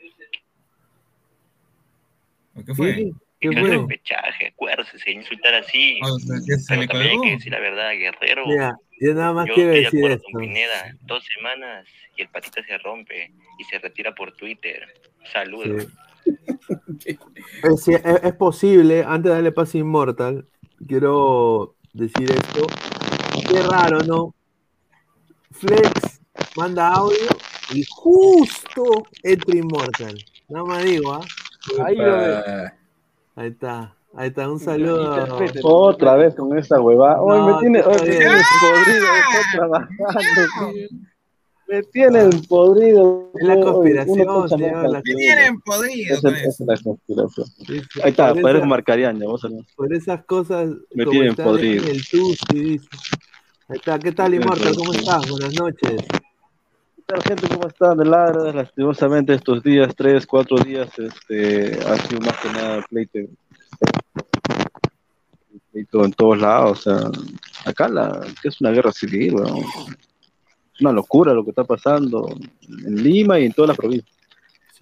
¿Qué fue? ¿Qué el fue? repechaje, acuérdese, se insultar así. O sea, que se Pero le también hay que decir la verdad, Guerrero. Mira, yo nada más Yo quiero estoy de decir acuerdo esto. con Pineda. Dos semanas y el patita se rompe y se retira por Twitter. Saludos. Es, es- es posible, antes de darle paso a Immortal, quiero decir esto. Qué raro, ¿no? Flex manda audio y justo entra Immortal. Nada más digo, ¿ah? Ahí lo ve. Ahí está, ahí está, un saludo. Otra vez con esa huevada. Hoy No, me tiene, hoy me tiene podrido, trabajando. Me tienen podrido. Es la conspiración, señor, la-. Me tienen podrido Esa con es la conspiración. Sí, sí, Ahí está, esa- Marcarián, ya vos. Por esas cosas, Me tienen podrido. en el Tusi, dice. Ahí está, ¿qué tal, Immortal? ¿Cómo estás? Buenas noches. ¿Qué tal, gente? ¿Cómo están? De ladra, lastimosamente estos días, tres, cuatro días, este, ha sido más que nada pleito, pleito en todos lados, o sea, acá la, que es una guerra civil, es una locura lo que está pasando en Lima y en todas las provincias.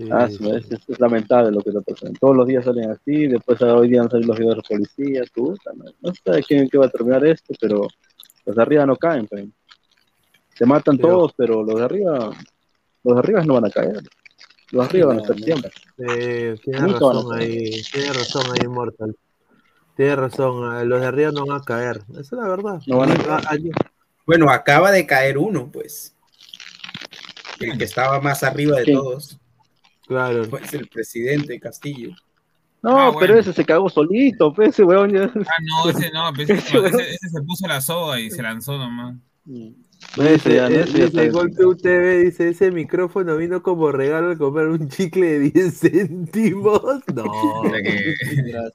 Ah, Sí, es, es lamentable lo que está pasando. Todos los días salen así, después ah, hoy día han salido los videos de la policía, puta, no, no sé quién qué va a terminar esto, pero los de arriba no caen. Se matan Pero- todos, pero los de arriba, los de arriba no van a caer. Los de arriba van a estar siempre. Eh, tiene Nunca razón caer. ahí, tiene razón ahí, Immortal. Tiene razón, eh, los de arriba no van a caer. Esa es la verdad. No van a Ah, ayer- Bueno, acaba de caer uno, pues. El que estaba más arriba de todos. Claro. Pues el presidente Castillo. No, Ah, pero ese se cagó solito, pues ese weón ya. Ah, no, ese no, pues, ese, ese- ese se puso la soga y se lanzó nomás. Ese ya, no, Dice, ese ya dice está- Gol Club TV, dice, ese micrófono vino como regalo al comprar un chicle de 10 céntimos. No.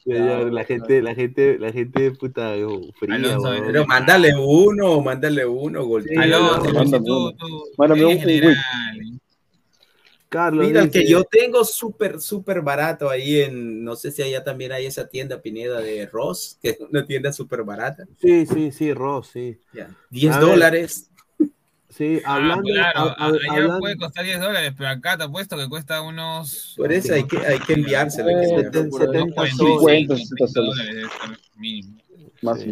Que- la gente, la gente, la gente puta fría, Alonso. Pero mándale uno, mándale uno, gol. Sí, Alonso, no, mándame tú, uno. tú Mándame un- general. Carlos Mira, el que dice- yo tengo súper, súper barato ahí en, no sé si allá también hay esa tienda Pineda de Ross, que es una tienda súper barata. Sí, sí, sí, Ross, sí. Ya, 10 A ver, Sí, Ah, hablando, claro, hab- hab- allá hablando- puede costar 10 dólares, pero acá te apuesto que cuesta unos. Por eso hay que, hay que enviárselo. hay que Seten- enviárselo. 70 45, soles. 30 dólares mínimo. Más Sí.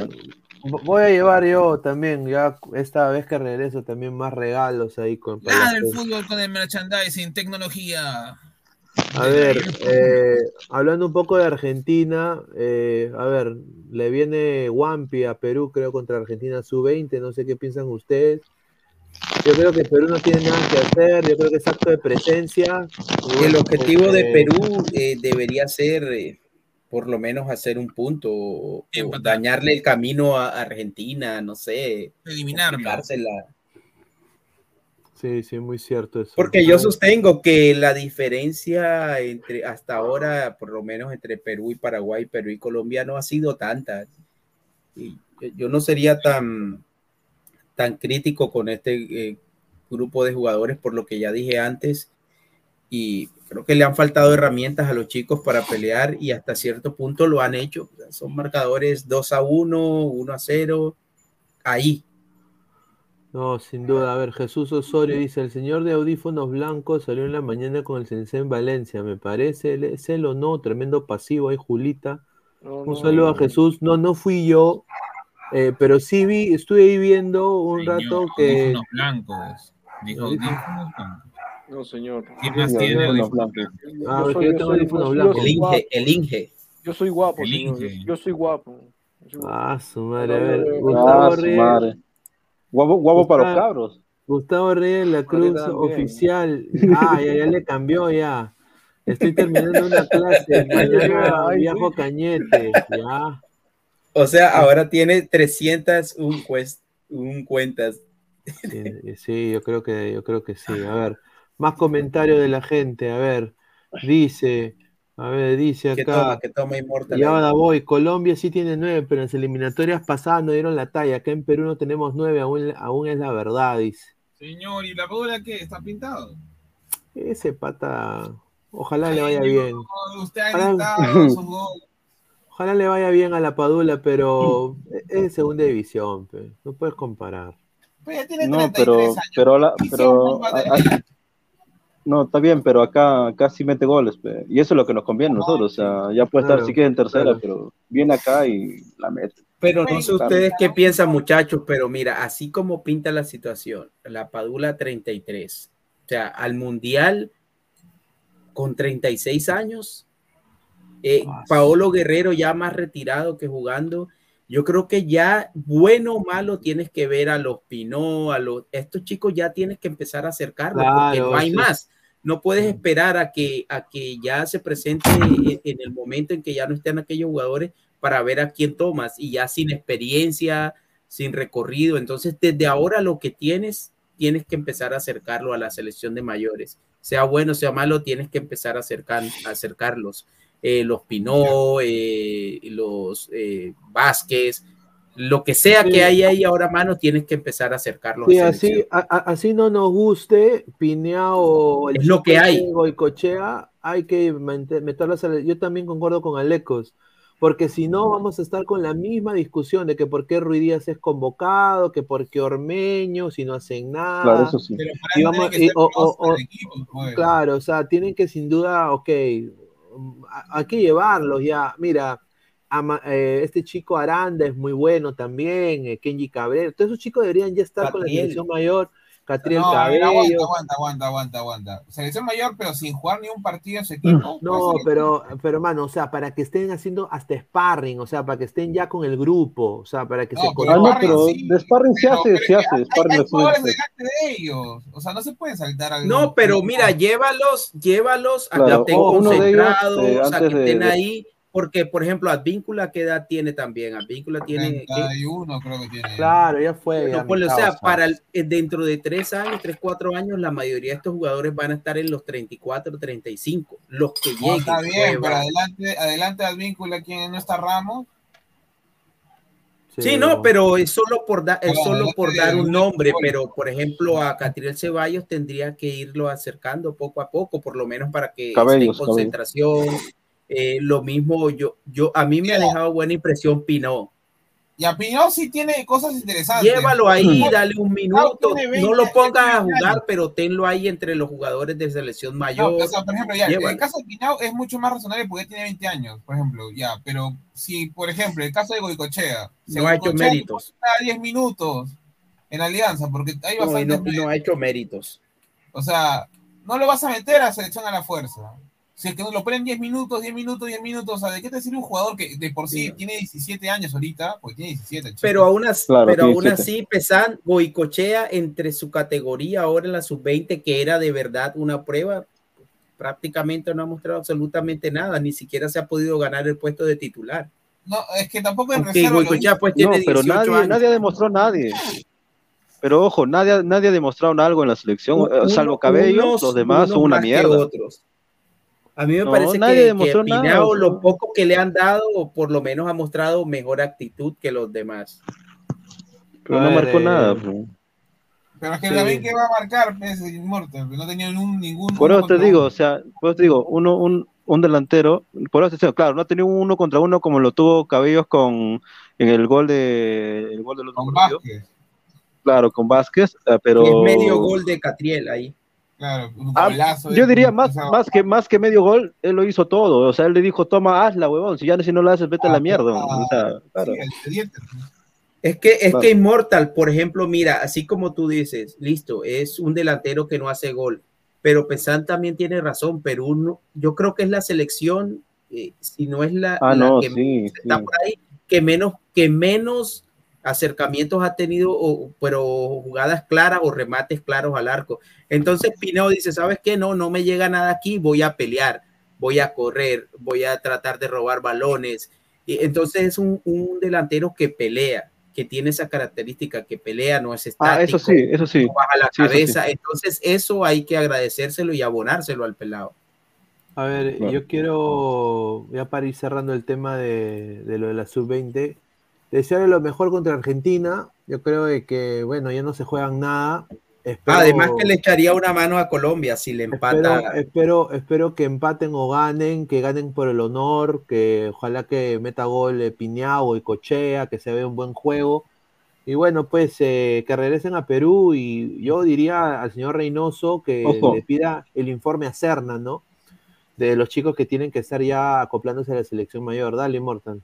Voy a llevar yo también, ya esta vez que regreso, también más regalos ahí con Nada del fútbol con el merchandising, tecnología. A ver, eh, hablando un poco de Argentina, eh, a ver, le viene Wampi a Perú, creo, contra Argentina sub-20, no sé qué piensan ustedes. Yo creo que Perú no tiene nada que hacer, yo creo que es acto de presencia. Y El objetivo de este, Perú eh, debería ser eh, por lo menos hacer un punto o, o dañarle el camino a Argentina, no sé. Complicársela. Sí, sí, muy cierto eso. Porque yo sostengo que la diferencia entre hasta ahora, por lo menos entre Perú y Paraguay, Perú y Colombia, no ha sido tanta. Y yo no sería tan, tan crítico con este eh, grupo de jugadores por lo que ya dije antes. Y creo que le han faltado herramientas a los chicos para pelear y hasta cierto punto lo han hecho. Son marcadores 2 a 1, 1 a 0, ahí. No, sin duda. A ver, Jesús Osorio dice, el señor de audífonos blancos salió en la mañana con el Sensei en Valencia, me parece, él- es él o no, tremendo pasivo ahí, Julita. Un saludo a Jesús. No, no fui yo, eh, pero sí vi, estuve ahí viendo un rato que... Audífonos blancos. Dijo audífonos blancos. No, señor. ¿Qué más Sí, tiene audífonos audífonos blancos. blancos? Ah, Yo yo tengo audífonos blancos. El Inge, el Inge. Yo soy guapo, El señor. Inge. Yo soy guapo. Ah, su madre. A ver. Gustavo Ah, Reyes. madre. Guapo, guapo para los cabros. Gustavo Reyes La Cruz oficial. Ah, ya, ya le cambió ya. Estoy terminando una clase. Mañana viajo Cañete. Ya. O sea, ahora tiene 301 cuest- un cuentas. Sí, sí, yo creo que, yo creo que sí. A ver, más comentarios de la gente. A ver, dice, a ver, dice Que acá. toma, que toma Immortal. Y ahora voy, Colombia sí tiene nueve, pero en las eliminatorias pasadas no dieron la talla. Acá en Perú no tenemos nueve, aún, aún es la verdad, dice. Señor, ¿y la bola qué? ¿Está pintado? Ese pata, ojalá le vaya bien. Usted ha gritado. Ojalá le vaya bien a la Padula, pero es de segunda división, pe. no puedes comparar. Pues ya tiene No, 33 pero, años. pero, la- Y pero, siempre va a a- a- no, está bien, pero acá, acá sí mete goles, pe. y eso es lo que nos conviene a nosotros, o sea, ya puede estar si quieres en tercera, claro. pero viene acá y la mete. Pero no sé ustedes qué piensan, muchachos, pero mira, así como pinta la situación, la Padula 33, o sea, al Mundial con 36 años, eh, Ah, Paolo Guerrero ya más retirado que jugando, yo creo que ya bueno o malo tienes que ver a los Pinó, a los, estos chicos ya tienes que empezar a acercarlos porque Claro, no hay sí. más. No puedes esperar a que, a que ya se presente en- en el momento en que ya no estén aquellos jugadores para ver a quién tomas y ya sin experiencia, sin recorrido. Entonces, desde ahora lo que tienes, tienes que empezar a acercarlo a la selección de mayores. Sea bueno, sea malo, tienes que empezar a, acercar, a acercarlos. Eh, los Pinó, eh, los eh, Vázquez, lo que sea Sí. que hay ahí ahora a mano, tienes que empezar a acercarlos. Sí, a así, a- a- así no nos guste, Pinea o el Es lo que hay. Goicochea, hay que meterlas a la- Yo también concuerdo con Alecos, porque si no vamos a estar con la misma discusión de que por qué Ruiz Díaz es convocado, que por qué Ormeño, si no hacen nada. Claro, eso sí. Pero para Y vamos- y- o- o- del equipo, pues. Claro, o sea, tienen que sin duda, ok, hay que llevarlos ya. Mira, ama- eh, este chico Aranda es muy bueno también, eh, Kenji Cabrera, todos esos chicos deberían ya estar con la selección mayor, Catriel No, ver, aguanta, Cabello. aguanta, aguanta, aguanta, aguanta. Selección mayor, pero sin jugar ni un partido ese equipo. No, pues, pero, pero hermano, o sea, para que estén haciendo hasta sparring, o sea, para que estén ya con el grupo, o sea, para que No, se pero Ah, no, pero sí, de sparring se hace, pero se hace, hay- sparring hay jugadores delante de ellos. O sea, no se pueden saltar al No, pero mira, llévalos, llévalos a Claro, que estén ellos, concentrados, eh, a que estén de- ahí, porque, por ejemplo, Advíncula, ¿qué edad tiene también? Advíncula tiene... ¿qué? 31 creo que tiene. Claro, ya fue. Bueno, ya, mi ponle, o sea, causa. para el- eh, dentro de tres años, tres, cuatro años, la mayoría de estos jugadores van a estar en los 34, 35, los que No, lleguen. está bien, pero Cueva. adelante, adelante al vínculo quien no está Ramos. Sí, no, pero es solo por, da- es solo por dar un nombre, pero por ejemplo a Catriel Ceballos tendría que irlo acercando poco a poco, por lo menos para que esté en Cabellos, concentración. Eh, lo mismo, yo, yo, a mí me ha dejado buena impresión Pinó. Y a Pinot sí tiene cosas interesantes. Llévalo ahí, dale un minuto, tiene 20, no lo pongas a 20 jugar, pero tenlo ahí entre los jugadores de selección No, mayor. o sea, por ejemplo, ya, Llévalo. el caso de Pinau es mucho más razonable porque tiene 20 años, por ejemplo, ya, pero si, por ejemplo, el caso de Goicochea, si No ha hecho méritos. está 10 minutos en Alianza, porque hay No, no, no ha hecho méritos. O sea, no lo vas a meter a selección a la fuerza. Si es que lo ponen 10 minutos, 10 minutos, 10 minutos, o sea, ¿de qué te sirve un jugador que de por sí tiene 17 años ahorita? Porque tiene 17. chico. Pero aún así, Claro, pero aún así Pesan Goicochea entre su categoría ahora en la sub-20 que era de verdad una prueba, prácticamente no ha mostrado absolutamente nada, ni siquiera se ha podido ganar el puesto de titular. No, es que tampoco en reserva. hizo. pues No, tiene pero 18 nadie, años. nadie. Pero ojo, nadie, nadie ha demostrado algo en la selección, eh, Uno- salvo Cabello, unos- los demás son una mierda. otros. A mí me No, parece nadie que, que Pinao, lo poco que le han dado, o por lo menos ha mostrado mejor actitud que los demás. Pero A no marcó nada. pues. Pero es que Sí. también que va a marcar, pues, Inmortal, no tenía ningún. ningún Por eso te digo, uno. o sea, por eso te digo, uno, un, un delantero, por eso te digo, claro, no ha tenido un uno contra uno como lo tuvo Cabellos con en el gol de el gol del otro Con. Vázquez, Claro, con Vázquez, eh, pero Es medio gol de Catriel ahí. Claro, un Ah, golazo yo diría más, o sea, más que más que medio gol, él lo hizo todo. O sea, él le dijo, toma, hazla, huevón. Si ya si no la haces, vete a la mierda. O sea, claro. sí. Es que, es que Immortal, por ejemplo, mira, así como tú dices, listo, es un delantero que no hace gol, pero Pesan también tiene razón, Perú, no- yo creo que es la selección, eh, si no es la, Ah, la no, que sí, está sí. por ahí, que menos, que menos acercamientos ha tenido, o- pero jugadas claras o remates claros al arco. Entonces Pineo dice, ¿sabes qué? No, no me llega nada aquí, voy a pelear, voy a correr, voy a tratar de robar balones. Y entonces es un, un delantero que pelea, que tiene esa característica, que pelea, no es estático, Ah, eso sí, eso sí. no baja la Sí, eso sí. cabeza. Entonces eso hay que agradecérselo y abonárselo al pelado. A ver, Claro. yo quiero, ya para ir cerrando el tema de, de lo de la sub-20, desearle lo mejor contra Argentina. Yo creo de que, bueno, ya no se juegan nada. Espero- Además que le echaría una mano a Colombia si le empata. espero, espero que empaten o ganen, que ganen por el honor, que ojalá que meta gol Piñao y Cochea, que se vea un buen juego. Y bueno, pues eh, que regresen a Perú y yo diría al señor Reynoso que Ojo. le pida el informe a Serna, ¿no? De los chicos que tienen que estar ya acoplándose a la selección mayor. Dale, Mortan.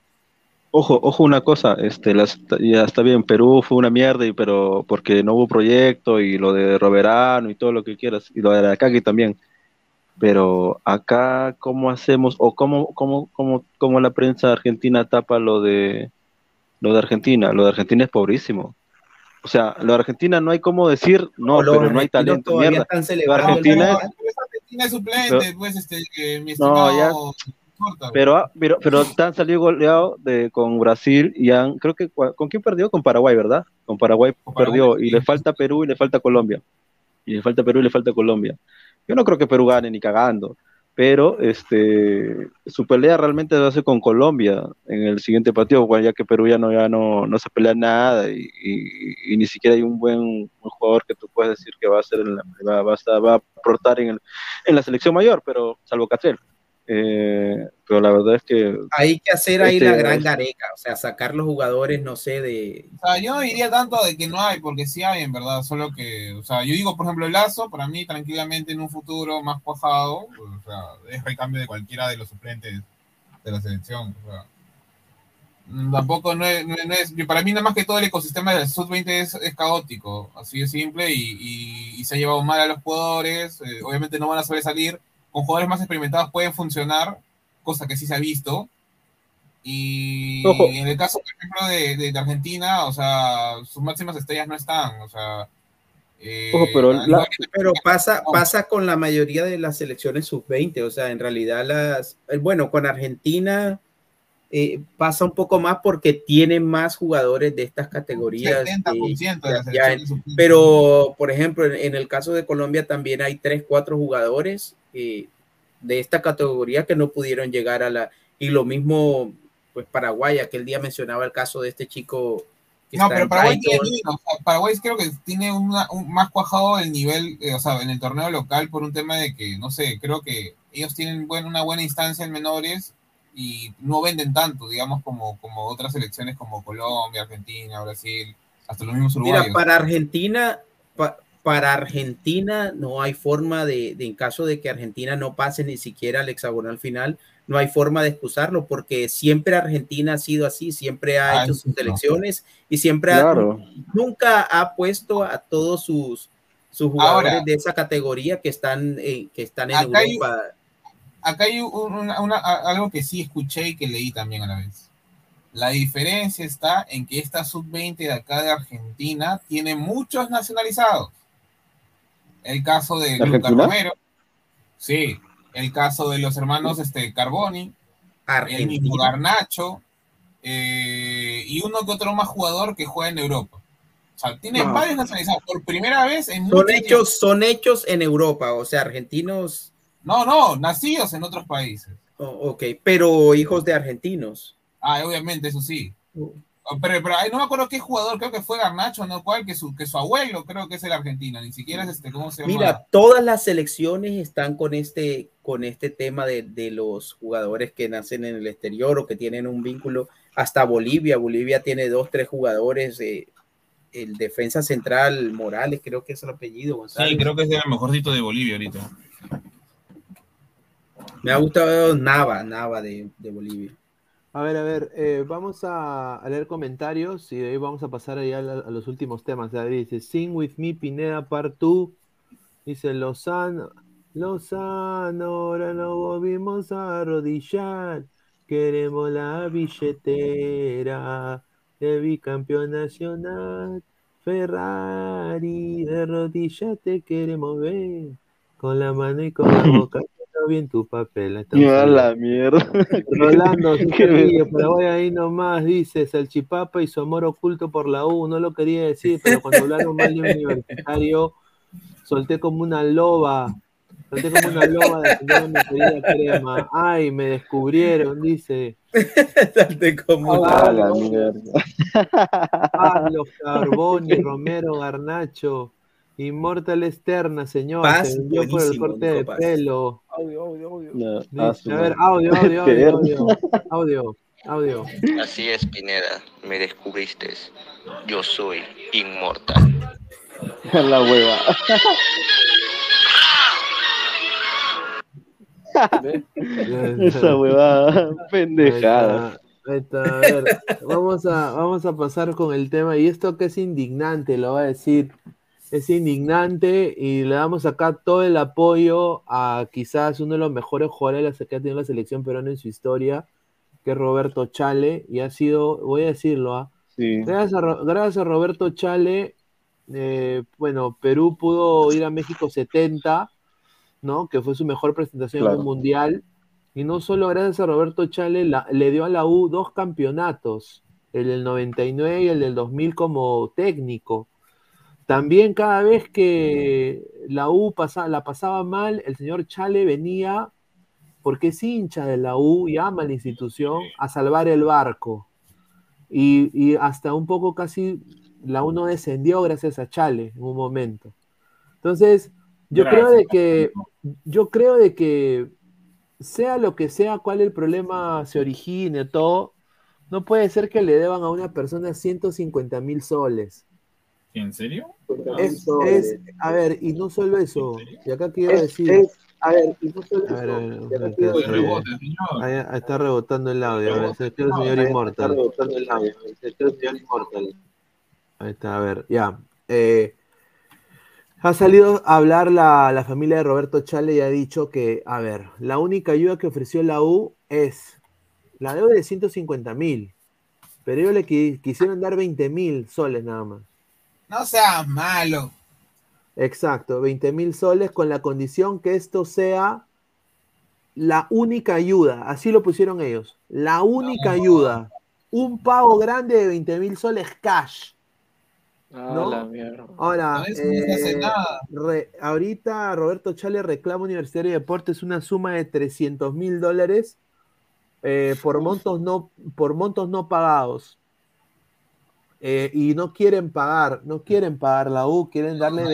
Ojo, ojo una cosa, este, las, ya está bien, Perú fue una mierda, y, pero porque no hubo proyecto y lo de Roberano y todo lo que quieras, y lo de Akagi también. Pero acá, ¿cómo hacemos? O cómo, cómo, cómo, cómo la prensa argentina tapa lo de lo de Argentina. Lo de Argentina es pobrísimo. O sea, lo de Argentina no hay cómo decir, no, pero no hay talento, mierda. están Argentina es. Argentina es suplente, Pero- pues, este, eh, mi No, estimado. ya. Pero, ah, pero, pero han salido goleado de, con Brasil y han, creo que, ¿con quién perdió? Con Paraguay, ¿verdad? Con Paraguay perdió y le falta Perú y le falta Colombia. Y le falta Perú y le falta Colombia. Yo no creo que Perú gane ni cagando, pero este, su pelea realmente va a ser con Colombia en el siguiente partido, bueno, ya que Perú ya no, ya no, no se pelea nada y, y- y ni siquiera hay un buen, un jugador que tú puedes decir que va a ser en la- va, va a, va a aportar en, el- en la selección mayor, pero salvo Catrell. Eh, pero la verdad es que Hay que hacer ahí Este, la gran gareca, o sea, sacar los jugadores, no sé, de... O sea, yo no diría tanto de que no hay, porque sí hay, en verdad, solo que, o sea, yo digo, por ejemplo, el Lazo, para mí, tranquilamente, en un futuro más cuajado, o sea, es recambio de cualquiera de los suplentes de la selección, o sea, tampoco no es, no es- no es- para mí nada más que todo el ecosistema del Sub-20 es, es caótico, así de simple, y, y- y se ha llevado mal a los jugadores, eh, obviamente no van a sobresalir, con jugadores más experimentados pueden funcionar, cosa que sí se ha visto, y Ojo. en el caso, por ejemplo, de, de- de Argentina, o sea, sus máximas estrellas no están, o sea... eh, Ojo, pero la- Pero pasa, pasa con la mayoría de las selecciones sub-20, o sea, en realidad las, eh, bueno, con Argentina eh, pasa un poco más porque tienen más jugadores de estas categorías. 70% de eh, las ya- selecciones sub-20. pero, por ejemplo, en, en el caso de Colombia también hay tres, cuatro jugadores eh, de esta categoría que no pudieron llegar a la, y lo mismo pues Paraguay. Aquel día mencionaba el caso de este chico. que No, está pero Paraguay tiene, o sea, Paraguay creo que tiene una- un- más cuajado el nivel, eh, o sea, en el torneo local por un tema de que, no sé, creo que ellos tienen buen- una buena instancia en menores y no venden tanto, digamos, como, como otras selecciones como Colombia, Argentina, Brasil, hasta los mismos uruguayos. Mira, para Argentina, pa- para Argentina no hay forma de, de, en caso de que Argentina no pase ni siquiera al hexagonal final, no hay forma de excusarlo porque siempre Argentina ha sido así, siempre ha Ah, hecho sus no. selecciones y siempre ha- Claro. nunca ha puesto a todos sus, sus jugadores Ahora- de esa categoría que están, eh, que están en Acá hay- Europa. acá hay un- una- una- algo que sí escuché y que leí también a la vez. La diferencia está en que esta sub-20 de acá de Argentina tiene muchos nacionalizados. El caso de Luca ¿Argentina? Romero, sí. El caso de los hermanos este, Carboni, el Argentina. mismo Garnacho, eh, y uno que otro más jugador que juega en Europa. O sea, tiene No. varios nacionalizados. Por primera vez en Son tiempo. hechos, son hechos en Europa, o sea, argentinos, No, no, nacidos en otros países. oh, ok, pero hijos de argentinos. Ah, obviamente, eso sí. Pero, pero ay, no me acuerdo qué jugador, creo que fue Garnacho, ¿no? ¿Cuál? Que su, que su abuelo, creo que es el argentino, ni siquiera es este, ¿cómo se llama? Mira, todas las selecciones están con este, con este tema de, de los jugadores que nacen en el exterior o que tienen un vínculo. Hasta Bolivia, Bolivia tiene dos, tres jugadores. eh, el defensa central Morales, creo que es el apellido. González. Sí, creo que es el mejorcito de Bolivia ahorita. Me ha gustado Nava, Nava de, de Bolivia. A ver, a ver, eh, vamos a, leer comentarios y de ahí vamos a pasar ahí a, los últimos temas. Ver, dice, Sing with me, Pineda Part 2. Dice Lozano, Lozano, ahora nos volvimos a arrodillar. Queremos la billetera de bicampeón nacional. Ferrari, de rodillas te queremos ver. Con la mano y con la boca. Está bien tu papel. estamos A la mierda. Rolando, vergüenza. Paraguay ahí nomás, dice Salchipapa y su amor oculto por la U, no lo quería decir, pero cuando hablaron mal de un universitario, solté como una loba, solté como una loba defendiendo mi querida crema. Ay, me descubrieron, dice. Solté como A una la loba. mierda. Pablo Carboni, Romero Garnacho, Inmortal Externa, señor, Paz, se vendió por el corte de Paz. pelo. Audio, audio, audio. No, Dice, ah, a ver, audio, audio, audio, audio, audio, audio. Así es, Pineda, me descubriste. Yo soy inmortal. A la hueva. Esa huevada, pendejada. Ahí está, a ver, vamos a, vamos a pasar con el tema. Y esto que es indignante, lo va a decir. Es indignante y le damos acá todo el apoyo a quizás uno de los mejores jugadores que ha tenido la selección peruana en su historia, que es Roberto Chale. Y ha sido, voy a decirlo, ¿ah? Sí. gracias, a, gracias a Roberto Chale, eh, bueno, Perú pudo ir a México 70, ¿no? Que fue su mejor presentación en un mundial. Y no solo gracias a Roberto Chale, la- le dio a la U dos campeonatos, el del 99 y el del 2000 como técnico. También cada vez que la U pasa- la pasaba mal, el señor Chale venía, porque es hincha de la U y ama la institución, a salvar el barco. Y, y hasta un poco casi la U no descendió gracias a Chale en un momento. Entonces, yo creo de que, yo creo de que sea lo que sea, cuál el problema se origine, todo, no puede ser que le deban a una persona 150 mil soles. ¿En serio? Es, es- a ver, y no solo eso, y acá quiero Es- decir. es- a ver, y no solo A ver, eso, a ver, y acá quiero decir- Ahí- ahí está rebotando el audio, ahora se escucha el señor Ahí está Inmortal. rebotando el audio, se el señor Inmortal. Ahí está, a ver, ya. Eh, ha salido a hablar la, la familia de Roberto Chale y ha dicho que, a ver, la única ayuda que ofreció la U es la deuda de 150 mil, pero ellos le qui- quisieron dar 20 mil soles nada más. No seas malo. Exacto, 20 mil soles con la condición que esto sea la única ayuda, así lo pusieron ellos, la única ayuda, un pago grande de 20 mil soles cash. Ah, ¿no? la mierda. Ahora, No, eso no se hace eh, nada. re- ahorita Roberto Chale reclama Universitario de Deportes una suma de 300 mil dólares eh, por, montos no, por montos no pagados. Eh, y no quieren pagar, no quieren pagar la U, quieren darle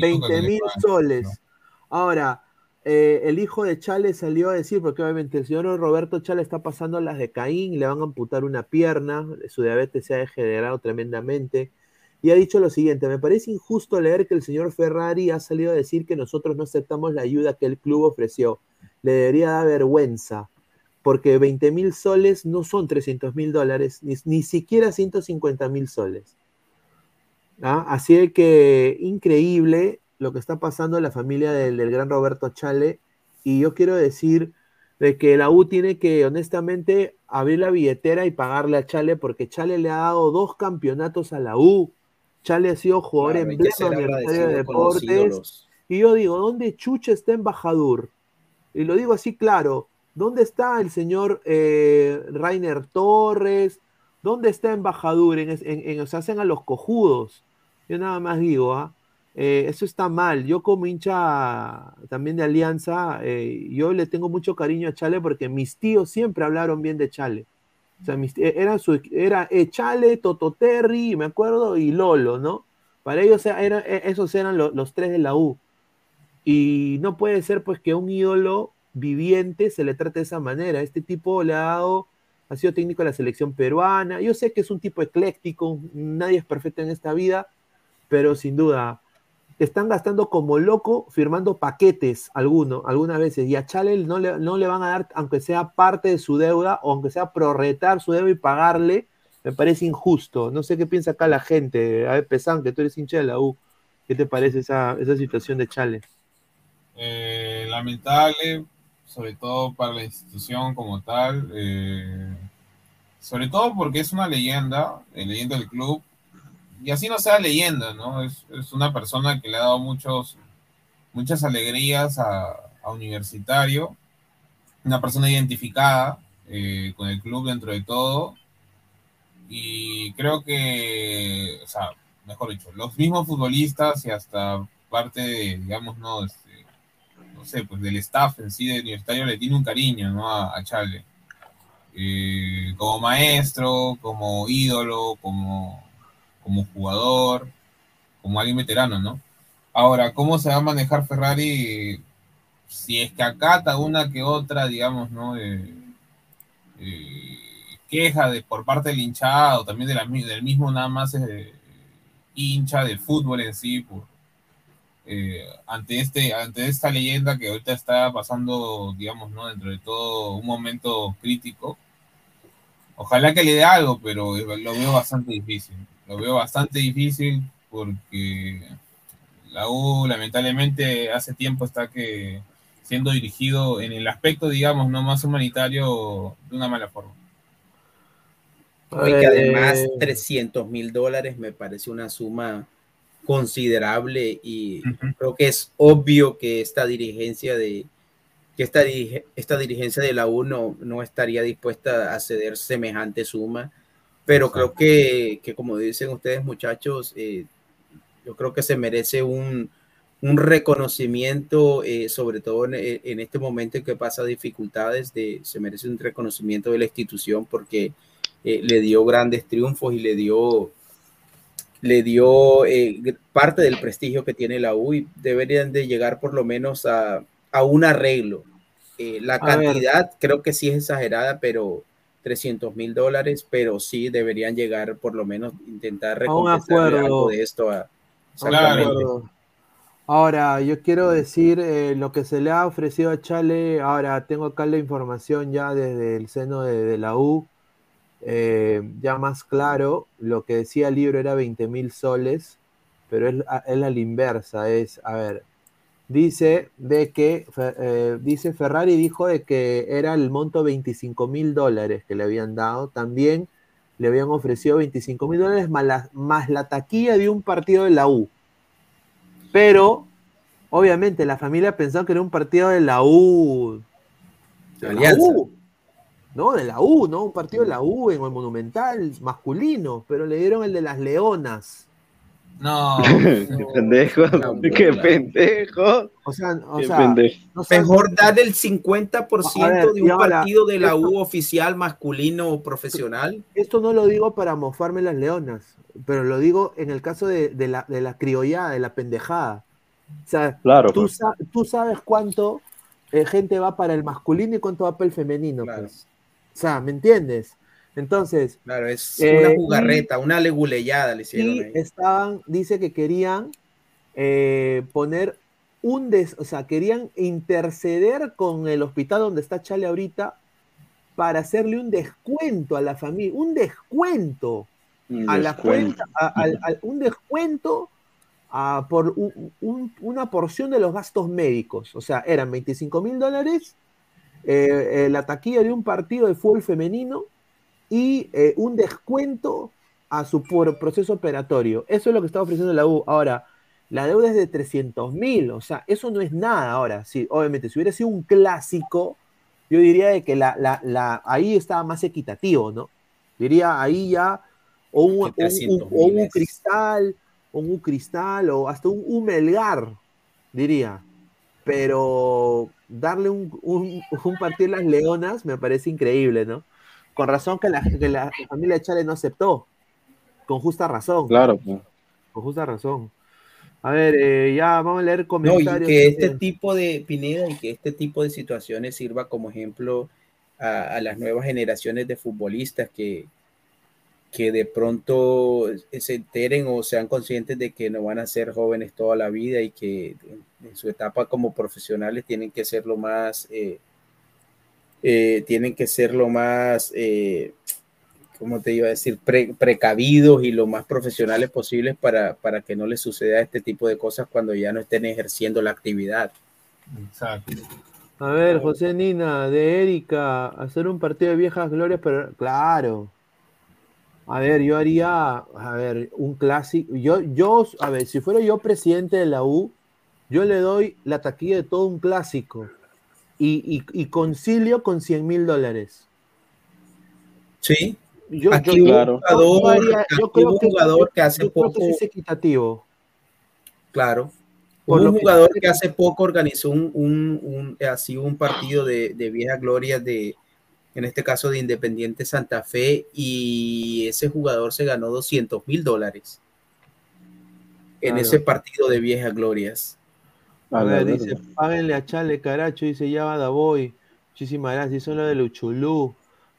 20 mil soles. Ahora, eh, el hijo de Chale salió a decir, porque obviamente el señor Roberto Chale está pasando las de Caín, le van a amputar una pierna, su diabetes se ha degenerado tremendamente, y ha dicho lo siguiente, me parece injusto leer que el señor Ferrari ha salido a decir que nosotros no aceptamos la ayuda que el club ofreció, le debería dar vergüenza porque 20 mil soles no son 300 mil dólares, ni, siquiera 150 mil soles. ¿Ah? Así que increíble lo que está pasando en la familia del, gran Roberto Chale. Y yo quiero decir de que la U tiene que honestamente abrir la billetera y pagarle a Chale porque Chale le ha dado dos campeonatos a la U. Chale ha sido jugador en emblema de deportes. Y yo digo, ¿dónde Chucha está embajador? Y lo digo así claro, ¿Dónde está el señor eh, Rainer Torres? ¿Dónde está embajador? En, en, se hacen a los cojudos. Yo nada más digo, ¿ah? eh, eso está mal. Yo como hincha también de Alianza, eh, yo le tengo mucho cariño a Chale porque mis tíos siempre hablaron bien de Chale. O sea, era, su, era Chale, Tototerri, me acuerdo, y Lolo, ¿no? Para ellos era, esos eran los, los tres de la U. Y no puede ser pues que un ídolo viviente se le trata de esa manera. Este tipo le ha dado, ha sido técnico de la selección peruana. Yo sé que es un tipo ecléctico, nadie es perfecto en esta vida, pero sin duda están gastando como loco firmando paquetes alguno, algunas veces. Y a Chale no le, no le van a dar, aunque sea parte de su deuda, o aunque sea prorretar su deuda y pagarle, me parece injusto. No sé qué piensa acá la gente. A ver, Pesán, que tú eres hincha de la U. ¿Qué te parece esa, esa situación de Chale? Eh, lamentable, sobre todo para la institución como tal, eh, sobre todo porque es una leyenda, el leyenda del club, y así no sea leyenda, ¿no? Es, una persona que le ha dado muchos, muchas alegrías a, Universitario, una persona identificada eh, con el club dentro de todo, y creo que, o sea, mejor dicho, los mismos futbolistas y hasta parte de, digamos, no, no sé, pues del staff en sí de Universitario le tiene un cariño, ¿no? A, a Chale. Eh, como maestro, como ídolo, como, como jugador, como alguien veterano, ¿no? Ahora, ¿cómo se va a manejar Ferrari si es que acata una que otra, digamos, ¿no? Queja de, por parte del hinchado, también del mismo nada más eh, hincha del fútbol en sí, por, eh, ante, este, ante esta leyenda que ahorita está pasando, digamos, ¿no? dentro de todo un momento crítico. Ojalá que le dé algo, pero lo veo bastante difícil. Lo veo bastante difícil porque la U lamentablemente hace tiempo está que siendo dirigido en el aspecto, digamos, no más humanitario de una mala forma. Y que además 300 mil dólares me parece una suma considerable y creo que es obvio que esta dirigencia de que esta, esta dirigencia de la U no, estaría dispuesta a ceder semejante suma, pero creo que, que, como dicen ustedes muchachos, eh, yo creo que se merece un, un reconocimiento, eh, sobre todo en, en, este momento en que pasa dificultades, de, se merece un reconocimiento de la institución porque eh, le dio grandes triunfos y le dio le dio eh, parte del prestigio que tiene la U y deberían de llegar por lo menos a, un arreglo. Eh, la cantidad creo que sí es exagerada, pero 300 mil dólares, pero sí deberían llegar por lo menos intentar recompensar algo de esto. A, Ahora, yo quiero decir eh, lo que se le ha ofrecido a Chale, ahora tengo acá la información ya desde el seno de la U, eh, ya más claro, lo que decía el libro era 20 mil soles, pero es, es, la inversa, es, a ver, dice de que, eh, dice Ferrari dijo de que era el monto 25 mil dólares que le habían dado, también le habían ofrecido 25 mil dólares más la, más la taquilla de un partido de la U. Pero, obviamente, la familia pensó que era un partido de la U. De la U ¿no? De la U, ¿no? Un partido de la U en el Monumental, masculino, pero le dieron el de las Leonas. No. qué pendejo, qué pendejo. O sea, o Qué sea, pendejo. no sé- Mejor dar el 50% A ver, de un ahora, partido de la esto- U oficial masculino o profesional. Esto no lo digo para mofarme las leonas, pero lo digo en el caso de, de la, de la criollada, de la pendejada. O sea, Claro, tú, pues. sa- tú sabes cuánto eh, gente va para el masculino y cuánto va para el femenino. pues. O sea, ¿me entiendes? Entonces, Claro, es Eh, una y- jugarreta, una leguleyada le hicieron y ahí. estaban, dice que querían eh, poner un des, o sea, querían interceder con el hospital donde está Chale ahorita para hacerle un descuento a la familia, un descuento Un a la cuenta, a- un descuento por un- un- una porción de los gastos médicos. O sea, eran 25 mil dólares eh, eh, la taquilla de un partido de fútbol femenino y eh, un descuento a su por- proceso operatorio. Eso es lo que está ofreciendo la U. Ahora, la deuda es de 300 mil, o sea, eso no es nada ahora. Sí, obviamente, si hubiera sido un clásico, yo diría de que la, la- la- ahí estaba más equitativo, ¿no? Diría ahí ya, o un, un- 300 o un mil es- cristal, o un cristal, o hasta un, un melgar, diría. Pero darle un, un- un partido a las leonas me parece increíble, ¿no? Con razón que la, que la familia de Chale no aceptó. Con justa razón. Claro, pues. Con justa razón. A ver, eh, ya vamos a leer No, y comentarios. que este tipo de Pineda y que este tipo de situaciones sirva como ejemplo a, a las nuevas generaciones de futbolistas que, que de pronto se enteren o sean conscientes de que no van a ser jóvenes toda la vida y que en, su etapa como profesionales tienen que ser lo más, eh, eh, tienen que ser lo más, eh, ¿cómo te iba a decir? Pre- precavidos y lo más profesionales posibles para, para que no les suceda este tipo de cosas cuando ya no estén ejerciendo la actividad. Exacto. A ver, José Nina, de Erika, hacer un partido de viejas glorias, pero claro. A ver, yo haría, a ver, un clásico. Yo, yo, a ver, si fuera yo presidente de la U, yo le doy la taquilla de todo un clásico y, y- y concilio con 100 mil dólares. Sí. Yo, Aquí yo- yo- un jugador, yo haría- yo aquí creo un jugador que hace yo creo que poco- es equitativo. Claro. Por un que- jugador que hace poco organizó un, un, un- así un partido de, de vieja gloria de, en este caso de Independiente Santa Fe, y ese jugador se ganó 200 mil dólares en Claro. ese partido de viejas glorias. A ver, dice, páguenle a Chale Caracho, dice, ya va Davoy. Muchísimas gracias, son lo de Luchulú.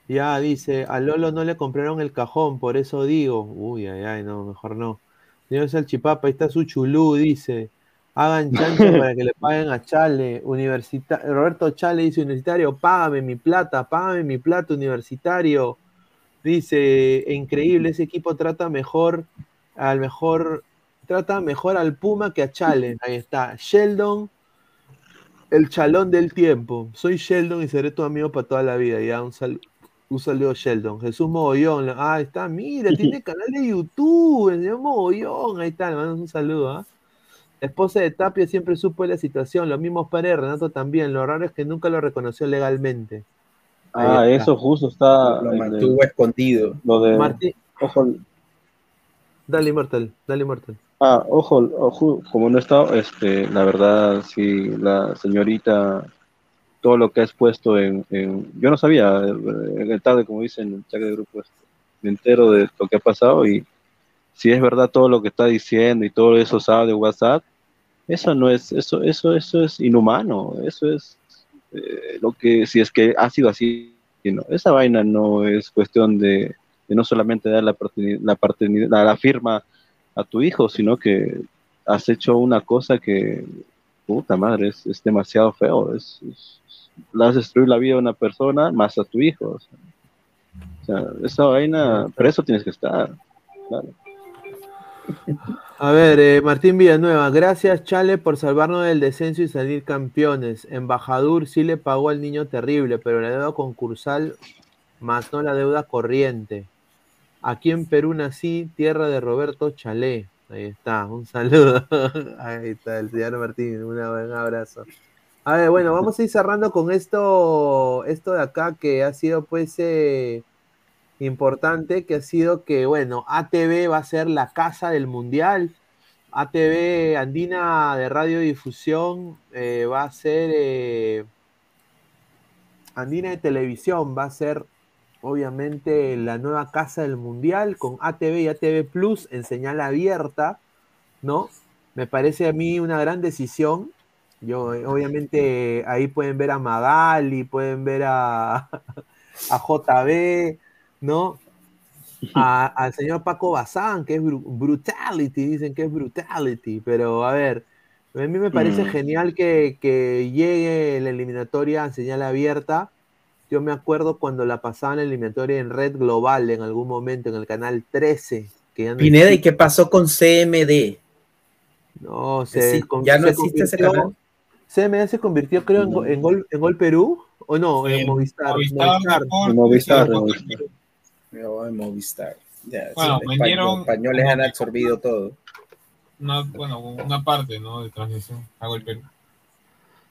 Ya dice, a Lolo no le compraron el cajón, por eso digo. Uy, ay, ay, no, mejor no. Señor Salchipapa, ahí está su chulú, dice. Hagan chancho para que le paguen a Chale. Universita Roberto Chale dice, universitario, págame mi plata, págame mi plata, universitario. Dice, increíble, ese equipo trata mejor, al mejor, trata mejor al Puma que a Chale. Ahí está. Sheldon, el chalón del tiempo. Soy Sheldon y seré tu amigo para toda la vida. Ya, un, sal- un saludo, Sheldon. Jesús Mogollón. Ah, está, mira, tiene canal de YouTube, el señor Mogollón. Ahí está, le un saludo, ¿ah? La esposa de Tapia siempre supo la situación, los mismos padres, Renato también. Lo raro es que nunca lo reconoció legalmente. Ahí Ah, está. eso justo está. Lo mantuvo escondido. Lo de. Martín- Ojo, Dale, Immortal, dale, Immortal. Ah, ojo, ojo, como no está, este, la verdad, sí, la señorita, todo lo que ha expuesto en, en- yo no sabía, en el tarde, como dicen en el chat de grupo, este, me entero de lo que ha pasado y si es verdad todo lo que está diciendo y todo eso sabe de WhatsApp, eso no es, eso, eso, eso es inhumano, eso es eh, lo que, si es que ha sido así, no, esa vaina no es cuestión de, de no solamente dar la la, la firma a tu hijo, sino que has hecho una cosa que, puta madre, es, es demasiado feo, es, es- le has destruido la vida a una persona más a tu hijo. O sea, O sea, esa vaina, preso tienes que estar. Claro. A ver, eh, Martín Villanueva, gracias Chale por salvarnos del descenso y salir campeones. Embajador sí le pagó al niño terrible, pero la deuda concursal más no la deuda corriente. Aquí en Perú nací, tierra de Roberto Chalé. Ahí está, un saludo. Ahí está el señor Martín, un abrazo. A ver, bueno, vamos a ir cerrando con esto, esto de acá que ha sido pues eh, importante, que ha sido que, bueno, ATV va a ser la casa del mundial. ATV Andina de radiodifusión eh, va a ser eh, Andina de televisión va a ser obviamente la nueva casa del mundial con ATV y ATV Plus en señal abierta, ¿no? Me parece a mí una gran decisión. Yo, eh, obviamente, ahí pueden ver a Magali, pueden ver a, a JB, ¿no? A- al señor Paco Bazán, que es bru- brutality, dicen que es brutality, pero a ver, a mí me parece Mm. genial que, que llegue la eliminatoria en señal abierta. Yo me acuerdo cuando la pasaban la eliminatoria en Red Global en algún momento, en el canal 13. Que ya no Pineda, ¿y qué pasó con CMD? No, se, Sí, ya no se existe ese convirtió- canal. CMD se convirtió, creo, en, en Gol, en Gol Perú, o no, en Movistar. Movistar, Movistar, Movistar. No, en Movistar. Ya, Bueno, sí, vendieron- los españoles han absorbido todo. Una, bueno, una parte, ¿no? De transmisión. Hago el Perú.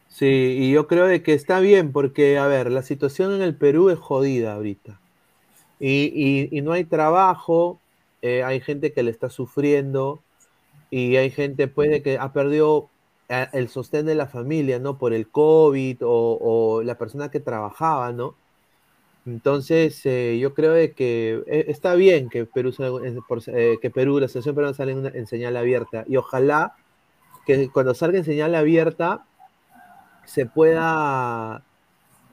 Sí, y yo creo de que está bien, porque, a ver, la situación en el Perú es jodida ahorita. Y, y- y no hay trabajo, eh, hay gente que le está sufriendo, y hay gente, pues, de que ha perdido eh, el sostén de la familia, ¿no? Por el COVID o, o la persona que trabajaba, ¿no? Entonces, eh, yo creo que eh, está bien que Perú, por- eh, que Perú, la salga en, señal abierta. Y ojalá que cuando salga en señal abierta se pueda,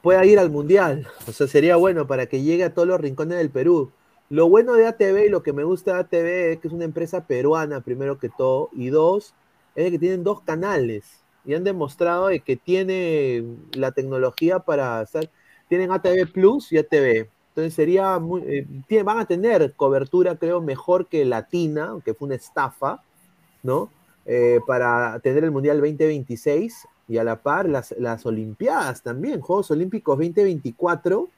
pueda ir al mundial. O sea, sería bueno para que llegue a todos los rincones del Perú. Lo bueno de ATV y lo que me gusta de ATV es que es una empresa peruana, primero que todo, y dos, es que tienen dos canales y han demostrado de que tiene la tecnología para hacer, tienen ATV Plus y ATV. Entonces sería muy, eh, van a tener cobertura, creo, mejor que Latina, que fue una estafa, ¿no? Eh, para tener el Mundial 2026 y a la par las, las Olimpiadas también, Juegos Olímpicos 2024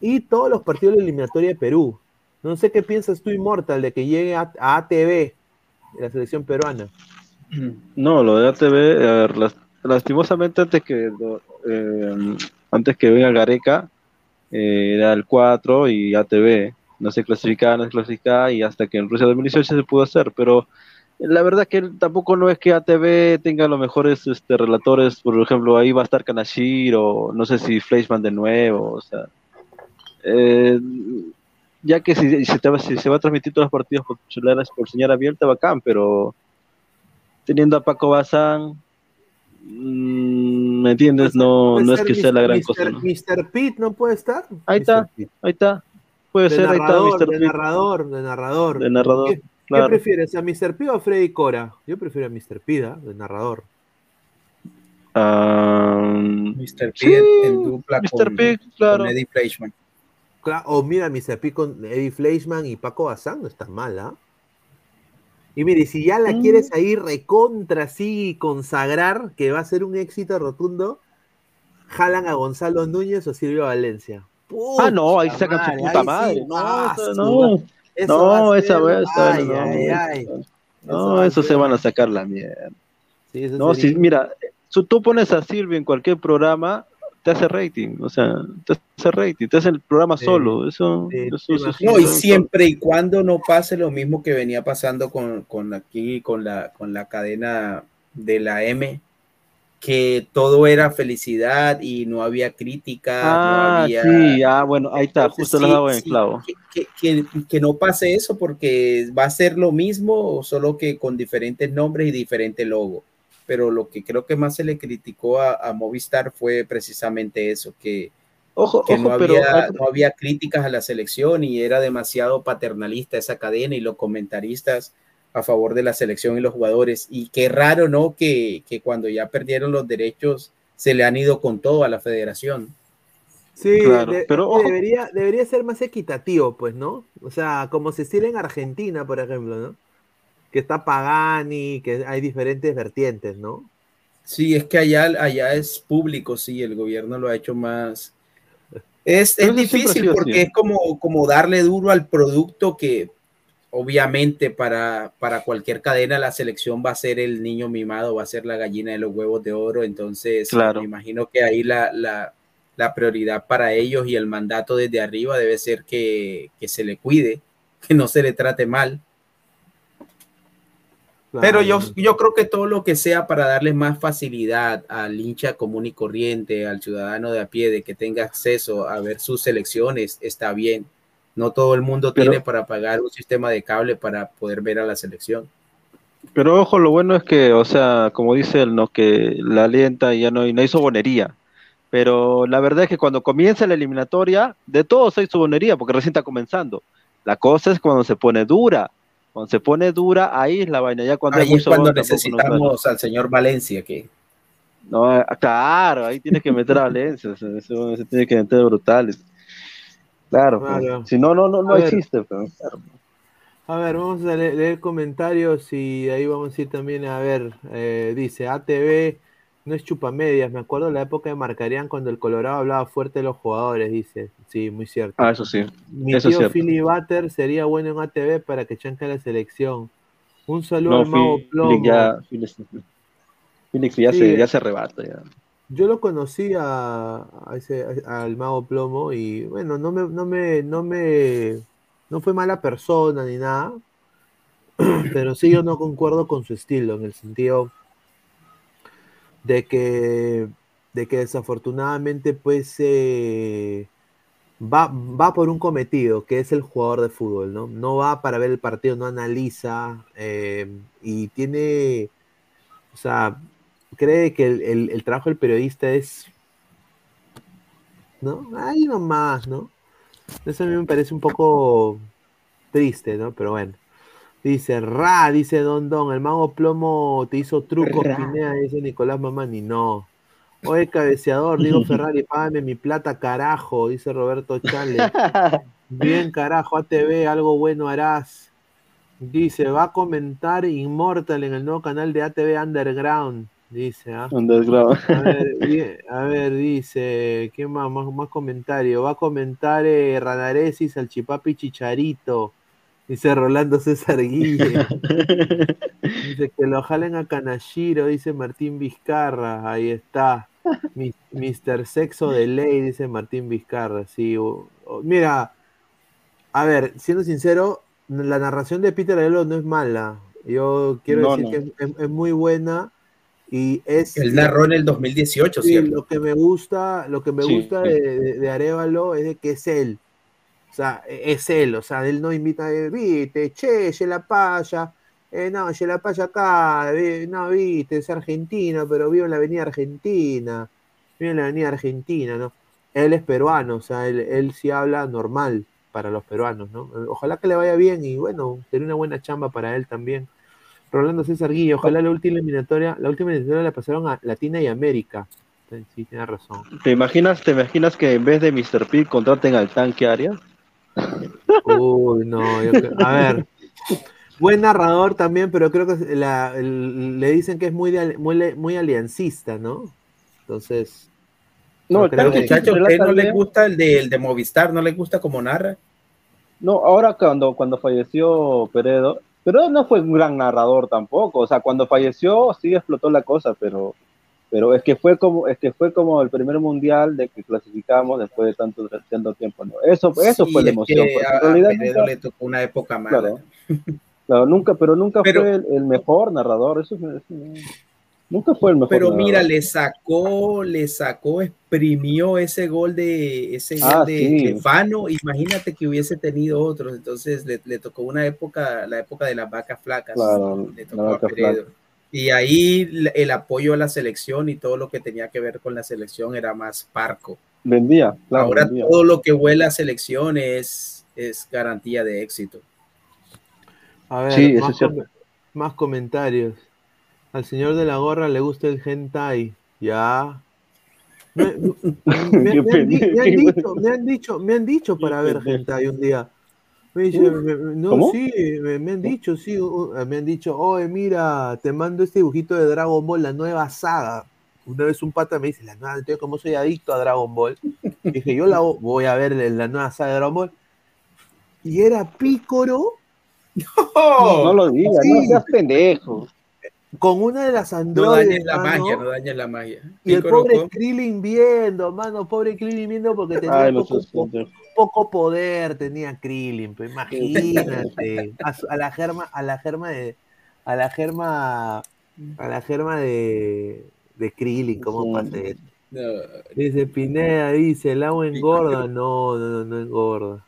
y todos los partidos de la eliminatoria de Perú. No sé qué piensas tú, Immortal, de que llegue a, ATV, la selección peruana. No, lo de ATV, lastimosamente antes que eh, antes que venga Gareca, eh, era el 4 y ATV, no se clasificaba, no se clasificaba y hasta que en Rusia 2018 se pudo hacer, pero la verdad que tampoco no es que ATV tenga los mejores este, relatores, por ejemplo, ahí va a estar Kanashir o no sé si Fleischmann de nuevo, o sea, eh, ya que si, te se va a transmitir todos los partidos por, por señal abierta, bacán, pero teniendo a Paco Bazán, ¿me entiendes? No, no es que sea la Mr. gran Mr. cosa, ¿no? Mr. Pitt no puede estar. Ahí está, ahí está. Puede De ser, ahí está narrador, Mr. de Pitt. narrador, de narrador. De narrador, ¿Qué, qué claro. prefieres, a Mr. P o a Freddy Cora? Yo prefiero a Mr. P, ¿ah? de narrador. Mr. Sí, Pitt en dupla Mr. con, Pitt, con claro. Eddie Fleischmann. Cla- O mira, Mr. P con Eddie Fleischman y Paco Bazán no está mal, ¿ah? Y mire, si ya la quieres ahí recontra así consagrar, que va a ser un éxito rotundo, jalan a Gonzalo Núñez o Silvio Valencia. Ah, no, ahí sacan su puta ahí madre. sí, No, ah, eso no. eso No, a esa vez, ay, no, ay, ay. no, eso se van a sacar la mierda. Sí, eso No, sería- si, mira, si tú pones a Silvio en cualquier programa, te hace rating, o sea, te hace rating, te hace el programa Sí. solo, eso, eso, eso- No, y siempre y cuando no pase lo mismo que venía pasando con, con aquí, con la, con la cadena de la M, que todo era felicidad y no había crítica, no Ah, había... sí, ah, bueno, ahí está, Entonces, justo lo sí, has dado en sí, clavo. que, que- que no pase eso porque va a ser lo mismo, solo que con diferentes nombres y diferente logo. Pero lo que creo que más se le criticó a, a Movistar fue precisamente eso, que, Ojo, que ojo, no, había, no había críticas a la selección y era demasiado paternalista esa cadena y los comentaristas a favor de la selección y los jugadores. Y qué raro, ¿no? Que, que cuando ya perdieron los derechos se le han ido con todo a la federación. Sí, Claro, de- pero ojo- debería, debería ser más equitativo, pues, ¿no? O sea, como se estila en Argentina, por ejemplo, ¿no? Que está Pagani, que hay diferentes vertientes, ¿no? Sí, es que allá, allá es público, sí, el gobierno lo ha hecho más. Es, es difícil porque es como, como darle duro al producto que obviamente para, para cualquier cadena la selección va a ser el niño mimado, va a ser la gallina de los huevos de oro, entonces Claro. me imagino que ahí la, la, la prioridad para ellos y el mandato desde arriba debe ser que, que se le cuide, que no se le trate mal. Pero yo, yo creo que todo lo que sea para darle más facilidad al hincha común y corriente, al ciudadano de a pie, de que tenga acceso a ver sus selecciones, está bien. No todo el mundo Pero- tiene para pagar un sistema de cable para poder ver a la selección. Pero ojo, lo bueno es que, o sea, como dice él, ¿no? Que la alienta y ya no, y no hay sobonería. Pero la verdad es que cuando comienza la eliminatoria, de todos hay sobonería, porque recién está comenzando. La cosa es cuando se pone dura. Cuando se pone dura, ahí es la vaina. Ya cuando hay Ahí muy es cuando necesitamos al señor Valencia, que No, ah, claro, ahí tienes que meter a Valencia, se, se- se tiene que meter brutales. Claro, pues. Claro. si no, no, no, no A ver. existe. pues. A ver, vamos a le- leer, comentarios y ahí vamos a ir también a ver. eh, dice ATV no es chupamedias. Me acuerdo la época de Marcarían cuando el Colorado hablaba fuerte de los jugadores. Dice, sí, muy cierto. Ah, eso sí, Mi eso es tío. Philly Butter sería bueno en ATV para que chanque la selección. Un saludo No, al mago Plomo. ya, Felix, Felix ya, Sí. se, ya se arrebata. Ya. Yo lo conocí a, a ese, a- al mago Plomo y bueno, no me, no me, no me, no fue mala persona ni nada, pero sí yo no concuerdo con su estilo en el sentido de que, de que desafortunadamente pues eh, va, va por un cometido que es el jugador de fútbol, ¿no? No va para ver el partido, no analiza eh, y tiene, o sea, cree que el, el- el trabajo del periodista es, ¿no? Ahí nomás, ¿no? Eso a mí me parece un poco triste, ¿no? Pero bueno. Dice, ra, dice Don Don, el mago plomo te hizo trucos, Ra. Pineda, dice Nicolás Mamani, no. Oye, cabeceador, digo Ferrari, págame mi plata, carajo, dice Roberto Chale. Bien, carajo, ATV, algo bueno harás. Dice, va a comentar Immortal en el nuevo canal de ATV Underground. Dice, ¿ah? Underground. A ver, a ver, dice, ¿qué más? Más, más comentario. Va a comentar eh, Ranaresi, Salchipapi Chicharito. Dice Rolando César Guille. dice que lo jalen a Kanashiro, dice Martín Vizcarra. Ahí está. Mi- Mr. Sexo de Ley, dice Martín Vizcarra. Sí, o- o- mira, a ver, siendo sincero, la narración de Peter Aiello no es mala. Yo quiero No, decir no. que es, es muy buena y es él narró en el 2018, Sí, ¿cierto? lo que me gusta, lo que me Sí, gusta sí. de, de, de Arévalo es de que es él. O sea, e- es él. O sea, él no invita, viste, che, ye la paya. Eh, no, ye la paya acá. No, viste, es argentino, pero vive en la avenida Argentina. Vive en la avenida Argentina, ¿no? Él es peruano, o sea, él, él sí habla normal para los peruanos, ¿no? Ojalá que le vaya bien y bueno, sería una buena chamba para él también. Rolando César Guille, ojalá la última eliminatoria, la última eliminatoria la pasaron a Latina y América. Sí, tiene razón. ¿Te imaginas, ¿Te imaginas que en vez de Mr. P contraten al tanque Arias? Uy, no, yo creo- a ver. Buen narrador también, pero creo que la- el- le dicen que es muy, de muy, aliancista, ¿no? Entonces. No, el creo que- Muchachos, ¿a relata usted no le gusta el de, el de Movistar? ¿No le gusta como narra? No, ahora cuando, cuando falleció Peredo, Peredo no fue un gran narrador tampoco, o sea, cuando falleció sí explotó la cosa, pero, pero es que fue como, es que fue como el primer mundial de que clasificamos después de tanto, tanto tiempo, ¿no? Eso, eso Sí, fue la es emoción, que porque a, en realidad a nunca- le tocó una época mala. Claro. claro, nunca, pero nunca Pero- fue el, el mejor narrador, eso, nunca fue el mejor Pero narrador. mira, le sacó, le sacó, exprimió ese gol de ese gol Ah, de sí. Stefano. Imagínate que hubiese tenido otros. Entonces le, le tocó una época, la época de las vacas flacas. Claro, le la tocó a vaca Peredo. flaca. Y ahí el apoyo a la selección y todo lo que tenía que ver con la selección era más parco. Vendía, claro, Ahora vendía. todo lo que huele a selección es, es garantía de éxito. A ver, Sí, más, com- comentarios. Al señor de la gorra le gusta el hentai. Ya. Me, me- me- me han, di- me han dicho, me han dicho, me han dicho para ver hentai un día. No, ¿Cómo? sí, me, me han dicho, sí, me han dicho, oye, mira, te mando este dibujito de Dragon Ball, la nueva saga. Una vez un pata me dice, la nueva, entonces como soy adicto a Dragon Ball, dije, yo la vo- voy a ver la nueva saga de Dragon Ball. Y era Pícoro. No lo digas, no Sí. seas pendejo. Con una de las No androides. dañes la mano, magia, no dañes la magia. Y el pobre Krillin viendo, mano, pobre Krillin viendo porque tenía Ay, no poco. Poco poder, tenía Krillin, pues imagínate. A, la germa, a la germa de, a la germa, a la germa de, de Krillin, ¿cómo pasa eso? Dice Pineda, dice, el agua engorda. No, no, no, no engorda.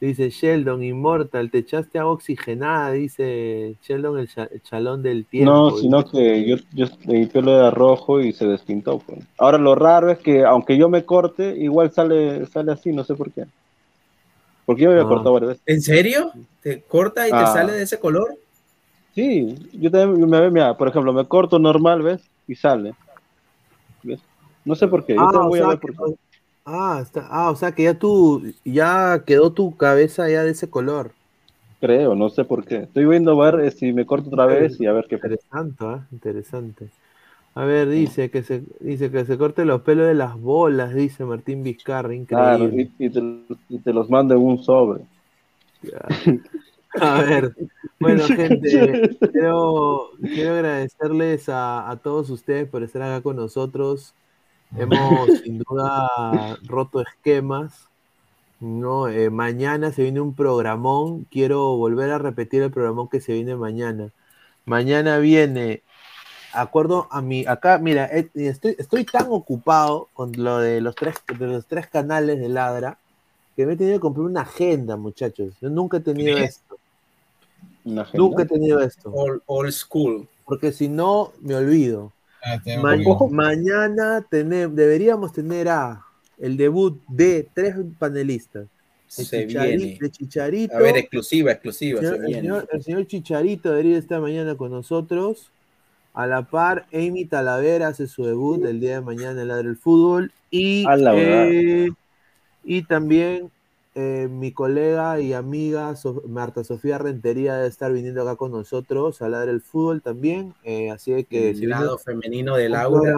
Dice Sheldon, Immortal, te echaste agua oxigenada, dice Sheldon, el, cha- el chalón del tiempo. No, sino que yo, yo le pelo de rojo y se despintó. pues. Ahora lo raro es que aunque yo me corte, igual sale, sale así, no sé por qué. Porque yo me había Ah. cortado varias veces. ¿En serio? ¿Te corta y te Ah. sale de ese color? Sí, yo también me mira, por ejemplo, me corto normal, ¿ves? Y sale. ¿Ves? No sé por qué, yo Ah, también o voy a sea, ver por qué. Ah, está, ah, o sea que ya tú, ya quedó tu cabeza ya de ese color. Creo, no sé por qué. Estoy viendo a ver eh, si me corto otra vez y a ver qué pasa. Interesante, ¿eh? Interesante. A ver, dice que se dice que se corte los pelos de las bolas, dice Martín Vizcarra, Claro, increíble. y, y te, y te los mando en un sobre. A ver, bueno, gente, quiero, quiero agradecerles a, a todos ustedes por estar acá con nosotros. Hemos sin duda roto esquemas. ¿no? Eh, mañana se viene un programón. Quiero volver a repetir el programón que se viene mañana. Mañana viene, acuerdo a mi, acá, mira, eh, estoy, estoy tan ocupado con lo de los tres, de los tres canales de Ladra que me he tenido que comprar una agenda, muchachos. Yo nunca he tenido esto. Nunca he tenido esto. Old, old school. Porque si no, me olvido. Ah, Ma- mañana tener, deberíamos tener a el debut de tres panelistas. De, Se Chichari- viene. de Chicharito. A ver, exclusiva, exclusiva. El se señor, el señor Chicharito debería estar mañana con nosotros. A la par, Amy Talavera hace su debut el día de mañana en Ladre el Fútbol. Y, A la eh, y también eh, mi colega y amiga So- Marta Sofía Rentería debe estar viniendo acá con nosotros a Ladre el Fútbol también. eh, así que El lado femenino de Laura,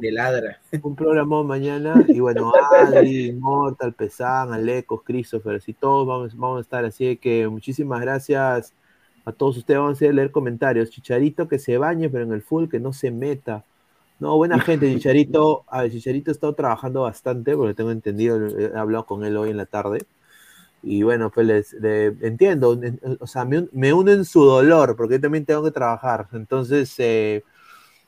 de, Ladra. un programón mañana y bueno, Adri, Mortal, Pesán, Alecos, Christopher, así todos vamos, vamos a estar, así que muchísimas gracias a todos ustedes, vamos a leer comentarios, Chicharito que se bañe pero en el full que no se meta, no, buena gente, Chicharito, a ver, Chicharito ha estado trabajando bastante, porque tengo entendido, he hablado con él hoy en la tarde, y bueno, pues les, le- entiendo, en- o sea, me, me uno en su dolor, porque yo también tengo que trabajar, entonces... eh,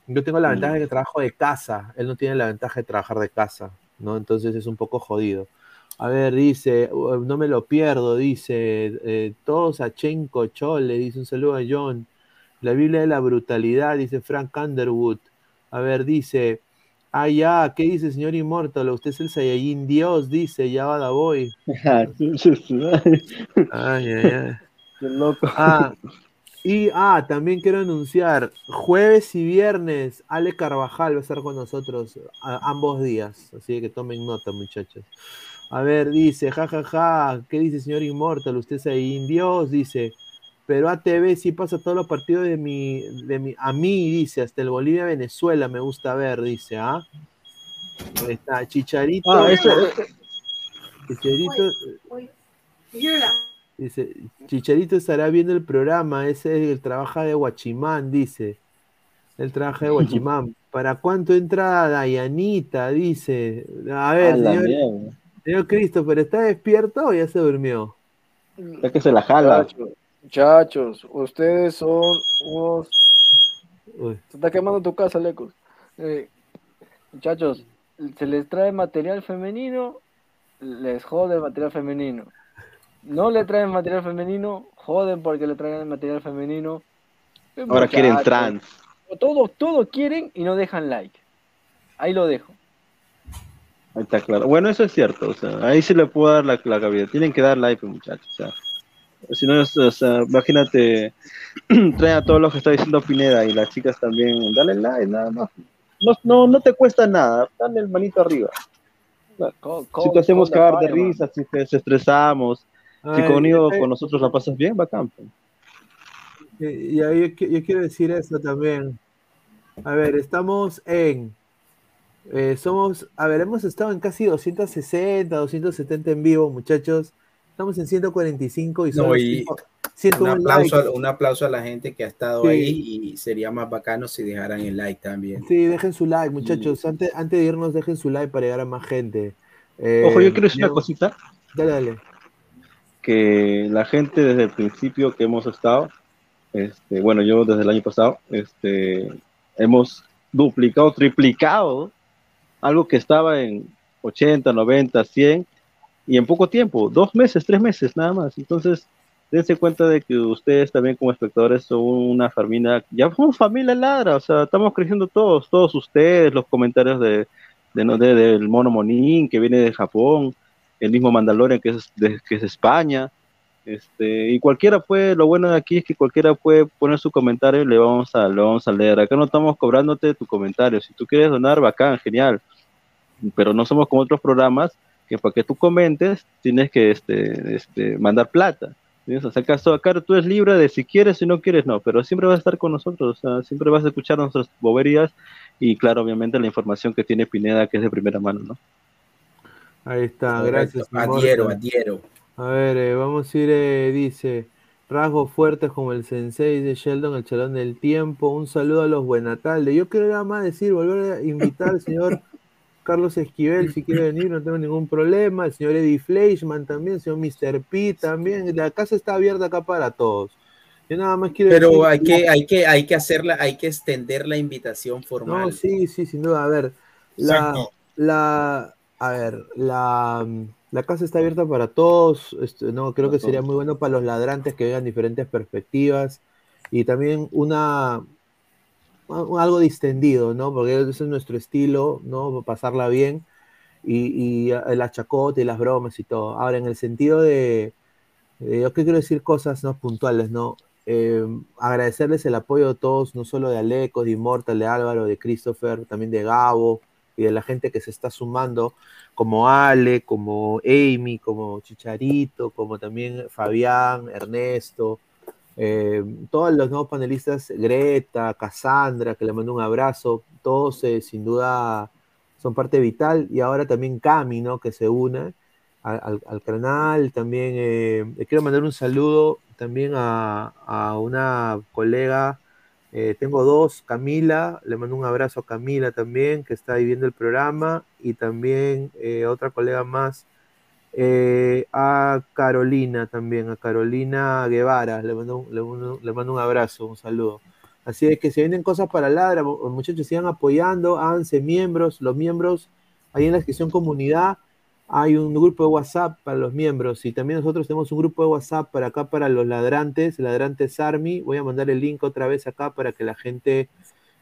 yo tengo la ventaja de que trabajo de casa, él no tiene la ventaja de trabajar de casa, ¿no? Entonces es un poco jodido. A ver, dice, "Uh, no me lo pierdo, dice, eh, todos a Chenko Chole, dice un saludo a John. La Biblia de la brutalidad, dice Frank Underwood. A ver, dice, ah, ya, ¿qué dice señor Immortal? Usted es el Saiyajin Dios, dice, ya va da voy. Ay, ay, ay. Qué loco. Ah, y ah, también quiero anunciar, jueves y viernes, Ale Carvajal va a estar con nosotros a- ambos días, así que tomen nota, muchachos. A ver, dice, jajaja, ¿qué dice señor Inmortal? Usted es ahí Dios, dice, pero ATV sí pasa todos los partidos de mi, de mi, a mí, dice, hasta el Bolivia-Venezuela me gusta ver, dice, ¿ah? Ahí está, Chicharito. Ah, eso- Chicharito, Dice, Chicharito estará viendo el programa, ese es el trabaja de Guachimán, dice. Él trabaja de Guachimán. ¿Para cuánto entra Dayanita? Dice. A ver, A señor, mierda. Señor Christopher, ¿está despierto o ya se durmió? Es que se la jala. Muchachos, muchachos, ustedes son unos. Se está quemando tu casa, Lecos. Eh, muchachos, se les trae material femenino, les jode el material femenino. No le traen material femenino, joden porque le traen el material femenino. Ahora quieren trans. Todos, todos quieren y no dejan like. Ahí lo dejo. Ahí está claro. Bueno, eso es cierto. O sea, ahí sí le puedo dar la, la cabida. Tienen que dar like, muchachos. O sea, si no, es- o sea, imagínate, traen a todos los que está diciendo Pineda y las chicas también. Dale like, nada más. No, no, no te cuesta nada. Dale el manito arriba. si te hacemos cagar de risa, si te estresamos, si Ay, conmigo, eh, con nosotros la pasas bien, bacán. pues. Eh, ya, yo, qui- yo quiero decir eso también. A ver, estamos en. Eh, somos. A ver, hemos estado en casi 260, 270 en vivo, muchachos. Estamos en 145 y No, solo y 100 un 101 aplauso, likes. un aplauso a la gente que ha estado Sí. ahí y sería más bacano si dejaran el like también. Sí, dejen su like, muchachos. Antes, antes de irnos, dejen su like para llegar a más gente. Eh, Ojo, yo quiero decir una cosita. Dale, dale. que la gente desde el principio que hemos estado este, bueno, yo desde el año pasado, este, hemos duplicado, triplicado algo que estaba en 80, 90, 100 y en poco tiempo, dos meses, tres meses nada más. Entonces, dense cuenta de que ustedes también como espectadores son una familia, ya somos familia ladra, o sea, estamos creciendo todos, todos ustedes, los comentarios de, de, de- del mono Monín que viene de Japón, el mismo Mandalorian que es de, que es España, este, y cualquiera puede, lo bueno de aquí es que cualquiera puede poner su comentario y le vamos a, le vamos a leer. Acá no estamos cobrándote tu comentario. Si tú quieres donar, bacán, genial. Pero no somos como otros programas que para que tú comentes tienes que este, este, mandar plata. ¿entiendes? O sea, acaso acá tú eres libre de si quieres, si no quieres, no, pero siempre vas a estar con nosotros, o sea, siempre vas a escuchar nuestras boberías y claro, obviamente la información que tiene Pineda, que es de primera mano, ¿no? Ahí está, gracias. adhiero, adhiero. A ver, eh, vamos a ir, eh, dice, rasgos fuertes como el sensei de Sheldon, el chalón del tiempo. Un saludo a los Buenatalde. Yo quiero nada más decir, volver a invitar al señor Carlos Esquivel, si quiere venir, no tengo ningún problema. El señor Eddie Fleischman también, el señor Mr. P también. La casa está abierta acá para todos. Yo nada más quiero Pero decir- hay que, hay que, hay que hacerla, hay que extender la invitación formal. No, sí, sí, sin duda. A ver, la, Exacto. la, a ver, la, la casa está abierta para todos. este, no, creo que sería muy bueno para los ladrantes que vean diferentes perspectivas y también una algo distendido, ¿no? Porque ese es nuestro estilo, ¿no? Pasarla bien y, y la chacota y las bromas y todo. Ahora, en el sentido de, de yo que quiero decir cosas no puntuales, ¿no? Eh, agradecerles el apoyo de todos, no solo de Aleco, de Immortal, de Álvaro, de Christopher, también de Gabo y de la gente que se está sumando, como Ale, como Amy, como Chicharito, como también Fabián, Ernesto, eh, todos los nuevos panelistas, Greta, Cassandra, que le mando un abrazo, todos eh, sin duda son parte vital, y ahora también Cami, ¿no? Que se une al, al- al canal, también eh, quiero mandar un saludo también a una colega, eh, tengo dos, Camila, le mando un abrazo a Camila también, que está ahí viendo el programa, y también eh, otra colega más, eh, a Carolina también, a Carolina Guevara, le mando, le, mando, un abrazo, un saludo. Así es que si vienen cosas para Ladra, mu- muchachos, sigan apoyando, háganse miembros, los miembros, ahí en la descripción comunidad hay un grupo de WhatsApp para los miembros y también nosotros tenemos un grupo de WhatsApp para acá para los ladrantes, ladrantes Army, voy a mandar el link otra vez acá para que la gente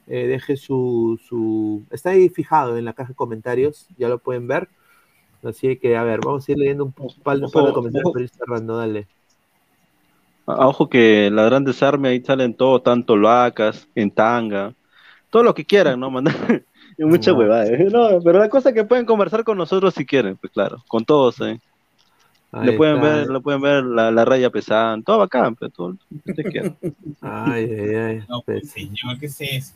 eh, deje su, su... Está ahí fijado en la caja de comentarios, ya lo pueden ver. Así que, a ver, vamos a ir leyendo un par, un par de comentarios para ir cerrando, dale. Ah, Ojo que las grandes armas ahí salen todo, tanto lacas, en tanga, todo lo que quieran, ¿no? Mandar mucha No. huevada. ¿eh? No, pero la cosa es que pueden conversar con nosotros si quieren, pues claro, con todos, ¿eh? Ahí Le pueden está. ver, le pueden ver la, la raya pesada, todo bacán, pero todo lo que quieran. Ay, ay, ay. No, pues, señor, ¿qué es eso?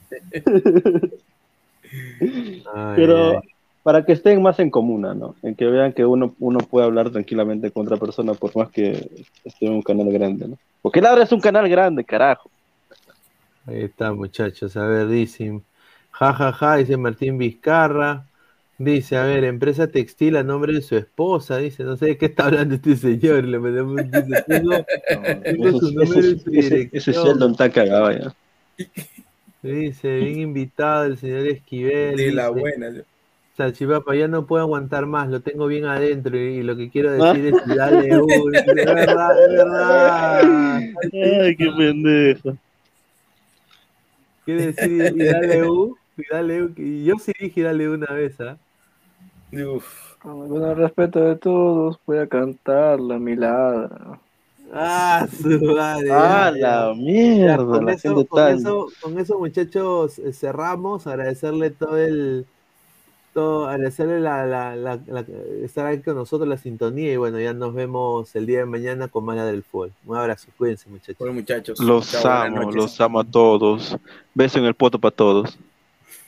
Ay, Pero ay. para que estén más en comuna, ¿no? En que vean que uno, uno puede hablar tranquilamente con otra persona por más que esté en un canal grande, ¿no? Porque Ladra es un canal grande, carajo. Ahí está, muchachos. A ver, dicen. Ja, ja, ja, dice Martín Vizcarra. Dice, a ver, empresa textil a nombre de su esposa. Dice, no sé de qué está hablando este señor. Le su ese- Sheldon está cagado ya. Dice, bien invitado el señor Esquivel. De la dice, buena. Salchipapa, ya no puedo aguantar más, lo tengo bien adentro y, y lo que quiero Ah. decir es dale uno, es verdad, es verdad. Ay, qué pendejo. Quiere decir y dale U, dale yo sí dije dale una vez, ¿ah? Con el respeto de todos, voy a cantar la milada. Ah, su madre. Ah, la mierda, Ya, con, la eso, con, tan- eso, con eso, muchachos, eh, cerramos. Agradecerle todo el. Todo, agradecerle la, la, la, la- estar aquí con nosotros, la sintonía. Y bueno, ya nos vemos el día de mañana con Mala del Fútbol. Un abrazo, cuídense, muchachos. Bueno, muchachos. Los Chao, amo, los amo a todos. Beso en el poto para todos.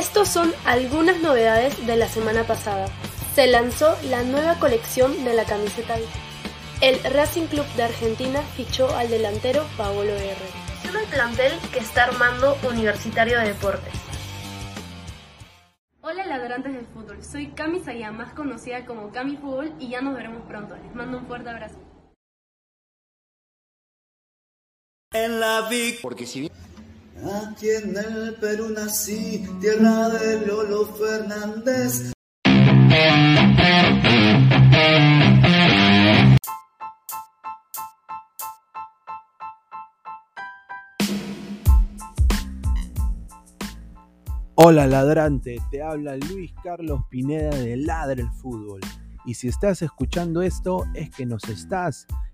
Estos son algunas novedades de la semana pasada. Se lanzó la nueva colección de la camiseta. El Racing Club de Argentina fichó al delantero Paolo R. el plantel que está armando Universitario de Deportes. Hola ladrantes del fútbol, soy Cami Saya, más conocida como Cami Fútbol y ya nos veremos pronto. Les mando un fuerte abrazo. En la Vic, porque si Aquí en el Perú nací, tierra de Lolo Fernández. Hola ladrante, te habla Luis Carlos Pineda de Ladre el Fútbol. Y si estás escuchando esto es que nos estás